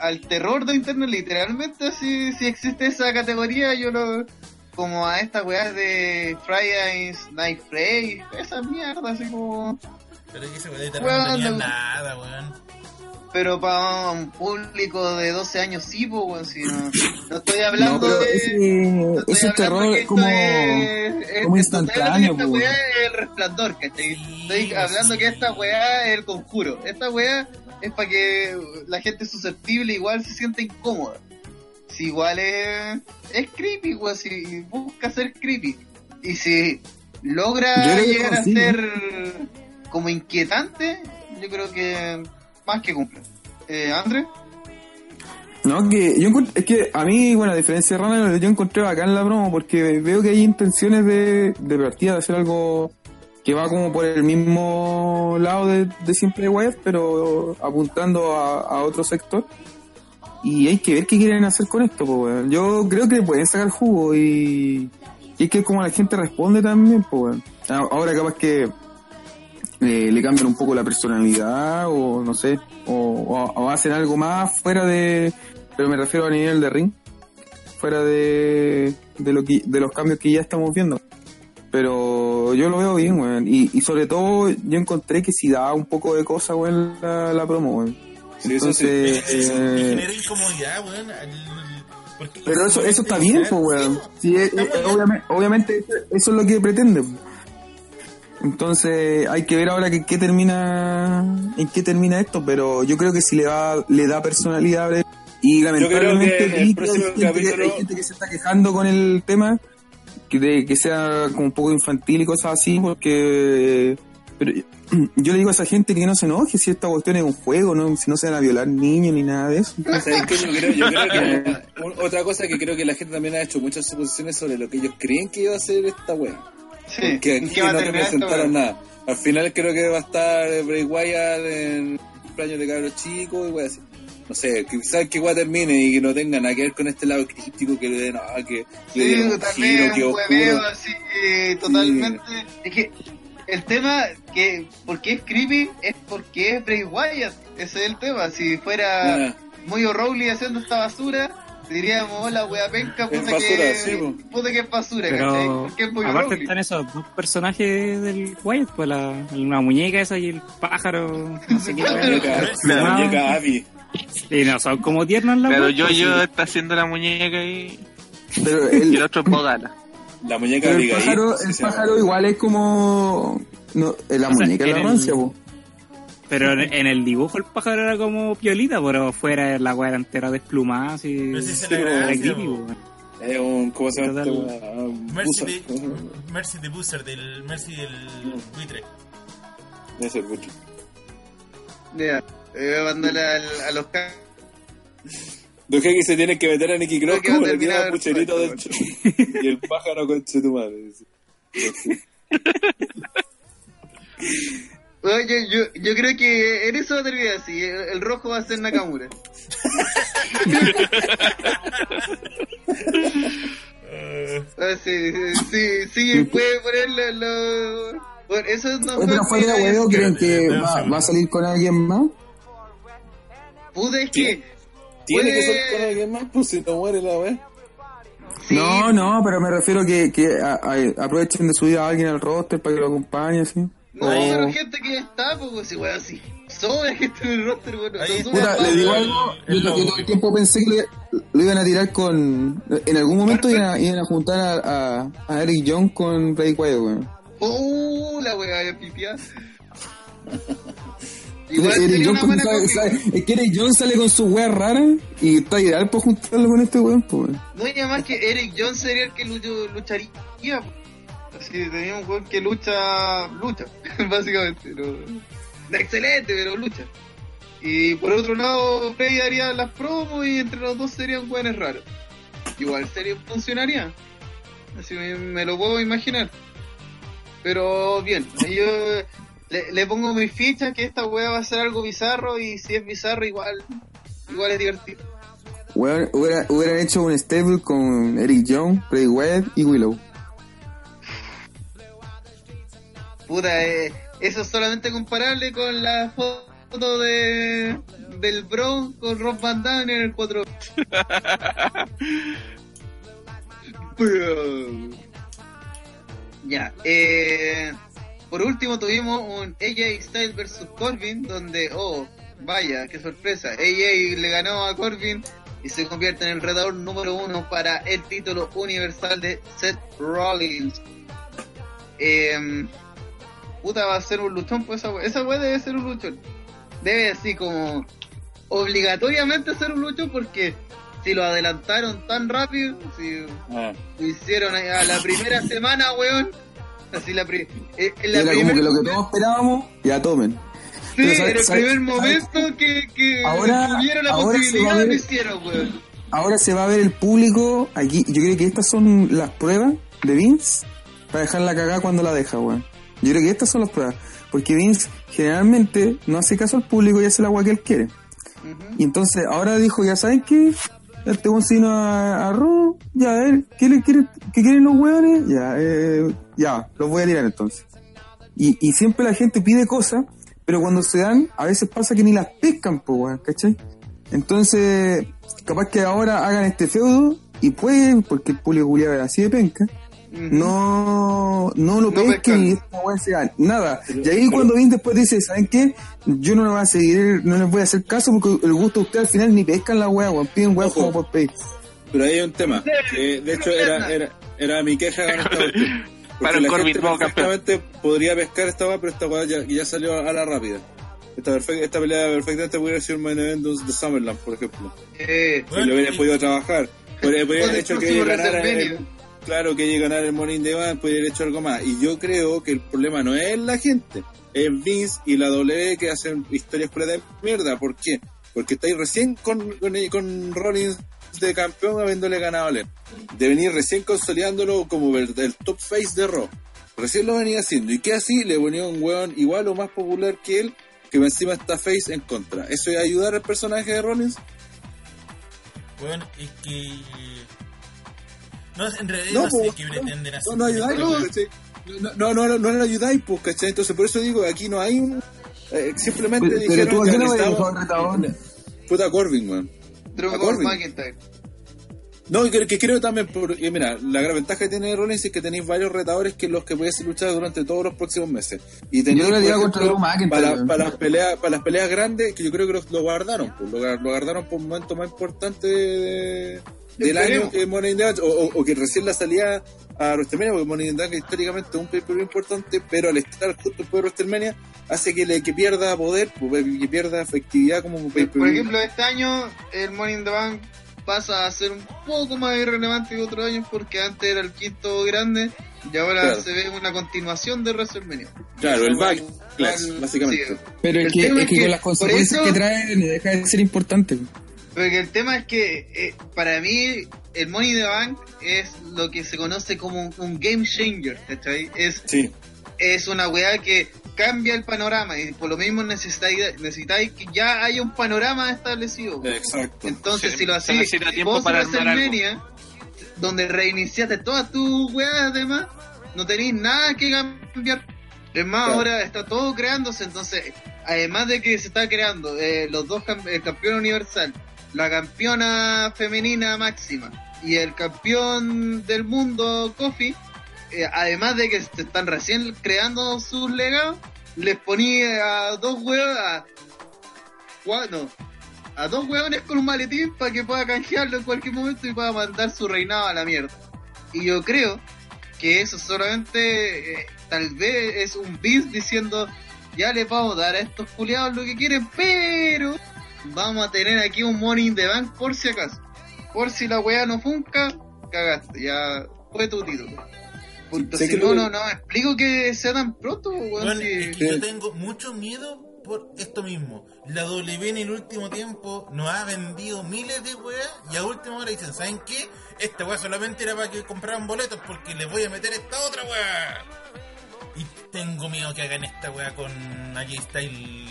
al terror de internet, literalmente, si, si existe esa categoría, yo lo como a estas weas de Friday's Night Play, esa mierda, así como Pero es que ese weón no tenía no. nada, weón. pero para un público de 12 años sí, pues, weón, si no, no estoy No, hablando pero de... ese, No estoy ese hablando terror que como... es- es- como instantáneo, Esta weá es el resplandor, ¿cachai? Sí, Estoy hablando sí. que esta weá es el conjuro. Esta weá es para que la gente susceptible igual se sienta incómoda. Si igual es, es creepy, weón, si busca ser creepy. Y si logra llegar a ser como inquietante, yo creo que más que cumple. Eh, André, No, que yo es que a mí, bueno, a diferencia de Rana, yo encontré bacán la promo porque veo que hay intenciones de, de partida de hacer algo que va como por el mismo lado de, de siempre de Wyatt, pero apuntando a, a otro sector. Y hay que ver qué quieren hacer con esto, pues. Yo creo que pueden sacar jugo y, y es que como la gente responde también, pues, weón. Ahora capaz que eh, le cambian un poco la personalidad o no sé, o, hacen algo más fuera de, pero me refiero a nivel de ring, fuera de, de, lo que, de los cambios que ya estamos viendo. Pero yo lo veo bien, weón. Y, sobre todo yo encontré que si daba un poco de cosa, weón, la, la promo. Sí, eso sí. Entonces, eh, genera incomodidad, weón. pero eso, eso está bien, pues, weón. Sí, eh, eh, obviamente, obviamente eso es lo que pretende. Entonces hay que ver ahora que, qué termina, en qué termina esto, pero yo creo que si le va, le da personalidad y lamentablemente que el que próximo hay, gente que, capítulo- hay gente que se está quejando con el tema, que, de, que sea como un poco infantil y cosas así, porque pero yo le digo a esa gente que no se enoje si esta cuestión es un juego, no, si no se van a violar niños ni nada de eso. ¿Sabes qué? Yo creo, yo creo que un- otra cosa que creo que la gente también ha hecho muchas suposiciones sobre lo que ellos creen que iba a ser esta wea. Sí, Que ¿en aquí no te presentaron nada. Al final creo que va a estar Bray Wyatt en cumpleaños de cabros chicos y wea así. No sé, quizás que wea termine y que no tenga nada que ver con este lado crítico que le den, ah, que le dieron Sí, un también giro, que un oscuro. así eh, totalmente. Es que el tema que por qué es creepy es porque es Bray Wyatt. Ese es el tema. Si fuera Ah, muy O'Reilly haciendo esta basura, diríamos, hola wea penca, puta basura, que, sí, puta que es basura, ¿cachai? Pero Porque es muy aparte están esos dos personajes del Wyatt, pues la, la muñeca esa y el pájaro, no sé qué. La muñeca, la Ah. muñeca Abby. Y no son como tiernos la weá, yo, yo sí. está haciendo la muñeca y, Pero y el otro es Bodala. La muñeca pero el Abigail, pájaro, el se llama. pájaro igual es como... No, la O muñeca es la el- rancia, po. Pero en, el dibujo el pájaro era como piolita, pero fuera la weá era entera desplumada, así. Pero sí se le era. Es un, ¿cómo se llama? Un Mercy de, Mercy de Booster, del Mercy del buitre. Debe ser mucho. Ya, mandarle al, a los ca- Los que se tienen que meter a Nicky Cross como le queda el pucherito dentro. y el pájaro con tu madre. Oye, yo, yo creo que en eso va a terminar así. El, rojo va a ser Nakamura. Ah, sí, sí, sí, puede ponerle lo... Bueno, eso no pero fuera de huevo, ¿creen que va, va a salir con alguien más? Puta, es ¿Tiene- que... Tiene que ser con alguien más, pues si no muere la wea. Sí, No, no, pero me refiero que, que a- a- aprovechen de subir a alguien al roster para que lo acompañe, así. No, O- pero gente que ya está, pues, si weón, así. Sobra gente en el roster, bueno. Ahí no está. sube Puta, le digo weón. algo, el yo, todo el tiempo pensé que lo, lo iban a tirar con... En algún momento iban a, iban a juntar a, a, a Eric Young con Bray Wyatt, weón. Oh, la weá de pipiá. Igual Eric copia. sabe- es que Eric Young sale con su weá rara y está ideal para juntarlo con este weón, pues. No, y además que Eric Jones sería el que lucharía. Así tenía un weón que lucha, lucha, básicamente. No, excelente, pero lucha. Y por otro lado, Bray haría las promos y entre los dos serían weones raros. Igual sería, funcionaría. Así me, me lo puedo imaginar. Pero bien, yo le, le pongo mi ficha que esta wea va a ser algo bizarro y si es bizarro igual, igual es divertido. Weón, hubiera- hubieran hecho un stable con Eric Young, Bray Wyatt y Willow. Puta, eh, eso es solamente comparable con la foto de del Bro con Rob Van Damme en el 4. ya, eh, por último tuvimos un AJ Styles versus Corbin, donde, oh, vaya, qué sorpresa, AJ le ganó a Corbin y se convierte en el retador número uno para el título universal de Seth Rollins. Eh, puta va a ser un luchón, pues esa, esa weá debe ser un luchón. Debe así como obligatoriamente ser un luchón porque si lo adelantaron tan rápido, si Ah, lo hicieron a a la primera semana, weón. Así la, pri- eh, la Era como que lo que todos esperábamos, ya tomen. sí, pero sabe- en el sabe- primer momento que, que Ahora- tuvieron la ahora posibilidad ver- lo hicieron, weón. Ahora se va a ver el público aquí. Yo creo que estas son las pruebas de Vince para dejar la cagada cuando la deja, weón. Yo creo que estas son las pruebas. Porque Vince generalmente no hace caso al público y hace la agua que él quiere. Ujú. Y entonces ahora dijo, ya saben qué, este buen se vino a, a Raw, ya a ver, ¿qué, le quiere, ¿qué quieren los hueones? Ya, eh, ya, los voy a tirar entonces. Y, y siempre la gente pide cosas, pero cuando se dan, a veces pasa que ni las pescan, pues, weón, ¿cachai? Entonces, capaz que ahora hagan este feudo y pueden, porque el público culiado así de penca. No, no lo No pesquen pescan. y esta weá se gana. Nada. Y ahí cuando Vin después dice, ¿saben qué? Yo no les voy a seguir, no les voy a hacer caso porque el gusto de ustedes al final ni pescan la weá. Piden weá como por pay. Pero ahí hay un tema. que de hecho, era, era, era mi queja con esta Baron la Corbin, campeón. perfectamente podría pescar esta weá, pero esta weá ya, ya salió a la rápida. Esta, perfec- esta pelea perfectamente pudiera ser un main event de Summerland, por ejemplo. Eh, Si lo hubieran podido trabajar. Podría podría haber hecho que ganara El- Claro que ella ganara el Money in the Bank, podría haber hecho algo más. Y yo creo que el problema no es la gente, es Vince y la W que hacen historias por de mierda. ¿Por qué? Porque estáis recién con, con, con Rollins de campeón habiéndole ganado a Len. De venir recién consolidándolo como el, el top face de Raw. Recién lo venía haciendo. ¿Y qué así? Le ponía un weón igual o más popular que él, que encima está face en contra. ¿Eso es ayudar al personaje de Rollins? Bueno, es que. No, en realidad No, no, sé qué pretenden hacer. No, no ayudáis, No. No, no, no, no le ayudáis, pues, ¿cachai? Entonces, por eso digo, aquí no hay un... eh, simplemente Pero, pero dijeron tú, ¿a que no necesitamos- vas a retador? Puta Corbin, weón. Corbin. McIntyre. No, y que, que creo también, porque mira, la gran ventaja que tiene Rollins es que tenéis varios retadores que los que puedes luchar durante todos los próximos meses. Y tenéis, para, para las peleas, para las peleas grandes, que yo creo que lo, lo guardaron, pues, lo, lo guardaron por un momento más importante de- del Esperemos. año que Money in the Bank, o, o- o que recién la salida a WrestleMania, porque Money in the Bank históricamente es un pay importante, pero al estar justo después de WrestleMania hace que, le, que pierda poder, pues, que pierda efectividad como pay Por ejemplo, este año el Money in the Bank pasa a ser un poco más irrelevante que otros años porque antes era el quinto grande y ahora Claro. se ve una continuación de WrestleMania. Claro, el backlash, igual, básicamente. sí. Pero El es que, es que que con las consecuencias eso- que trae no deja de ser importante. Porque el tema es que eh, para mí el Money in the Bank es lo que se conoce como un, un game changer, ¿cachai? Es, Sí, es una weá que cambia el panorama y por lo mismo necesitáis, necesitáis que ya haya un panorama establecido. exacto. Entonces, Sí, si lo tiempo vos para. WrestleMania, donde reiniciaste todas tus weas, además, no tenéis nada que cambiar. Es más, Claro. ahora está todo creándose, entonces, además de que se está creando eh, los dos cam- el campeón universal, la campeona femenina máxima y el campeón del mundo Kofi, eh, además de que están recién creando sus legados, les ponía a dos huevos, a cuatro, a dos huevones con un maletín para que pueda canjearlo en cualquier momento y pueda mandar su reinado a la mierda. Y yo creo que eso solamente, eh, tal vez es un bis diciendo, ya les vamos a dar a estos culiados lo que quieren, pero vamos a tener aquí un money in the bank por si acaso. Por si la weá no funca, cagaste, ya fue tu título. Si no, no, no me explico que sea tan pronto, weón. Bueno, si- es que yo tengo mucho miedo por esto mismo. La W en el último tiempo nos ha vendido miles de weas y a última hora dicen, ¿saben qué? Esta wea solamente era para que compraran boletos porque les voy a meter esta otra wea. Y tengo miedo que hagan esta wea con AJ Style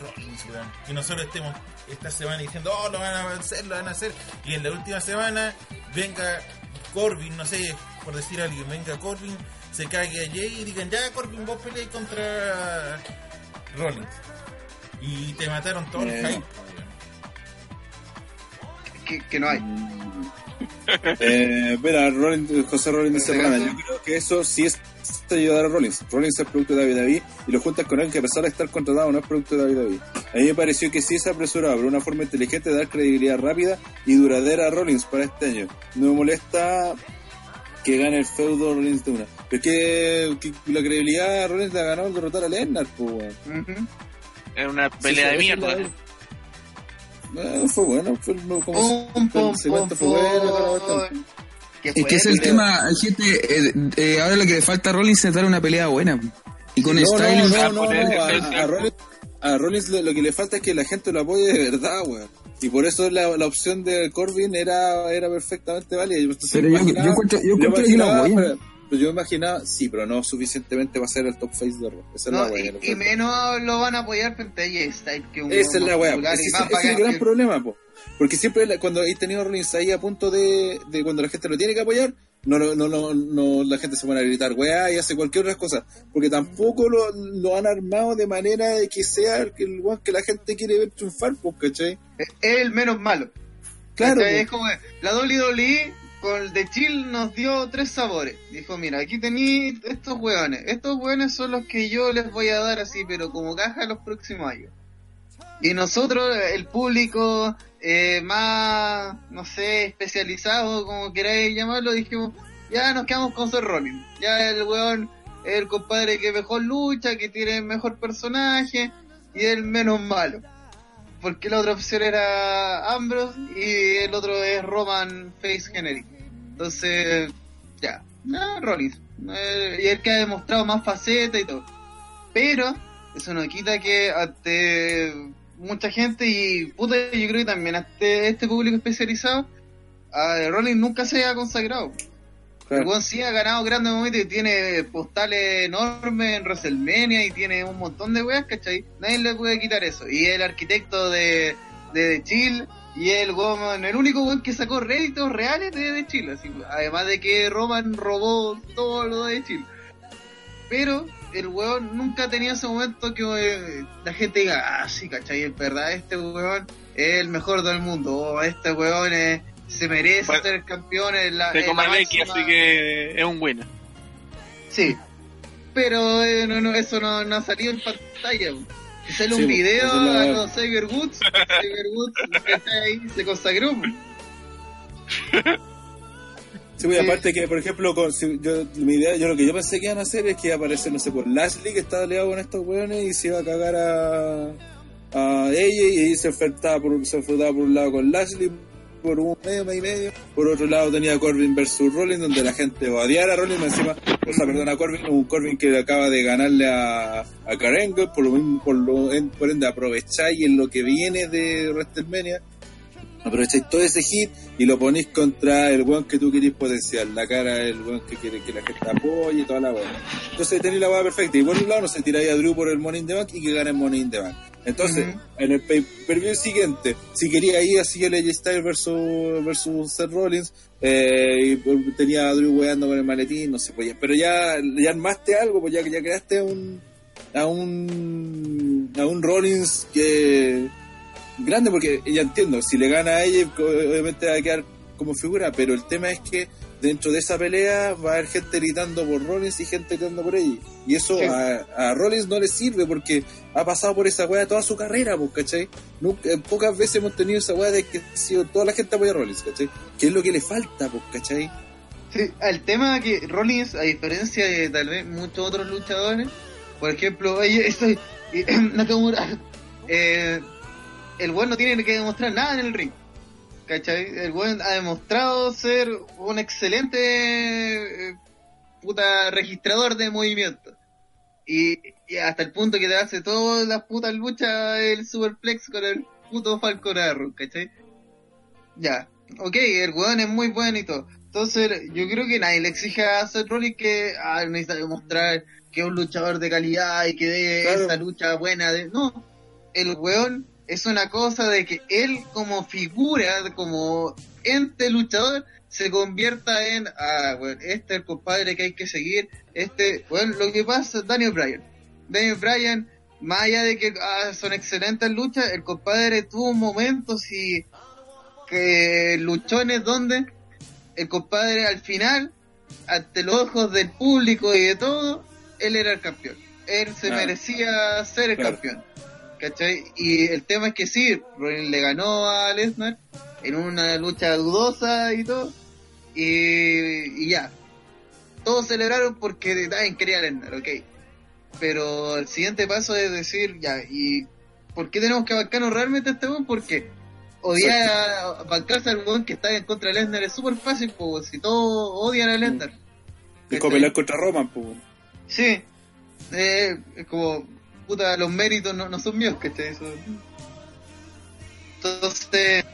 Rollins, weón. Que nosotros estemos esta semana diciendo, oh, lo van a hacer, lo van a hacer. Y en la última semana venga Corbin, no sé, por decir a alguien, venga Corbin, se cague a Jay y digan, ya Corbin, vos peleáis contra Rollins. Y te mataron todo el Eh. hype, weón. que, que no hay. Eh, mira, José Rollins dice, ¿En este "Rana, yo creo que eso sí es ayudar a Rollins. Rollins es producto de David y lo juntas con él que a pesar de estar contratado no es producto de David. A mí me pareció que sí se apresuraba, pero una forma inteligente de dar credibilidad rápida y duradera a Rollins para este año. No me molesta que gane el feudo Rollins de una. Pero es que, que la credibilidad Rollins la ganó al derrotar a Lennart, pues. Ujú. Es una pelea Sí, de mierda. Eh, fue bueno, fue no, como Pum, pum, el segmento fue bueno, toda la cuestión. pum. ¿Qué Es que es el tema, gente, eh, eh, ahora lo que le falta a Rollins es dar una pelea buena. Y con No, Styles, no, no, no, poner no, defensa. a, a Rollins, a Rollins lo, lo que le falta es que la gente lo apoye de verdad, weón. Y por eso la, la opción de Corbin era, era perfectamente válida. Entonces Pero yo- imaginaba- yo encuentro- yo encuentro que lo apoyan. Pero- pero yo imaginaba, sí, pero no suficientemente va a ser el top face de Raw. Esa es la wea. y, menos lo van a apoyar frente a un Esa es la weá, popular ese, ese- es el gran que- problema, po. Porque siempre la- cuando he tenido Rollins ahí a punto de, de cuando la gente lo tiene que apoyar, no, no, no, no, no- la gente se pone a gritar weá y hace cualquier otra cosa. Porque tampoco lo, lo han armado de manera de que sea el, el weón que la gente quiere ver triunfar, pues, ¿cachai? Es el menos malo. Claro, po. es como la WWE con el de Chill nos dio tres sabores. Dijo, mira, aquí tenéis estos hueones. Estos hueones son los que yo les voy a dar así, pero como caja los próximos años. Y nosotros, el público eh, más, no sé, especializado, como queráis llamarlo, dijimos, ya nos quedamos con Seth Rollins. Ya el weón es el compadre que mejor lucha, que tiene mejor personaje y el menos malo. Porque la otra opción era Ambrose y el otro es Roman Face Generic. Entonces, ya, ah, Rollins. Eh, y el que ha demostrado más faceta y todo. Pero, eso no quita que ante mucha gente y puta, yo creo que también ante este público especializado, Rollins nunca se ha consagrado. Claro. El weón sí ha ganado grandes momentos y tiene postales enormes en WrestleMania y tiene un montón de weas, ¿cachai? Nadie le puede quitar eso. Y el arquitecto de, de, The Chill y el weón, el único weón que sacó réditos reales de The Chill. Así, además de que Roman robó todo lo de Chill. Pero el weón nunca tenido ese momento que eh, la gente diga, ah, sí, ¿cachai? Es verdad, este weón es el mejor del mundo. O este weón es- se merece Bueno, ser campeón en la, Se en la así que es un winner. Sí, pero eh, no, no, eso no, no ha salido en pantalla. Si sale Sí, un video la- a los Xavier Woods, Xavier Woods que está ahí se consagró. Sí, pues, Sí. aparte que, por ejemplo, con, si yo, mi idea, yo lo que yo pensé que iban a hacer es que iba a aparecer, no sé, por Lashley, que está aliado con estos weones, y se iba a cagar a, a ella, y ahí se enfrentaba por, se enfrentaba por un lado con Lashley, por un medio, medio y medio, por otro lado tenía Corbin versus Rollins, donde la gente va a Rollins, encima, o sea, perdón, a Corbin, un Corbin que acaba de ganarle a, a Karenga, por lo por, lo, por ende, aprovecháis en lo que viene de WrestleMania, aprovecháis todo ese hit y lo ponéis contra el weón que tú querés potenciar, la cara del weón que quiere que la gente apoye y toda la weá. Entonces tenéis la weá perfecta. Y por un lado no se tiráis a Drew por el Money in the Bank y que gane el Money in the Bank. Entonces, en el view siguiente, si quería ir así el AJ Styles versus, versus Seth Rollins, eh, y pues, tenía a Drew weando con el maletín, no sé, pues ya- pero ya, ya armaste algo, pues ya, ya creaste un, a un, a un Rollins que, grande porque ya entiendo, si le gana a ella, obviamente va a quedar como figura, pero el tema es que dentro de esa pelea va a haber gente gritando por Rollins y gente gritando por ella. Y eso Sí. a, a Rollins no le sirve porque ha pasado por esa weá toda su carrera, pues, ¿cachai? Nunca, pocas veces hemos tenido esa weá de que ha sido toda la gente apoya a Rollins, ¿cachai? Que es lo que le falta, pues, ¿cachai? Sí, el tema que Rollins, a diferencia de tal vez muchos otros luchadores, por ejemplo, oye, estoy, Nakamura, eh, el buen no tiene que demostrar nada en el ring. ¿Cachai? El buen ha demostrado ser un excelente eh, puta registrador de movimientos. Y, y hasta el punto que te hace todas las putas luchas el superplex con el puto Falcon Arrow, ¿cachai? Ya, ok, el weón es muy bueno y todo. Entonces, yo creo que nadie le exige a Seth Rollins que ah, necesita demostrar que es un luchador de calidad y que dé Claro. esa lucha buena. De... No, el weón es una cosa de que él como figura, como ente luchador, se convierta en, ah, weón, este es el compadre que hay que seguir. Este, bueno, lo que pasa es Daniel Bryan. Daniel Bryan, más allá de que ah, son excelentes luchas, el compadre tuvo momentos y que luchones donde el compadre al final, ante los ojos del público y de todo, él era el campeón. Él se merecía ser el Claro. campeón. ¿Cachai? Y el tema es que sí, Rollins le ganó a Lesnar en una lucha dudosa y todo. Y, y ya. Todos celebraron porque también quería a Lesnar, ok. Pero el siguiente paso es decir, ya, ¿y por qué tenemos que bancarnos realmente a este weón? Porque odiar a bancarse al weón que está en contra de Lesnar es súper fácil, pues si todos odian a Lesnar. Es como pelear contra Roman, pues. Sí, eh, es como, puta, los méritos no, son míos, ¿cachai? Entonces,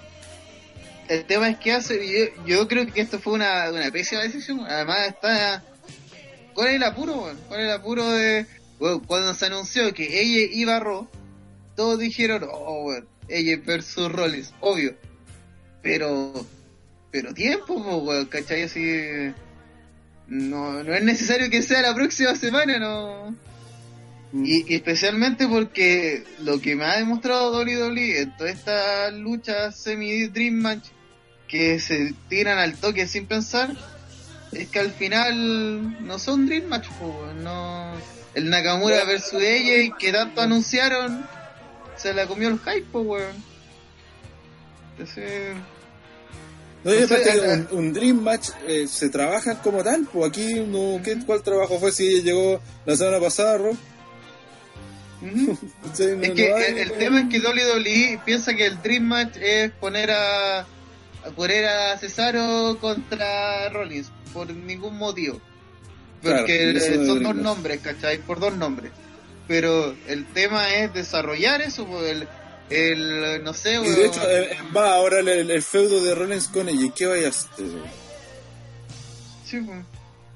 el tema es que hace, yo, yo creo que esto fue una, una pésima decisión, además está ¿Cuál es el apuro, weón? ¿Cuál es el apuro de. cuando se anunció que ella iba a Raw, todos dijeron, oh, weón, ella versus Rollins, obvio. Pero. Pero tiempo, po, weón, ¿cachai? Así. No, no es necesario que sea la próxima semana, no. Y, y especialmente porque lo que me ha demostrado WWE en toda esta lucha semi-dream match que se tiran al toque sin pensar es que al final no son dream match, no. El Nakamura versus ella y que tanto anunciaron se la comió el hype, weón. Entonces, No, y O sea, aparte que eh, un, un Dream Match eh, se trabajan como tal, pues aquí no, ¿qué, ¿cuál trabajo fue si llegó la semana pasada, Rob? Ujú. Sí, no- Es que no hay- el, el tema es que WWE piensa que el Dream Match es poner a, a poner a Cesaro contra Rollins por ningún motivo. Porque son dos nombres, ¿cachai? Por dos nombres. Pero el tema es desarrollar eso, pues, el, el no sé, Y de hecho, eh, va ahora el, el- el feudo de Rollins con ella. ¿Qué vaya a hacer? Sí, pues.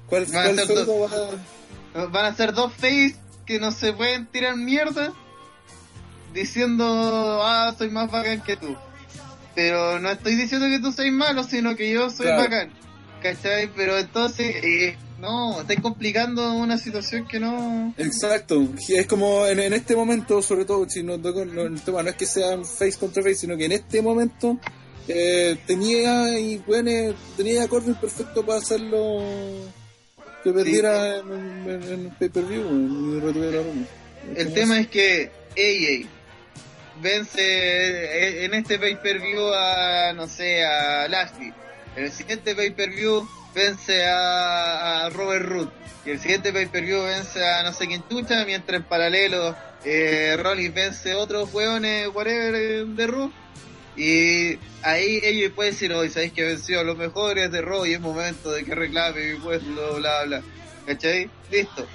¿Cuál, feudo va a.? Van a ser dos face que no se pueden tirar mierda diciendo, ah, soy más bacán que tú. Pero no estoy diciendo que tú seas malo, sino que yo soy Claro. bacán. ¿Cachai? Pero entonces, eh, no, estáis complicando una situación que no... Exacto, es como en, en este momento, sobre todo, si no, no, no- el tema no es que sean face contra face, sino que en este momento eh, tenía y bueno, tenía acorde perfecto para hacerlo que perdiera en, en, en el pay-per-view en- y retuviera. El tema es que AJ vence eh, en este pay-per-view a, no sé, a Lashley. En el siguiente pay-per-view vence a, a Robert Root. Y el siguiente pay-per-view vence a no sé quién chucha, mientras en paralelo eh, Rollins vence otros hueones, whatever, eh, de Raw. Y ahí ellos pueden decir, hoy sabéis que venció a los mejores de Raw y es momento de que reclame mi puesto, bla, bla. ¿Cachai? Listo.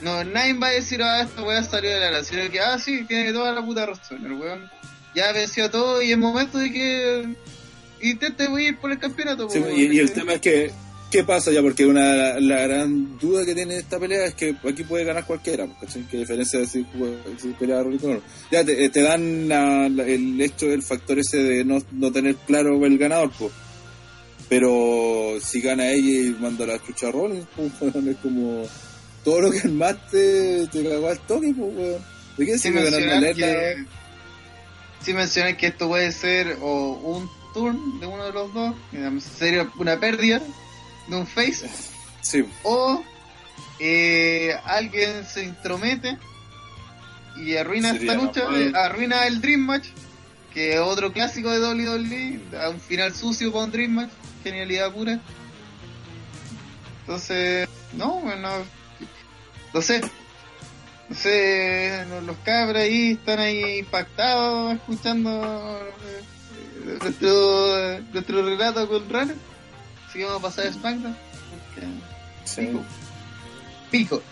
No, nadie va a decir, ah, esta weá salió de la nada, sino que, ah, sí, tiene toda la puta razón, el weón ya venció a todo y es momento de que intente ir por el campeonato. Sí, po, y, y el tema es que, ¿qué pasa ya? Porque una la gran duda que tiene esta pelea es que aquí puede ganar cualquiera, pues, ¿cachai? Que diferencia de si, si pelea Rollins con otro. Ya te, te dan la- la- el hecho, el factor ese de no, no tener claro el ganador, pues. Pero si gana ella y manda la chucha a Rollins, pues, es como todo lo que armaste te cagó al toque, pues, weón. ¿De qué sirve ganar que, sí mencionar que esto puede ser o un turn de uno de los dos, digamos, sería una pérdida de un face, Sí, o eh, alguien se intromete y arruina Sería esta lucha, eh, arruina el Dream Match, que es otro clásico de WWE, a un final sucio un Dream Match, genialidad pura. Entonces, no, bueno, no sé, no sé, los, cabros ahí están ahí impactados escuchando eh, nuestro, nuestro relato con Runner. Así que vamos a pasar a SmackDown. porque- sí. Pico. Pico.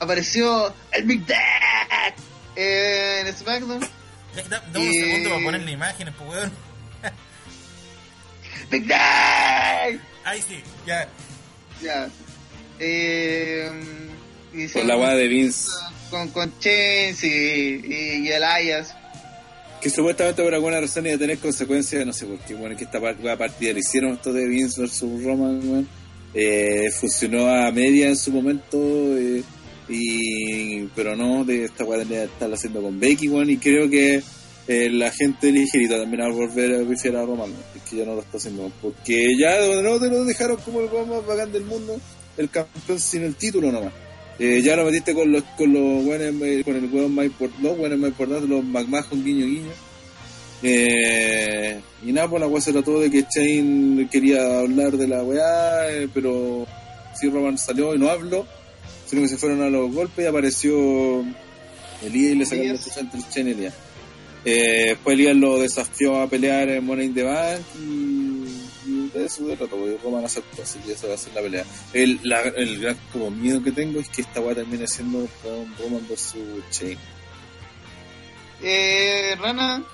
Apareció el Big Dad en SmackDown. Da- Dame un segundo para ponerle imágenes, pues weón. Big Dad. Ahí sí, ya. Ya. Eh, Por la weá de Vince. con, con Chains y, y, y Elias. Que supuestamente por alguna razón iba a tener consecuencias, no sé por qué, bueno, que esta partida le hicieron esto de Vince versus Roman, weón. Eh, funcionó a media en su momento, eh, y pero no, de esta weá que estarla haciendo con Becky, weón, y creo que eh, la gente ligerita también al volver a pifiar a Roman, es que ya no lo está haciendo, porque ya de nuevo te lo dejaron como el más bacán del mundo, el campeón sin el título nomás. Eh, ya lo metiste con los con los buenos con el weón más importante, los buenos más importantes, los McMahon guiño guiño. Eh, y nada, pues la weá se trató de que Chain quería hablar de la weá, eh, pero si Roman salió y no habló, sino que se fueron a los golpes y apareció Elías y le sacaron la chucha entre Chain y Elías. Eh, después Elías lo desafió a pelear en Money in the Bank y, de eso de rato, porque Roman aceptó, así que esa va a ser la pelea. El, la- el gran como miedo que tengo es que esta weá termine siendo con Roman versus Chain. Eh, Rana,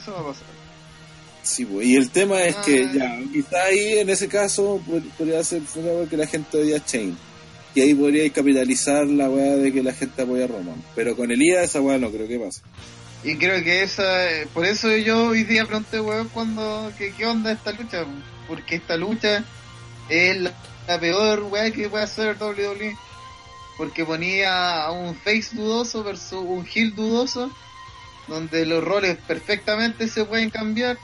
eso va a pasar. Sí, pues, y el tema es que Ah. ya, quizá ahí en ese caso pod- podría ser que la gente odia a Chain. Y ahí podría capitalizar la weá de que la gente apoya a Roman. Pero con Elías esa weá no creo que pase. Y creo que esa, por eso yo hoy día pregunté, weón, cuando, que, ¿qué onda esta lucha? Porque esta lucha es la, peor weá que puede hacer WWE. Porque ponía a un face dudoso versus un heel dudoso, donde los roles perfectamente se pueden cambiar,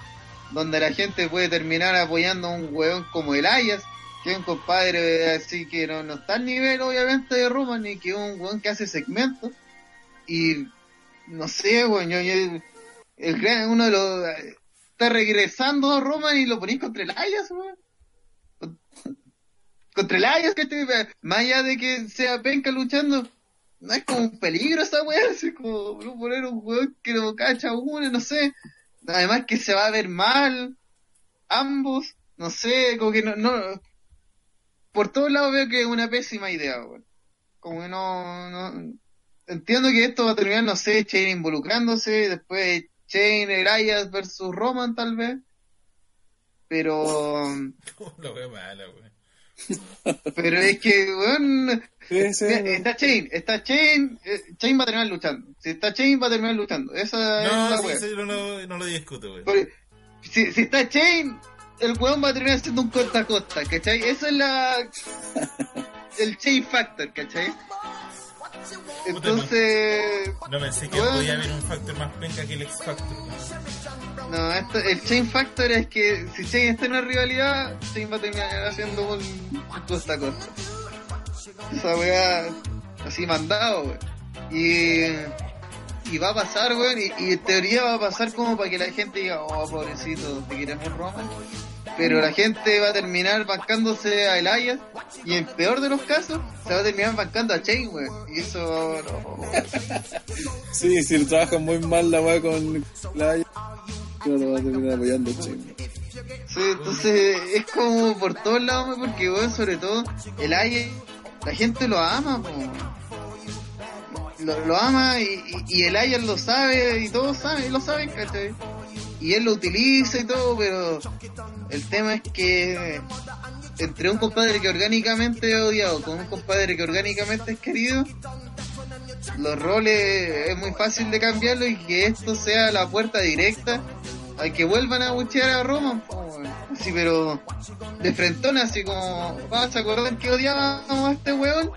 donde la gente puede terminar apoyando a un weón como el Ayas, que es un compadre así que no, no está al nivel obviamente de Roman, ni que un weón que hace segmentos. Y no sé, weón, yo, yo- el gran, uno de los, está regresando a Roman y lo ponís contra el Ayas, weón. Con- Contra el Ayas, que más allá de que sea penca luchando, no es como un peligro esa weá, así como no poner un weón que lo cacha uno, no sé. Además que se va a ver mal, ambos, no sé, como que no, no, por todos lados veo que es una pésima idea, weón. Como que no, no, entiendo que esto va a terminar, no sé, Chain involucrándose, después Chain, Elias versus Roman tal vez. Pero, La wea mala, weón. pero es que, mira, está Chain, está Chain, eh, Chain va a terminar luchando. Si está Chain va a terminar luchando. Esa es No, la sí, wea. sí, no, no, no lo discuto, weón. Porque Si, si está Chain, el weón va a terminar siendo un costa a costa, ¿cachai? Esa es la... el Chain Factor, ¿cachai? Entonces... No pensé que podía haber un factor más penca que el X Factor. No, esto- el Chain Factor es que si Chain está en una rivalidad, Chain va a terminar haciendo un, un costa a costa. Esa weá así mandado, weón. Y, y va a pasar, weón, y, y en teoría va a pasar como para que la gente diga, oh, pobrecito, te queremos Roman. Pero la gente va a terminar bancándose a Elias y en peor de los casos se va a terminar bancando a Chain, weón. Y eso no, Sí, si trabajan muy mal la weá con la claro, va a terminar apoyando a Chain. Sí, entonces es como por todos lados, weón, porque weón, sobre todo el Aye, la gente lo ama, po. Lo, lo ama y, y, y el Aye lo sabe y todos saben, lo saben, ¿cachai? Y él lo utiliza y todo, pero el tema es que entre un compadre que orgánicamente es odiado con un compadre que orgánicamente es querido, los roles es muy fácil de cambiarlo y que esto sea la puerta directa a que vuelvan a buchear a Roman, así pero de frentón así como, ¿vas a acordar que odiábamos a este weón?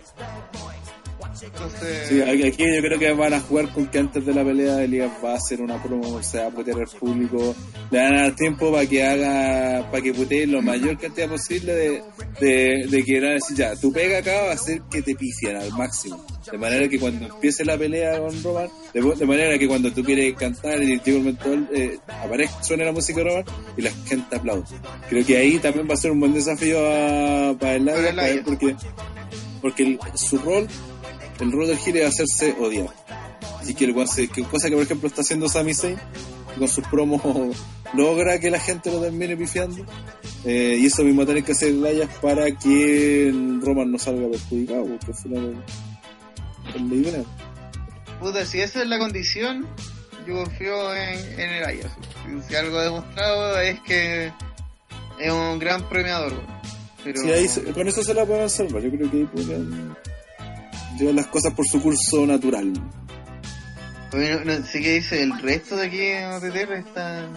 Entonces, Sí, aquí yo creo que van a jugar con que antes de la pelea Elías va a hacer una promo, se va a putear al público, le van a dar tiempo para que haga, para que putee lo mayor cantidad posible de, de, de que van a decir ya, tu pega acá va a ser que te pifian al máximo. De manera que cuando empiece la pelea con Roman, de, de manera que cuando tú quieres cantar y llega el momento, eh, aparezca, suene la música de Roman y la gente aplaude. Creo que ahí también va a ser un buen desafío a, para el Elias. porque, porque el- su rol el rol del Gil es hacerse odiar. Así que, el weón se- que cosa que por ejemplo está haciendo Sami Zayn, que con sus promos logra que la gente lo termine pifiando. Eh, y eso mismo tiene que hacer Layas para que el Roman no salga perjudicado, porque al final es la idea. puta, si esa es la condición, yo confío en, en el Ayas. Si algo demostrado es que es un gran premiador. Pero... Sí, ahí con eso se la pueden salvar. Yo creo que ahí podrían llevar las cosas por su curso natural. No, sé qué dice, el resto de aquí en OTT está...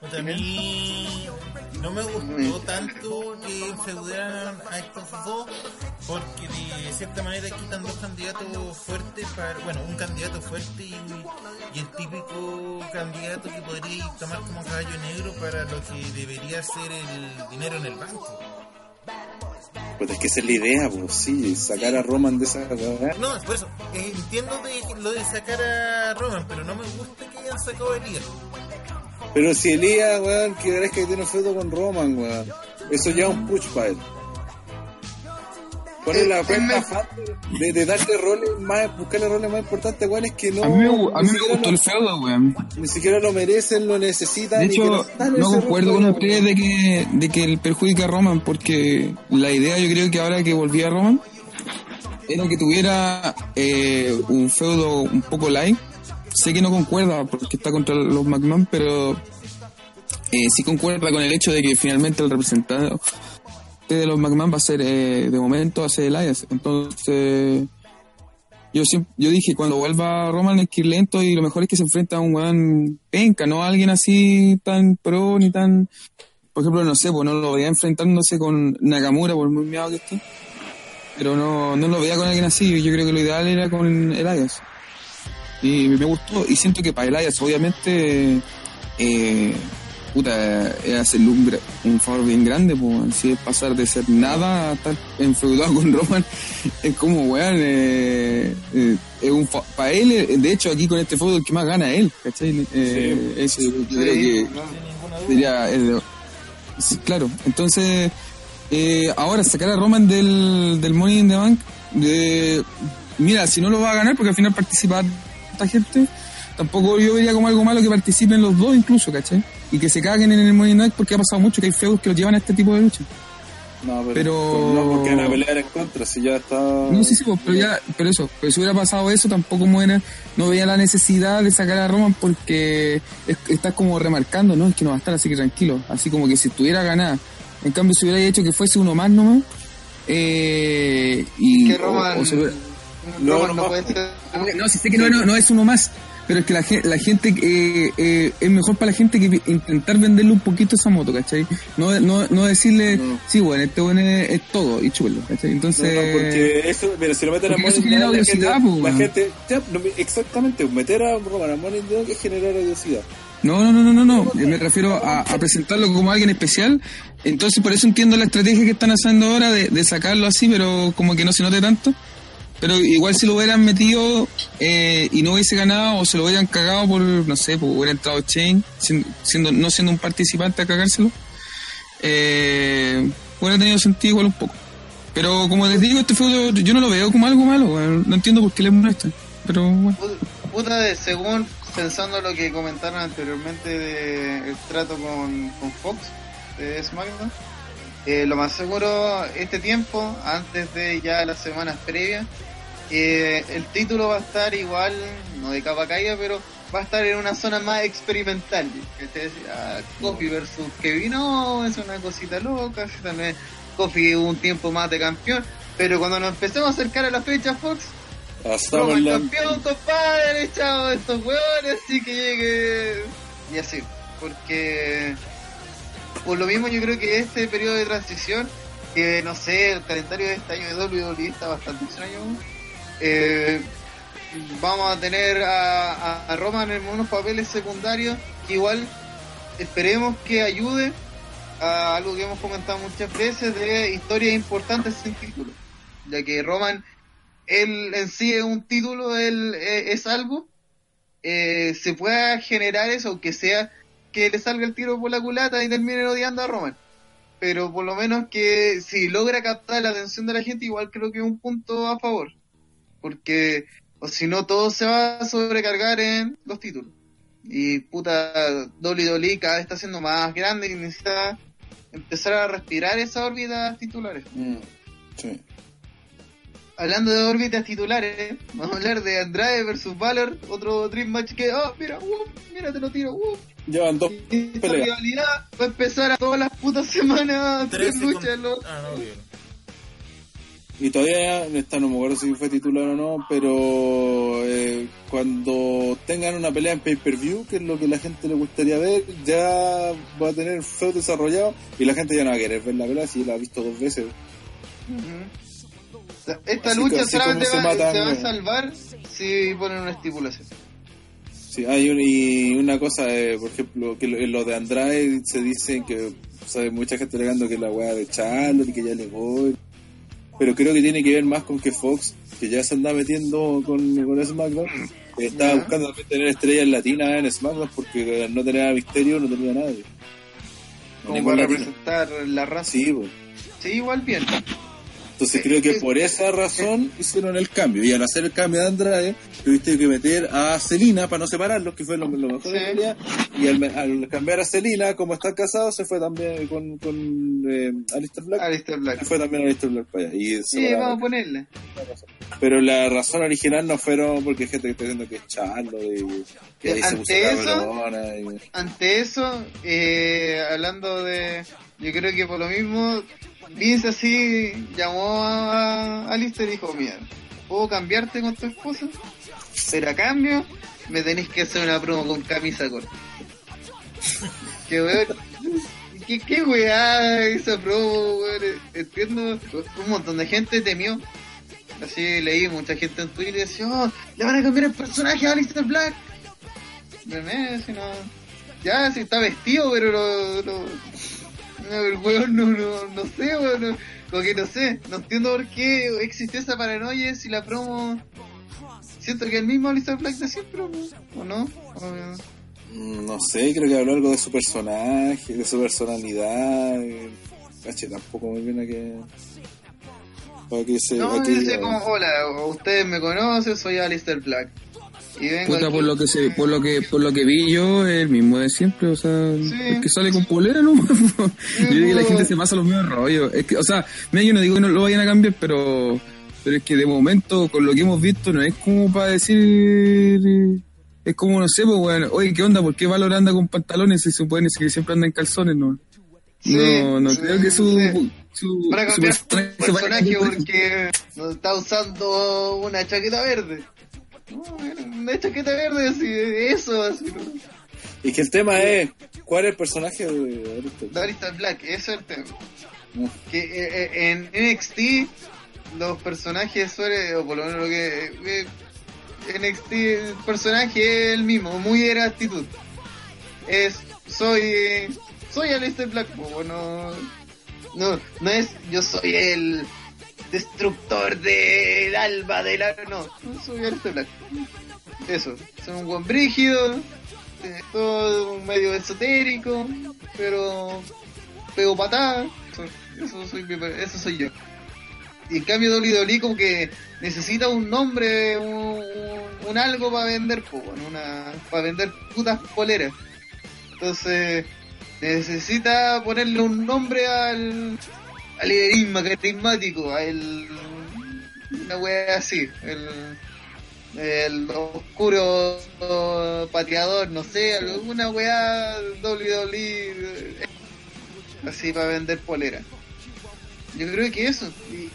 Puta, a mí no me gustó tanto que enfeudaran a estos dos porque de cierta manera quitan dos candidatos fuertes para, bueno, un candidato fuerte y, y el típico candidato que podría tomar como caballo negro para lo que debería ser el dinero en el banco. Pues es que esa es la idea, pues sí, sacar a Roman de esa cagada. No, por eso, eh, entiendo de, lo de sacar a Roman, pero no me gusta que hayan sacado a Elías. Pero si Elías, weón, que que tiene un feudo con Roman, weón. Eso ya es un push para él. Poner la Eh, cuenta me- fácil de, de darle roles más, buscarle roles más importantes, weón, es que no. A mí me, a mí gustó lo- el feudo, weón. Ni siquiera lo merecen, lo necesitan. De hecho, no concuerdo con ustedes de que, de que él perjudica a Roman, porque la idea yo creo que ahora que volvía a Roman, era que tuviera eh, un feudo un poco light. Sé que no concuerda porque está contra los McMahon, pero eh, sí concuerda con el hecho de que finalmente el representante de los McMahon va a ser, eh, de momento, va a ser Elias. Entonces, yo siempre, yo dije, cuando vuelva Roman es que ir lento y lo mejor es que se enfrenta a un weón penca, no a alguien así tan pro ni tan... Por ejemplo, no sé, pues no lo veía enfrentándose con Nakamura, por muy miado que esté. Pero no, no lo veía con alguien así. Yo creo que lo ideal era con Elias. Y me gustó. Y siento que para Elias, obviamente, eh, puta, es hacerle un, un favor bien grande, pues. Si es pasar de ser nada a estar enfeudado con Roman, es como, weón, eh, eh, es un para él, eh, de hecho, aquí con este fútbol, el que más gana es él, ¿cachai? Eh, eso yo creo que diría el- claro entonces eh, ahora sacar a Roman del, del Money in the Bank de, mira si no lo va a ganar porque al final participa esta gente tampoco yo vería como algo malo que participen los dos incluso ¿cachai? y que se caguen en el Money in the Bank porque ha pasado mucho que hay feudos que los llevan a este tipo de lucha No, pero, Pero- no porque van a pelear en contra, si ya está. No, sí, sí, pues, pero ya, pero eso, pero si hubiera pasado eso, tampoco muera, no veía la necesidad de sacar a Roman porque es- estás como remarcando, ¿no? Es que no va a estar así que tranquilo, así como que si estuviera ganada, en cambio si hubiera hecho que fuese uno más nomás, eh, y... Que Roman, o- o se hubiera- No, Roman no, no, puede ser. no, si sé que no, no, no es uno más, pero es que la, la gente, eh, eh, es mejor para la gente que intentar venderle un poquito esa moto, ¿cachai? No, no, no decirle, No. sí, bueno, este bueno es, es todo, y chúpelo, ¿cachai? Entonces... no, porque eso, mira, si lo meten a Money genera Bank, la gente, po, la gente, ya, exactamente, meter a Roman a Money es generar odiosidad. No, no, no, no, no, no. Eh, Me refiero a, a presentarlo como alguien especial. Entonces, por eso entiendo la estrategia que están haciendo ahora de, de sacarlo así, pero como que no se note tanto. Pero igual si lo hubieran metido eh, y no hubiese ganado o se lo hubieran cagado por, no sé, pues hubiera entrado Chain, siendo, no siendo un participante a cagárselo, eh, hubiera tenido sentido igual un poco. Pero como les digo, este feudo yo no lo veo como algo malo, weón. no entiendo por qué les molesta. Pero bueno. Puta, de- según pensando lo que comentaron anteriormente de el trato con, con Fox de SmackDown, eh, lo más seguro este tiempo, antes de ya las semanas previas, eh, el título va a estar igual, no de capa caída, pero va a estar en una zona más experimental. Este, ah, Kofi versus Kevin Owens, una cosita loca, vez Kofi un tiempo más de campeón, pero cuando nos empecemos a acercar a la fecha Fox, Roman SummerSlam, campeón, compadre, chao, estos hueones, así que llegue. Y así, porque por lo mismo yo creo que este periodo de transición, que no sé, el calendario de este año de WWE está bastante extraño. eh, vamos a tener a, Roman en unos papeles secundarios que igual esperemos que ayude a algo que hemos comentado muchas veces de historias importantes sin título, ya que Roman él en sí es un título, él eh, es algo, eh, se pueda generar eso, aunque sea que le salga el tiro por la culata y termine odiando a Roman. Pero por lo menos que si logra captar la atención de la gente, igual creo que es un punto a favor. Porque, o si no, todo se va a sobrecargar en los títulos. Y puta, WWE cada vez está siendo más grande y necesita empezar a respirar esas órbitas titulares. Mm, sí. Hablando de órbitas titulares, vamos a hablar de Andrade versus Valor, otro Dream Match que, oh, mira, uh, mira, te lo tiro, uh. Llevan dos Y peleas. rivalidad va a empezar a todas las putas semanas, tres 13 con- luchas, ¿no? Ah, no, bien. Y todavía, esta no me acuerdo si fue titular o no, pero eh, cuando tengan una pelea en pay-per-view, que es lo que la gente le gustaría ver, ya va a tener feo desarrollado y la gente ya no va a querer ver la pelea si la ha visto dos veces. Esta Así lucha solamente se va, matan, se va a güey. salvar si ponen una estipulación. Sí, hay un- y una cosa, eh, por ejemplo, que lo, en lo de Andrade se dice que, o sea, mucha gente alegando que la weá de Charlotte y que ya le voy. Pero creo que tiene que ver más con que Fox, que ya se anda metiendo con, con SmackDown, eh, estaba buscando también tener estrellas latinas en SmackDown porque al no tener a Misterio no tenía nadie. Como para representar la raza. Sí, pues. Sí, igual bien. Entonces creo que por esa razón hicieron el cambio. Y al hacer el cambio de Andrade, tuviste que meter a Celina para no separarlos, que fue lo, lo mejor de la. Y al, al cambiar a Celina, como están casados, se fue también con, con eh, Alistair Black. Alistair Black. Se fue también Alistair Black para allá. Y Sí, vamos a ponerle. Pero la razón original no fueron porque hay gente que está diciendo que es Charlo, y que ahí se Ante puso eso- y- Ante eso, eh, hablando de. Yo creo que por lo mismo, Vince así llamó a Alistair y dijo: Mira, ¿puedo cambiarte con tu esposa? Pero a cambio, me tenéis que hacer una promo con camisa corta. que weón. ¿Qué, qué weá esa promo, weón? Entiendo. Un montón de gente temió. Así leí mucha gente en Twitter y decía, oh, le van a cambiar el personaje a Alistair Black. Bebé, si no. Ya, si está vestido, pero no. no, no, el weón no, no, no sé, weón. Como que no sé. No entiendo por qué existe esa paranoia si la promo. Siento que el mismo Alistair Black de siempre, ¿o no? No sé, creo que habló algo de su personaje, de su personalidad. Caché, tampoco me viene que. Para que se. no, dice como, hola, ustedes me conocen, soy Alistair Black. Puta, por lo que se, por lo que, por lo que vi yo, es el mismo de siempre, o sea, Sí. es que sale con polera, ¿no? yo creo que la gente se pasa los mismos rollos. Es que, o sea, mira, yo no digo que no lo vayan a cambiar, pero, pero es que de momento, con lo que hemos visto, no es como para decir, es como, no sé, pues, bueno, oye, ¿qué onda? ¿Por qué Valor anda con pantalones si se supone que siempre anda en calzones, no? Sí, no, no sí, creo que su, sí. su, Para su cambiar su personaje personaje porque no está usando una chaqueta verde. Una chaqueta verde, así, eso, así. Y que el tema es: ¿cuál es el personaje de? De Alistair Black, ese es el tema. No. Que eh, eh, en NXT los personajes suelen, o por lo menos lo que. eh, NXT, el personaje es el mismo, muy de la actitud. Es, soy. Soy Alistair Black, bueno. No, no es yo soy el destructor del alba de la. No, soy Alistair Black. Eso, soy un buen brígido, eh, todo medio esotérico, pero pego patada, eso, soy, eso soy yo. Y en cambio WWE como que necesita un nombre, un, algo para vender, una, para vender putas poleras. Entonces necesita ponerle un nombre al, al liderismo carismático, al una wea así, el, el oscuro pateador, no sé, alguna wea WWE así para vender polera. Yo creo que eso. Y,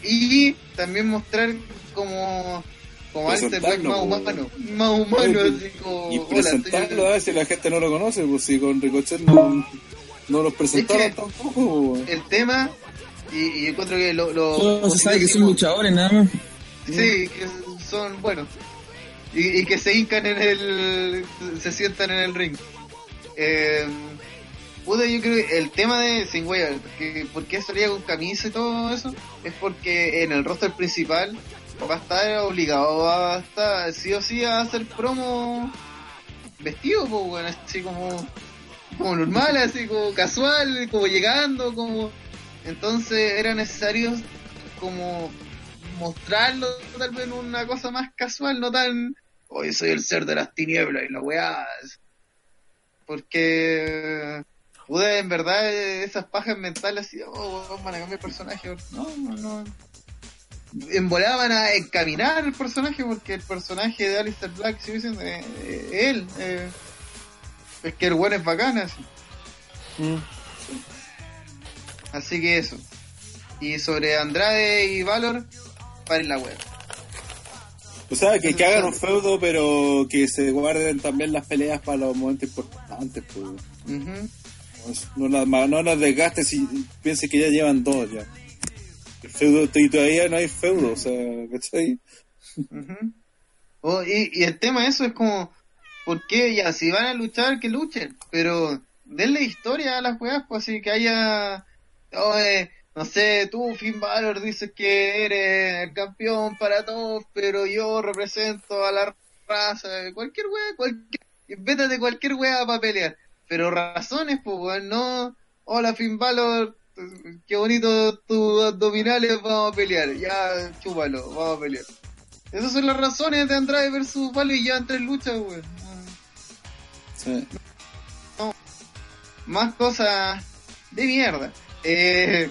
y también mostrar como como Alistair Black más humano, más humano, así como Y hola, presentarlo a ver si la gente no lo conoce, pues si con Ricochet no, no los presentaron Es que- tampoco. pues. el tema y, y encuentro que lo, lo Solo se sabe que son luchadores, nada más. Sí, que son buenos. Y, y que se hincan en el. se sientan en el ring. Eh, puta, yo creo que el tema de Sin Weyard, que por qué salía con camisa y todo eso, es porque en el roster principal va a estar obligado a estar sí o sí a hacer promo vestido, pues bueno, así como, como normal, así como casual, como llegando, como. Entonces era necesario como mostrarlo tal vez en una cosa más casual, no tan hoy soy el ser de las tinieblas y la weá. Porque pude en verdad esas pajas mentales así, oh van a cambiar personaje. No, no, no. En volada van a encaminar el personaje porque el personaje de Alistair Black sigue siendo eh, eh, él. eh, es que el bueno es bacán así. Así que eso. Y sobre Andrade y Valor, paren la web. O sea, que, que hagan un feudo, pero que se guarden también las peleas para los momentos importantes. Pues. Ujú. No las, no las desgastes y piense que ya llevan dos ya. El feudo, y todavía no hay feudo, o sea, ¿cachai? Ujú. Oh, y, y el tema de eso es como, ¿por qué ya? Si van a luchar, que luchen, pero denle historia a las weas, pues así que haya, no sé, tú, Finn Balor, dices que eres el campeón para todos, pero yo represento a la raza, cualquier wea, cualquier, invéntate cualquier wea para pelear, pero razones, pues weón, no, hola Finn Balor, qué bonito tus abdominales, vamos a pelear. Ya, chúpalo, vamos a pelear. Esas son las razones de Andrade versus Vale y ya en tres luchas, weón. Sí. Más cosas de mierda. Eh,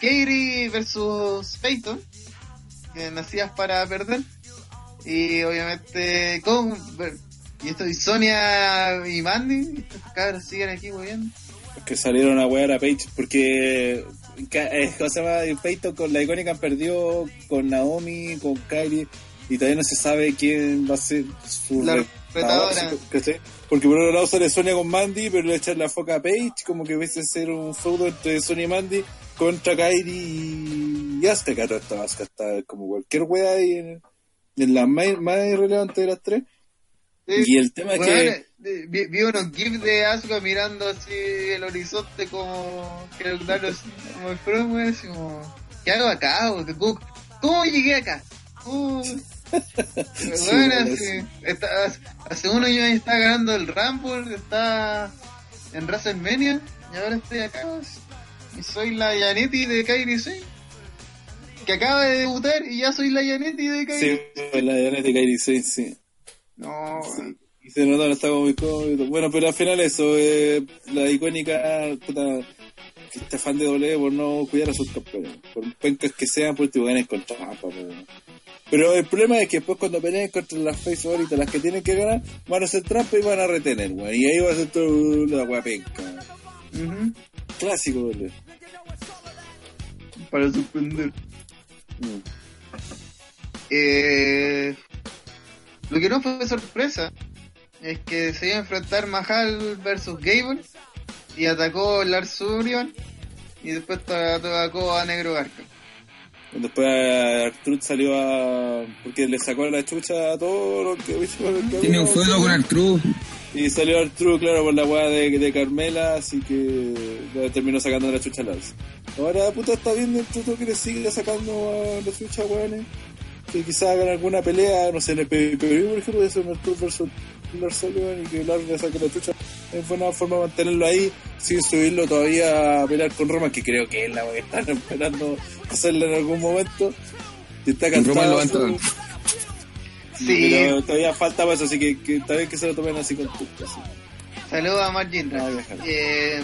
Kairi versus Peyton, que nacías para perder. Y obviamente con y esto y Sonia y Mandy, estos cabros siguen aquí moviendo. que salieron a wear a Page porque eh. Peyton con la icónica perdió con Naomi, con Kyrie y todavía no se sabe quién va a ser su La retadora. ¿cachai? Porque por un lado sale Sonia con Mandy, pero le echan la foca a Page, como que hubiese ser un feudo entre Sonia y Mandy contra Kyrie y Azteca, toda esta vasca, está como cualquier wea ahí en, en la más, más irrelevante de las tres. Y el tema es que vi, vi unos gifs de Asuka mirando así el horizonte como que así, como el pro, weón, así como, ¿qué hago acá? ¿Cómo, cómo llegué acá? ¿Cómo? Sí, sí. está- hace- unos años está ganando el Rumble, está en WrestleMania y ahora estoy acá y soy la Janetti de Kairi Sane que acaba de debutar y ya soy la Janetti de Kairi sí, la de Janet y Kyrie sí, sí. No, Y se nota, no estaba muy cómodo. Bueno, pero al final eso, eh, la icónica, puta, que este fan de W por no cuidar a sus campeones. Por pencas que sean, por tipo ganen con trampa. Pero, pero el problema es que después cuando peleen contra las face favoritas, las que tienen que ganar, van a hacer trampa y van a retener, weón. Y ahí va a ser todo la weá penca. Ujú. Clásico, W. para sorprender. Mm. Eh, lo que no fue sorpresa es que se iba a enfrentar Mahal versus Gable y atacó Lars Sullivan y después ta- atacó a Negro Garca. Después Artruth salió a... porque le sacó la chucha a todos los que... Tiene un fuego con Artru. Y salió Arturo, claro, por la weá de, de Carmela, así que terminó sacando la chucha a Lars. Ahora, puta, está bien el tuto que le sigue sacando a la chucha, weones. Que quizás hagan alguna pelea, no sé, en el PvP, por ejemplo, de ser Arturo versus Lars Sullivan y que Lars le saque la chucha. Es buena forma de mantenerlo ahí sin subirlo todavía a pelear con Roman, que creo que es la que están esperando hacerle en algún momento. Y está Con Roman lo cantado. van a Sí, Pero todavía falta más, así que, que está bien que se lo tomen así con tu así. saludos a Margin eh,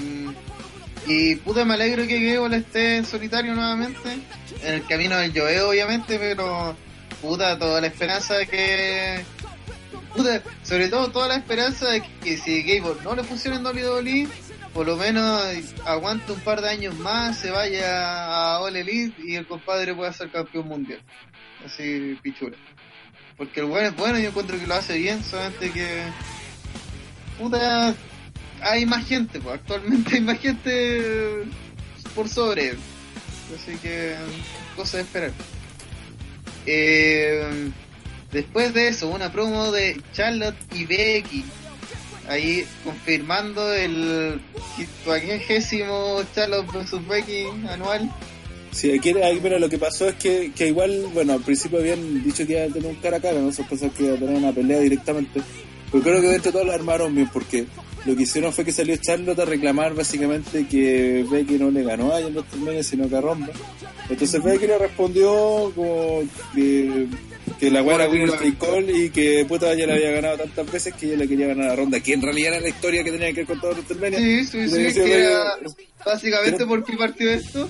Y puta, me alegro que Gable esté en solitario nuevamente. En el camino del Joe, obviamente, pero puta, toda la esperanza de que. Sobre todo toda la esperanza de que si Gable no le funciona en WWE, por lo menos aguante un par de años más, se vaya a All Elite y el compadre pueda ser campeón mundial. Así, pichura. Porque el bueno es bueno, yo encuentro que lo hace bien, solamente que. Puta, hay más gente, pues actualmente hay más gente por sobre. Así que, cosa de esperar. Eh, después de eso, una promo de Charlotte y Becky. Ahí confirmando el quincuagésimo Charlotte vs Becky anual. Sí, aquí, aquí, pero lo que pasó es que, que igual, bueno, al principio habían dicho que iba a tener un cara a cara, no se pensaba que iba a tener una pelea directamente. Pero creo que dentro de todo lo armaron bien, porque lo que hicieron fue que salió Charlotte a reclamar básicamente que Becky no le ganó a torneos, sino que a Ronda. Entonces Becky le respondió como que, que la weá era Winner Take y que puta ella le había ganado tantas veces que ella le quería ganar a Ronda, que en realidad era la historia que tenía que ver con todo WrestleMania. Sí, sí, sí, que era básicamente Pero- por qué partió esto.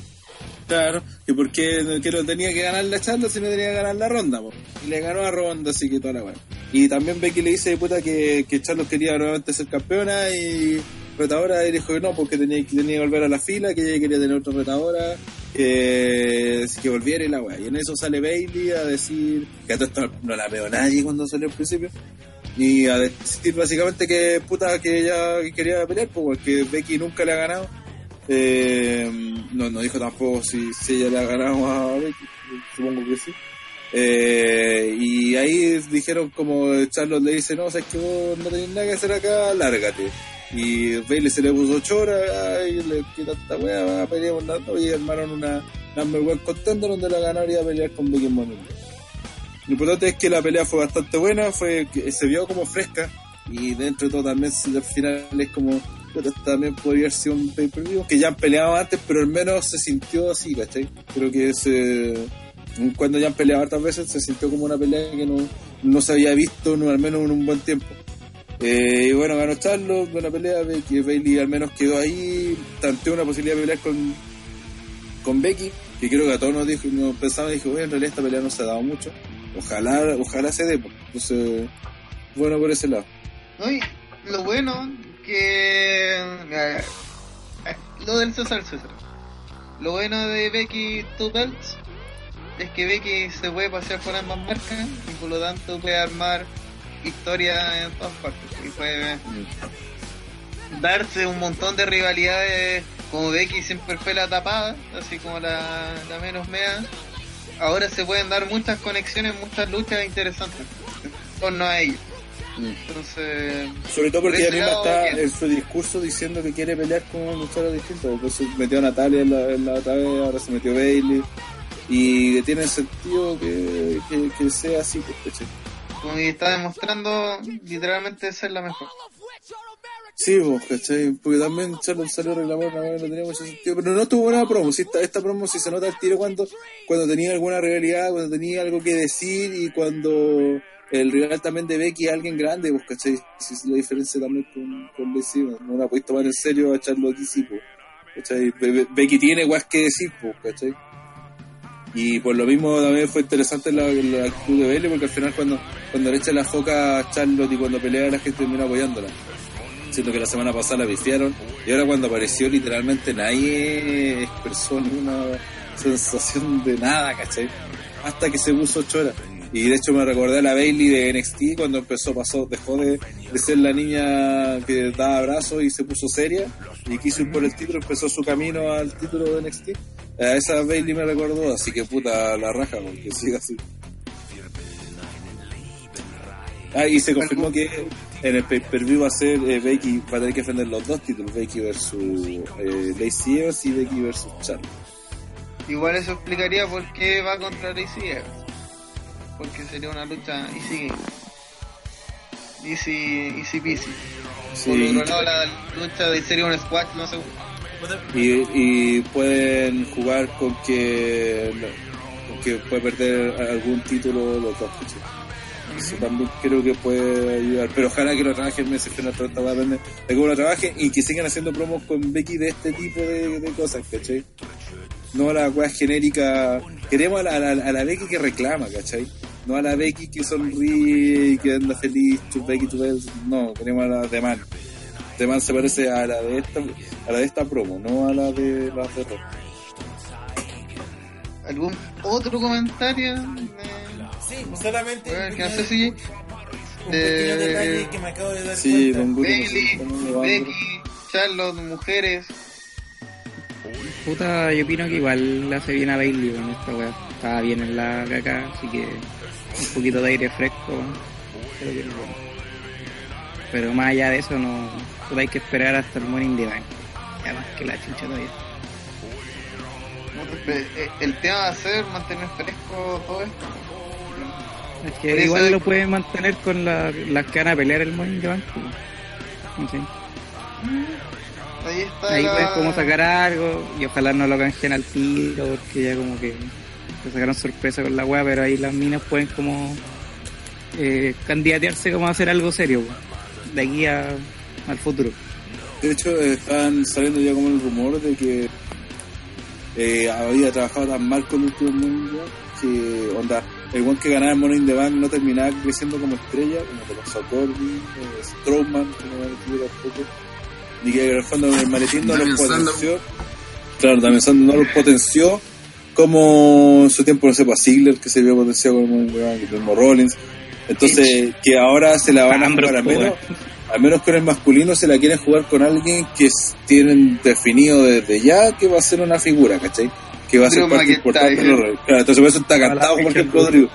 Claro, que porque que no tenía que ganar la charla, sino tenía que ganar la ronda, po. y le ganó a Ronda, así que toda la weá. Y también Becky le dice puta que, que Charlos quería nuevamente ser campeona y retadora y dijo que no, porque tenía, que tenía que volver a la fila, que ella quería tener otra retadora, que, que volviera y la weá. Y en eso sale Bailey a decir que a todo esto no la veo nadie cuando salió al principio. Y a decir básicamente que puta que ella quería pelear, pues, porque Becky nunca le ha ganado. Eh, no, no dijo tampoco si, si ella le ha ganado a Becky, supongo que sí. Eh, y ahí dijeron como Charlotte le dice, no, sabes que vos no tenés nada que hacer acá, lárgate. Y Bailey se le puso chora y le quita esta pelear con la y armaron una number one contender donde la ganaría a pelear con Becky Money. Lo importante es que la pelea fue bastante buena, fue se vio como fresca y dentro de todo también al final es como también podría haber sido un pay-per-view, que ya han peleado antes, pero al menos se sintió así, ¿cachai? Creo que se, cuando ya han peleado hartas veces se sintió como una pelea que no, no se había visto no, al menos en un buen tiempo. Eh, y bueno, ganó Charlo, buena pelea, Becky, Bailey al menos quedó ahí, tanteó una posibilidad de pelear con, con Becky, que creo que a todos nos dijo, nos pensaba, dijo, bueno, en realidad esta pelea no se ha dado mucho, ojalá, ojalá se dé, pues. entonces, bueno por ese lado. Lo bueno que lo del César César. Lo bueno de Becky Two Belts es que Becky se puede pasear por ambas marcas y por lo tanto puede armar historia en todas partes y puede darse un montón de rivalidades como Becky siempre fue la tapada, así como la, la menos mea. Ahora se pueden dar muchas conexiones, muchas luchas interesantes en torno a ellos. Entonces, Sobre todo porque por ella misma está bien. en su discurso diciendo que quiere pelear con luchadores distintos. Pues se metió a Natalia en la, en la otra vez, ahora se metió Bailey. Y que tiene sentido que, que, que sea así, pues, que está demostrando literalmente ser la mejor. Sí, pues, ¿cachai? Porque también Charlotte salió a reclamar, no, no tenía mucho sentido. Pero no tuvo buena promo. Sí, esta, promo sí se nota el tiro cuando, cuando tenía alguna rivalidad, cuando tenía algo que decir y cuando el rival también de Becky es alguien grande, pues, ¿cachai? Sí, la diferencia también con, con no la puedes tomar en serio a Charlotte aquí, sí, Becky tiene guas que decir, pues, ¿cachai? Y por lo mismo también fue interesante la, actitud de Bailey, porque al final cuando, cuando le echa la foca a Charlotte y cuando pelea la gente termina apoyándola. Siento que la semana pasada la pifiaron y ahora cuando apareció literalmente nadie expresó ninguna sensación de nada, ¿cachai? Hasta que se puso ocho horas. Y de hecho me recordé a la Bailey de NXT cuando empezó, pasó, dejó de, de ser la niña que daba abrazos y se puso seria y quiso ir por el título, empezó su camino al título de NXT. A esa Bailey me recordó, así que puta la raja, porque siga así. Ah, y se confirmó que en el pay-per-view va a ser eh, va a tener que defender los dos títulos, Becky versus eh, Lacey Evans y Becky versus Charlotte. Igual eso explicaría por qué va contra Lacey Evans. Porque sería una lucha easy. Easy, easy peasy. Por Sí, otro lado, la lucha de sería un squash, no sé. Y, y pueden jugar con que, con que puede perder algún título los dos, ¿cachai? Eso también creo que puede ayudar. Pero ojalá que lo trabajen, me dice que depender de cómo lo trabajen y que sigan haciendo promos con Becky de este tipo de, de cosas, ¿cachai? No a la weá genérica. Queremos a la, a, la, a la Becky que reclama, ¿cachai? No a la Becky que sonríe y que anda feliz, tu Becky, tu Becky. No, queremos a la de Man. De Man se parece a la de esta, a la de esta promo, no a la de las de Raw. ¿Algún otro comentario? Eh, sí, solamente a ver, un que no pequeño, sé si. un pequeño de- detalle que me acabo de dar Sí, cuenta. Bailey, Becky, Charlotte, mujeres. Puta, yo opino que igual le hace bien a Bailey con esta weá. Estaba bien en la caca, así que un poquito de aire fresco. Creo que bueno. Pero más allá de eso, no puta, hay que esperar hasta el Morning Bank. Ya más que la chucha todavía. Eh, El tema va a ser mantener fresco todo esto. Es que igual lo pueden mantener con la- las que van a pelear el Morning Bank. Ahí está. Ahí la- puedes como sacar algo y ojalá no lo canjeen al tiro porque ya como que se sacaron sorpresa con la weá, pero ahí las minas pueden como eh, candidatearse como a hacer algo serio de aquí a, al futuro. De hecho, están saliendo ya como el rumor de que eh, había trabajado tan mal con el último mundial que, onda, el one que ganaba el Money in the Bank no terminaba creciendo como estrella, como te pasó a Corbin, eh, Strowman, que no me tampoco, ni que en el maletín no los potenció. Claro, también no los potenció como en su tiempo, no sé, para Ziggler, que se vio potenciado como mismo Rollins. Entonces, que ahora se la van a jugar al menos, al menos con el masculino se la quieren jugar con alguien que tienen definido desde ya que va a ser una figura, ¿cachai? Que va a ser parte importante de los roles. Claro, entonces por eso está cantado, por ejemplo, Drew.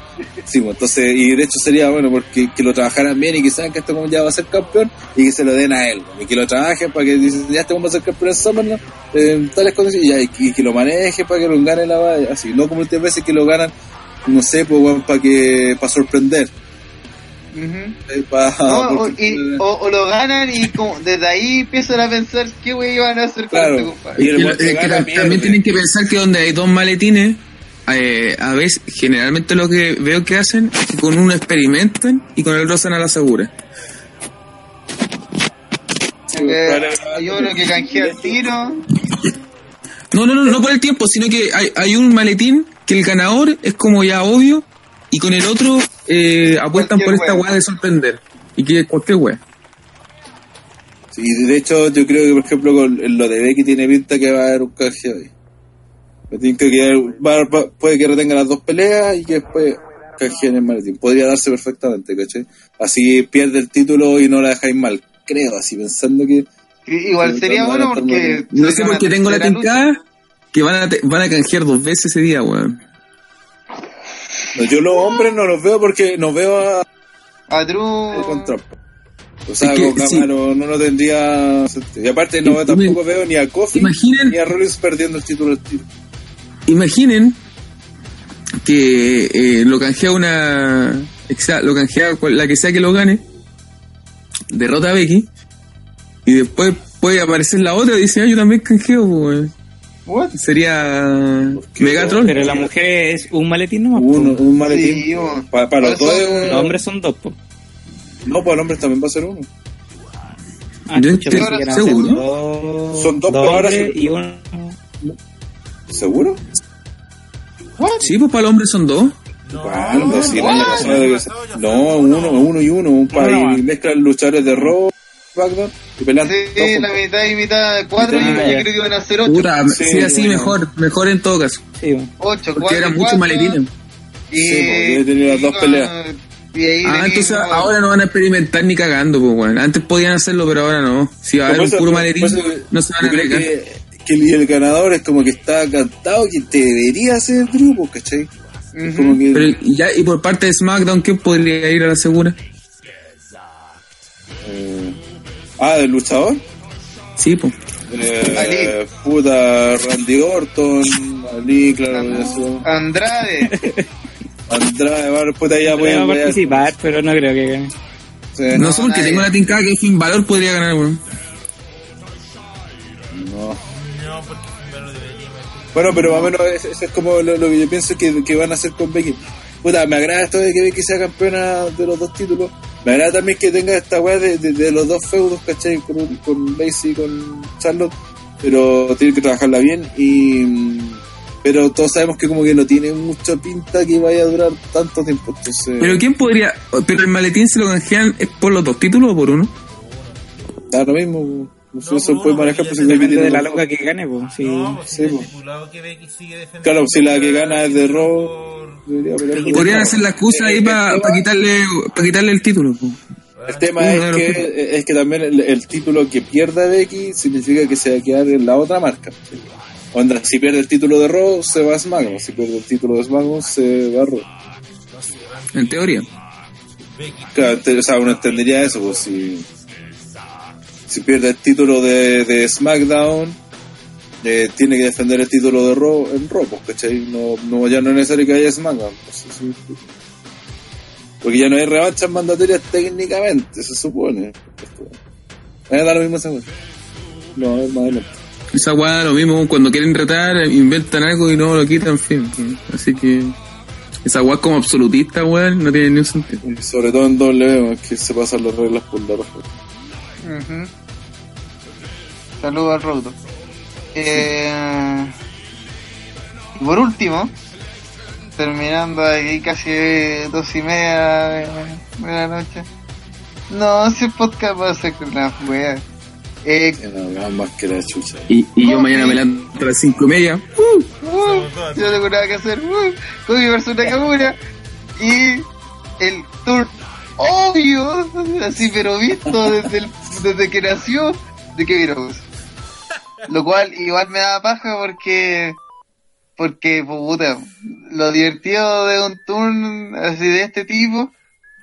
Sí, pues, entonces, y de hecho sería bueno porque que lo trabajaran bien y que saben que este como ya va a ser campeón y que se lo den a él. Y que lo trabajen para que dicen, ya este hombre va a ser campeón en SummerSlam, eh, en tales condiciones, y, ya, y, que- y que lo maneje para que lo gane la valla, así, no como últimas veces que lo ganan, no sé, pues bueno, para que, para sorprender. No, o, porque- y- o- o lo ganan y como desde ahí empiezan a pensar qué wey iban a hacer con Claro. este compadre. Y el que que también tienen que pensar que donde hay dos maletines, eh, a veces, generalmente lo que veo que hacen es que con uno experimentan y con el otro se a la segura. Eh, hay uno que canjea el tiro. No, no, no, no por el tiempo, sino que hay, hay un maletín que el ganador es como ya obvio y con el otro eh, apuestan por esta wea. weá de sorprender. Y que cualquier weá. Sí, de hecho, yo creo que, por ejemplo, con lo de Becky tiene pinta que va a haber un ahí. Me tinca que va- va- puede que retenga las dos peleas y que después canjeen el maletín. Podría darse perfectamente, ¿cachai? Así pierde el título y no la dejáis mal. Creo, así pensando que. I- Igual sería bueno porque. No sé por qué tengo la tincada que van a, te- van a canjear dos veces ese día, weón. No, yo los hombres no los veo porque no veo a, A Drew. con Trump. O sea, Es que, con sí. Camaro no, no tendría sentido. Y aparte, no tampoco veo ni a Kofi Imaginen, ni a Rollins perdiendo el título del tiro. imaginen que eh, lo canjea una. Lo canjea la que sea que lo gane, derrota a Becky, y después puede aparecer la otra y dice, ah, yo también canjeo, pues. What? Sería qué? Megatron. Pero la mujer es un maletín nomás. Uno, un maletín. Sí, bueno. para, los dos es un- Los hombres son dos, po. No, para los hombres también va a ser uno. Ah, Yo estoy seguro. dos- Son dos, dos ahora sí. y uno. ¿Seguro? Sí, pues para los hombres son dos. El no, uno, uno. y uno. Un país nomás. mezclan luchadores de Raw, SmackDown y pelean. Sí, la mitad y mitad, cuatro, Mitad y mitad. yo creo que iban a ser ocho. Puta, Sí, sí, así bueno. mejor, mejor en todo caso. Sí. Ocho, Porque cuatro, eran muchos cuatro, maletines. Y, Sí, pues, tener las dos peleas. Y ahí Ah, entonces mismo- ahora no van a experimentar ni cagando, pues, weón. Antes podían hacerlo, pero ahora no. Si va a haber un puro maletín, eso no se van a arriesgar. que, que el, ganador es como que está cantado que te debería ser el grupo, ¿cachai? Como que. Pero y ya, y por parte de SmackDown, ¿quién podría ir a la segura? eh, ah, del luchador. Sí, pues. Eh, puta, Randy Orton, Ali, claro, eso. Andrade. Andrade, va, puta, ya pueden a ver. participar, pero no creo que gane. Sí, No, no, sé porque nadie. tengo la tincada que Finn Valor podría ganar, weón. no. No, porque primero debería. Bueno, pero más o menos eso eso es como lo, lo que yo pienso que, que van a hacer con Becky. Puta, me agrada esto de que Becky sea campeona de los dos títulos. Me agrada también que tenga esta weá de, de, de los dos feudos, ¿cachai? Con, con Lacey y con Charlotte. Pero tiene que trabajarla bien y... Pero todos sabemos que como que no tiene mucha pinta que vaya a durar tanto tiempo. Entonces... Pero ¿quién podría...? Pero el maletín se lo canjean es por los dos títulos o por uno. Da lo mismo. No sé, No, eso por puede manejar pues si Depende tiene de la loca que gane, pues. Sí. No, porque sí, que sigue defendiendo. Claro, si la que gana es de por- Podrían hacer la excusa ahí para quitarle, pa quitarle el título. po. El tema es que, es que también el, el título que pierda Becky significa que se va a quedar en la otra marca. ¿sí? Onda, si pierde el título de Raw, se va a SmackDown. Si pierde el título de SmackDown, se va a Raw. En teoría. Becky. Claro, te- o sea, uno entendería eso, pues si, si pierde el título de, de SmackDown, eh, tiene que defender el título de Raw en Raw, pues, ¿cachai? No, no, ya no es necesario que haya SmackDown. pues, sí, sí. Porque ya no hay revanchas mandatorias técnicamente, se supone. Eh, da lo mismo esa. No, es más adelante. Esa weá lo mismo cuando quieren retar, inventan algo y no lo quitan, en fin. Así que esa weá como absolutista, weón, no tiene ni un sentido. Y sobre todo en W, es que se pasan las reglas por la roja. Ujú. Saludos al Roto. Eh, y por último, terminando aquí casi dos y media de, de la noche. No, si el podcast va a ser con la wea. Eh, Que no hagan más que la chucha. Y, y yo mañana me levanto a las cinco y media. uh, yo no tengo nada que hacer. Uh, con mi persona Nakamura. Y el tour obvio, así pero visto desde, el- desde que nació, de Kevin Owens. Lo cual igual me da paja porque, porque, pues, puta, lo divertido de un turn así de este tipo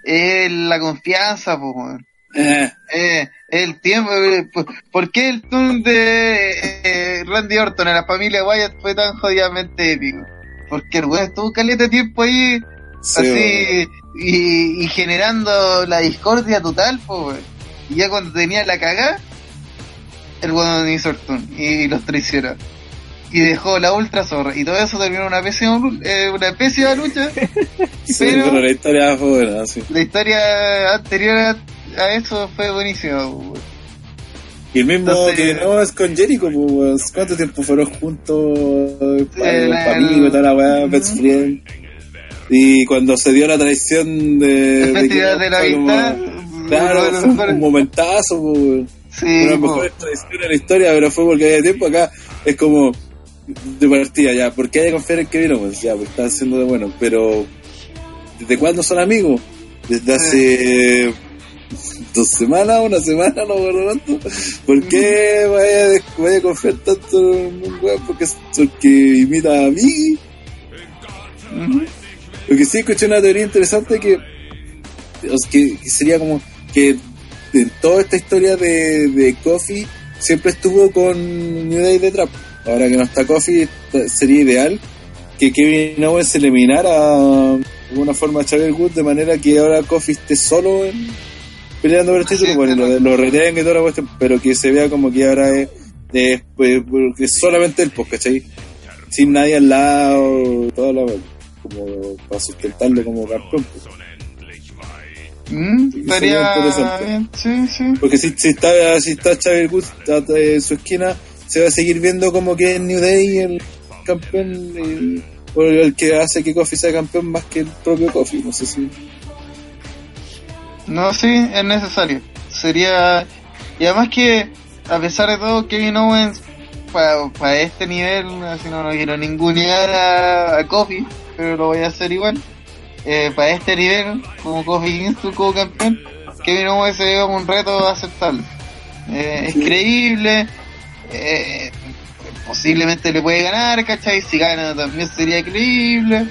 es la confianza, pues. Eh, Eh, el tiempo, eh, ¿por- ¿por qué el turn de eh, Randy Orton en la familia Wyatt fue tan jodidamente épico? Porque el weón estuvo caleta de tiempo ahí, sí, así, y, y generando la discordia total, pues. Y ya cuando tenía la cagada, el weón el turn y los traicionó. Y dejó la ultra zorra. Y todo eso terminó en una pésima, eh, una pésima lucha. Sí, Pero- pero la historia fue buena, sí. La historia anterior a, a eso fue buenísima, weón. Y el mismo Entonces- que no es con Jericho, pues. ¿cuánto tiempo fueron juntos? el- para amigos y toda la weá, best friend. Y cuando se dio la traición de. La de de amistad. Claro, mejores- un momentazo, pues, weón. Sí, Una tradiciones de la historia, pero fue porque había tiempo acá. Es como de partida, ya. ¿Por qué hay que confiar en Kevin Owens? Ya, pues está haciendo de bueno. Pero, ¿desde cuándo son amigos? Desde hace dos semanas, una semana, no me cuánto. ¿Por qué vaya, a- vaya a confiar tanto en un weón? Porque, porque imita a mí. Lo que sí escuché una teoría interesante que, que, que sería como que en toda esta historia de, de Coffee siempre estuvo con New Day de Trap. Ahora que no está Coffee, esta- sería ideal que Kevin Owens eliminara de alguna forma a Xavier Wood de manera que ahora Coffee esté solo en, peleando por el título, es, bueno, lo, lo retenga y toda la cuestión, pero que se vea como que ahora es, es, pues, es solamente él, pues, ¿cachai? Sin nadie al lado, toda la como para sustentarlo como campeón. pues. Mm, estaría sería interesante. bien, sí, sí. Porque si, si está si está Xavier Woods está en su esquina, se va a seguir viendo como que es New Day el campeón eh, o el que hace que Kofi sea campeón más que el propio Kofi. No sé si. No, sí, es necesario. Sería. Y además que, a pesar de todo, Kevin Owens, para este nivel, así no, no quiero ningunear a, a Kofi, pero lo voy a hacer igual. Para este nivel, como Kofi Kingston como campeón, Kevin Owens se como un reto aceptable. Eh, es creíble, eh, posiblemente le puede ganar, ¿cachai? Si gana también sería creíble.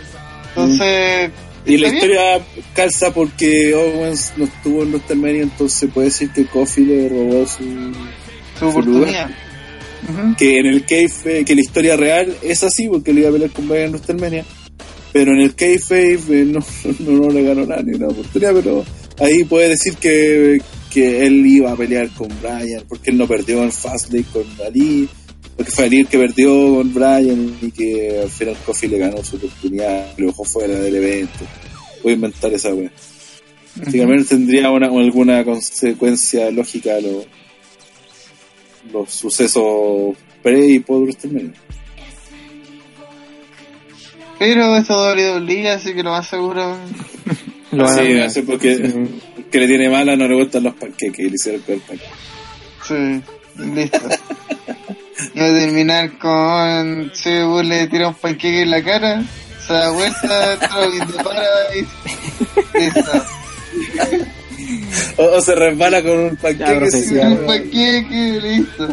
Entonces. Y la bien. historia calza porque Owens no estuvo en WrestleMania, entonces puede decir que Kofi le robó su. su oportunidad. Que en el kayfabe, que la historia real es así, porque le iba a pelear con Brian en WrestleMania. Pero en el kayfabe eh, no, no, no le ganó nada ni una oportunidad, pero ahí puede decir que, que él iba a pelear con Brian, porque él no perdió en Fastlane con Ali, porque fue Ali el que perdió con Brian y que al final Kofi le ganó su oportunidad, lo dejó fuera del evento. Voy a inventar esa wea. Al menos tendría una, alguna consecuencia lógica los, los sucesos pre y post WrestleMania. Pero esto WWE, así que lo más seguro. Lo van a sí, arruinar. no sé por qué. que le tiene mala, no le gustan los panqueques y le hicieron el panqueque. Sí, listo. Y va a terminar con. Si le tira un panqueque en la cara, se da vuelta, y te para y. Listo. O, o se resbala con un panqueque. Ya, sí. Un panqueque, listo.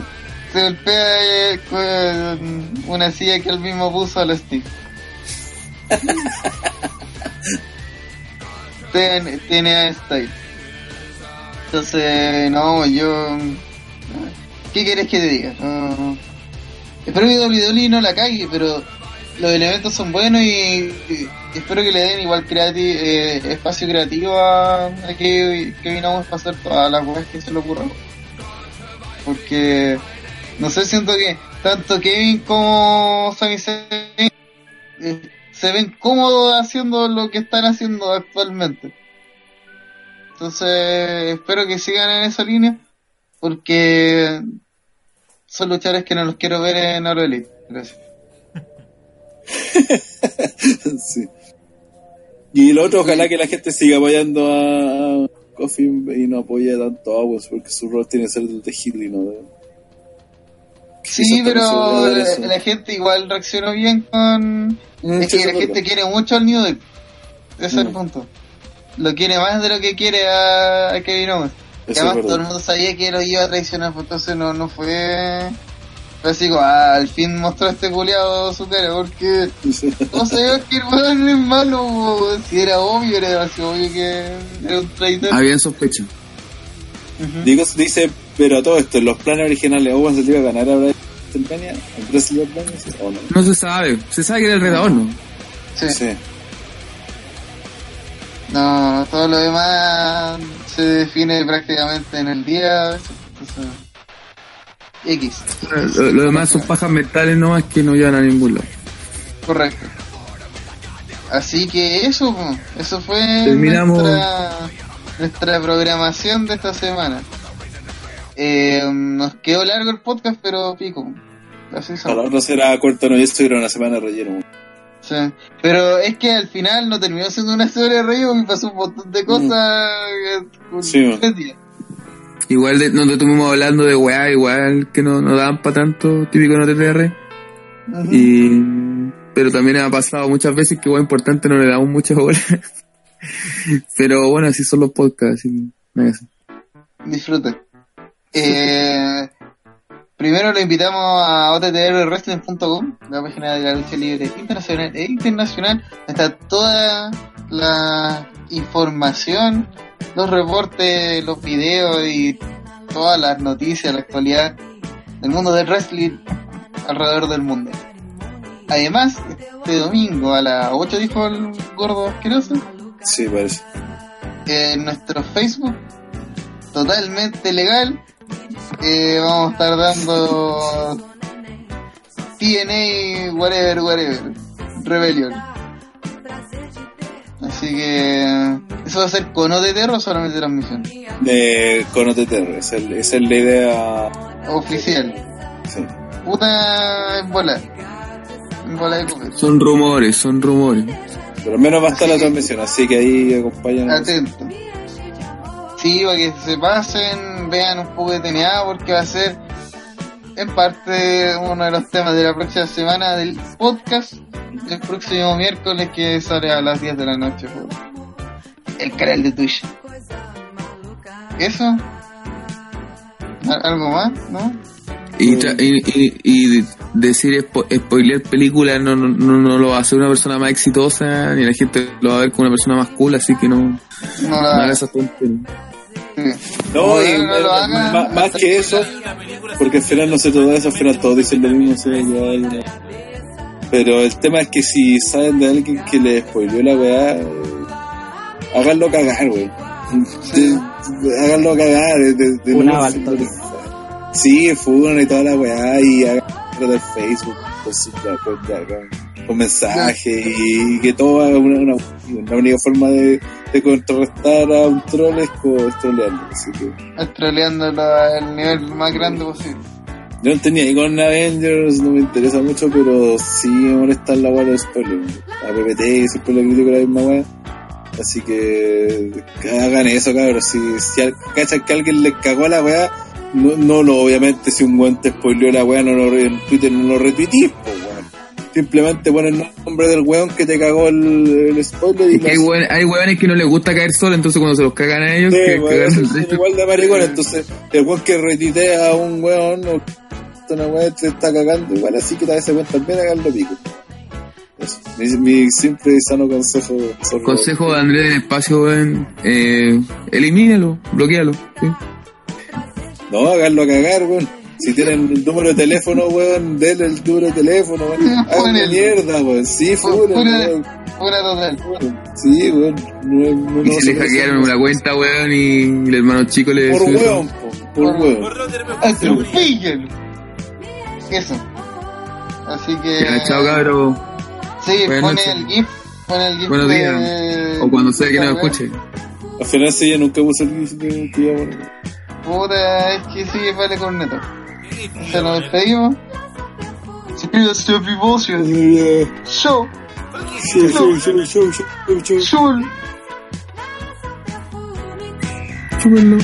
Se golpea eh, con una silla que él mismo puso al stick. tiene, tiene style. Entonces, no, yo. ¿Qué quieres que te diga? Espero que WWE no la cague, pero los elementos son buenos y, espero que le den igual eh, espacio creativo a, a que para hacer todas las cosas que se le ocurran. Porque, no sé, siento que tanto Kevin como Sami Zayn eh, se ven cómodos haciendo lo que están haciendo actualmente. Entonces, espero que sigan en esa línea, porque son luchadores que no los quiero ver en Oro. Gracias. Y lo otro, ojalá que la gente siga apoyando a Kofi y no apoye tanto a Owens, porque su rol tiene que ser de y no de. Sí, pero la, gente igual reaccionó bien con... Mm, Es que la gente quiere mucho al New Day. Ese es el Mm. punto. Lo quiere más de lo que quiere a, a Kevin Owens. Y además todo el mundo sabía que lo iba a traicionar, pues entonces no, no fue... Fue así como, ah, al fin mostró este culiado su cara, porque no sabía que el weón es malo, po. si era obvio, era demasiado obvio que era un traidor. Había sospecha. Ujú. Digo, dice, pero a todo esto, en los planes originales, Owens se le iba a ganar a WrestleMania, en WrestleMania, ¿sí? ¿o no? No se sabe. Se sabe que era el retador, ¿no? Sí. Sí. No, todo lo demás se define prácticamente en el día. entonces, X, Lo, lo demás son pajas mentales nomás que no llevan a ningún lado. correcto. Así que eso, eso fue Terminamos. nuestra, nuestra programación de esta semana. Eh, nos quedó largo el podcast, pero pico. Así no será corto, no, y esto era una semana de relleno. Sí. Pero es que al final no terminó siendo una historia de rey porque pasó un montón de cosas. eh, con Sí. Igual de, nos estuvimos hablando de weá, igual que no, no daban para tanto, típico en OTTR. Ujú. Y, pero también ha pasado muchas veces que weá importante no le damos muchas horas. pero bueno, así son los podcasts, que Eh, primero lo invitamos a ottrwrestling.com, la página de la lucha libre internacional e internacional. Está toda la información, los reportes, los videos y todas las noticias, la actualidad del mundo del wrestling alrededor del mundo. Además, este domingo a las 8 dijo el gordo asqueroso, Sí, parece. en nuestro Facebook, totalmente legal, eh, vamos a estar dando TNA, whatever, whatever, Rebellion. Así que, ¿eso va a ser con OTTR o solamente transmisión? De, con OTTR, esa es, esa es la idea. Oficial. Sí. Puta en bola. En bola de comer. Son rumores, son rumores. Pero al menos va a estar la transmisión, así que ahí acompañan. Atento. Sí, para que se pasen, vean un poco de TNA porque va a ser en parte uno de los temas de la próxima semana del podcast el próximo miércoles que sale a las 10 de la noche por el canal de Twitch. ¿Eso? ¿Al- ¿Algo más? ¿No? Y, tra- y, y, y decir spo spoiler películas no, no, no, no lo va a hacer una persona más exitosa, ni la gente lo va a ver como una persona más cool, así que no, No no lo haga hagas. esas tonterías. No, y, no lo eh, más, más que eso, porque al final no sé todo eso, al final todos dicen lo mismo. Pero el tema es que si saben de alguien que le spoileó la weá, eh, háganlo cagar, wey. Sí. Háganlo cagar. De, de, de Una no-. Sí, funan y toda la weá, y hagan del Facebook, pues, ya, pues, ya, con, con mensajes, y, y que todo una, una, la única forma de, de contrarrestar a un troll es, es trolearlo, así que. Troleándolo al nivel más grande posible. Yo no tenía ahí con Avengers, no me interesa mucho, pero sí me molesta la weá de los spoilers. A PPT siempre le critico la misma weá. Así que, hagan eso, cabros. Si, si al- cachan que alguien les cagó la weá, no, no lo, obviamente, si un weón te spoileó la weá, no lo, en Twitter no lo retuitís. Simplemente pon el nombre del weón que te cagó el, el spoiler y Es que hay, hay hueones que no les gusta caer solo, entonces cuando se los cagan a ellos, Sí, que weón, cagan el igual de maricón, entonces el weón que retuitea a un weón o una weón te está cagando igual, así que tal vez se cuenta bien haganlo pico. Eso. Mi, mi simple y sano consejo. sobre- Consejo de Andrés del Espacio, weón, eh, elimínalo, bloquealo. ¿sí? No, háganlo a cagar, weón. Si tienen el número de teléfono, weón, denle el número de teléfono, weón. Ponele. mierda, weón. Sí, Fu- funen, funen. weón. Fuera total. Sí, weón. No, no, Y no se se le hackearon la cuenta, weón, y el hermano chico le Por weón, po, por Por- weón. Eso. Así que. Ya, chao, cabros. Sí, pone el GIF. Pone el GIF. Buenos de- días. O cuando sea que nos esta wea. escuche. Al final sí, ella nunca puso el que que-. Puta, es que sí, vale corneto. Sí, Se nos weón. despedimos. Sí, Stupid Bullshit. Show. Show, show, show, show, show, show. Show. Chúpenlo.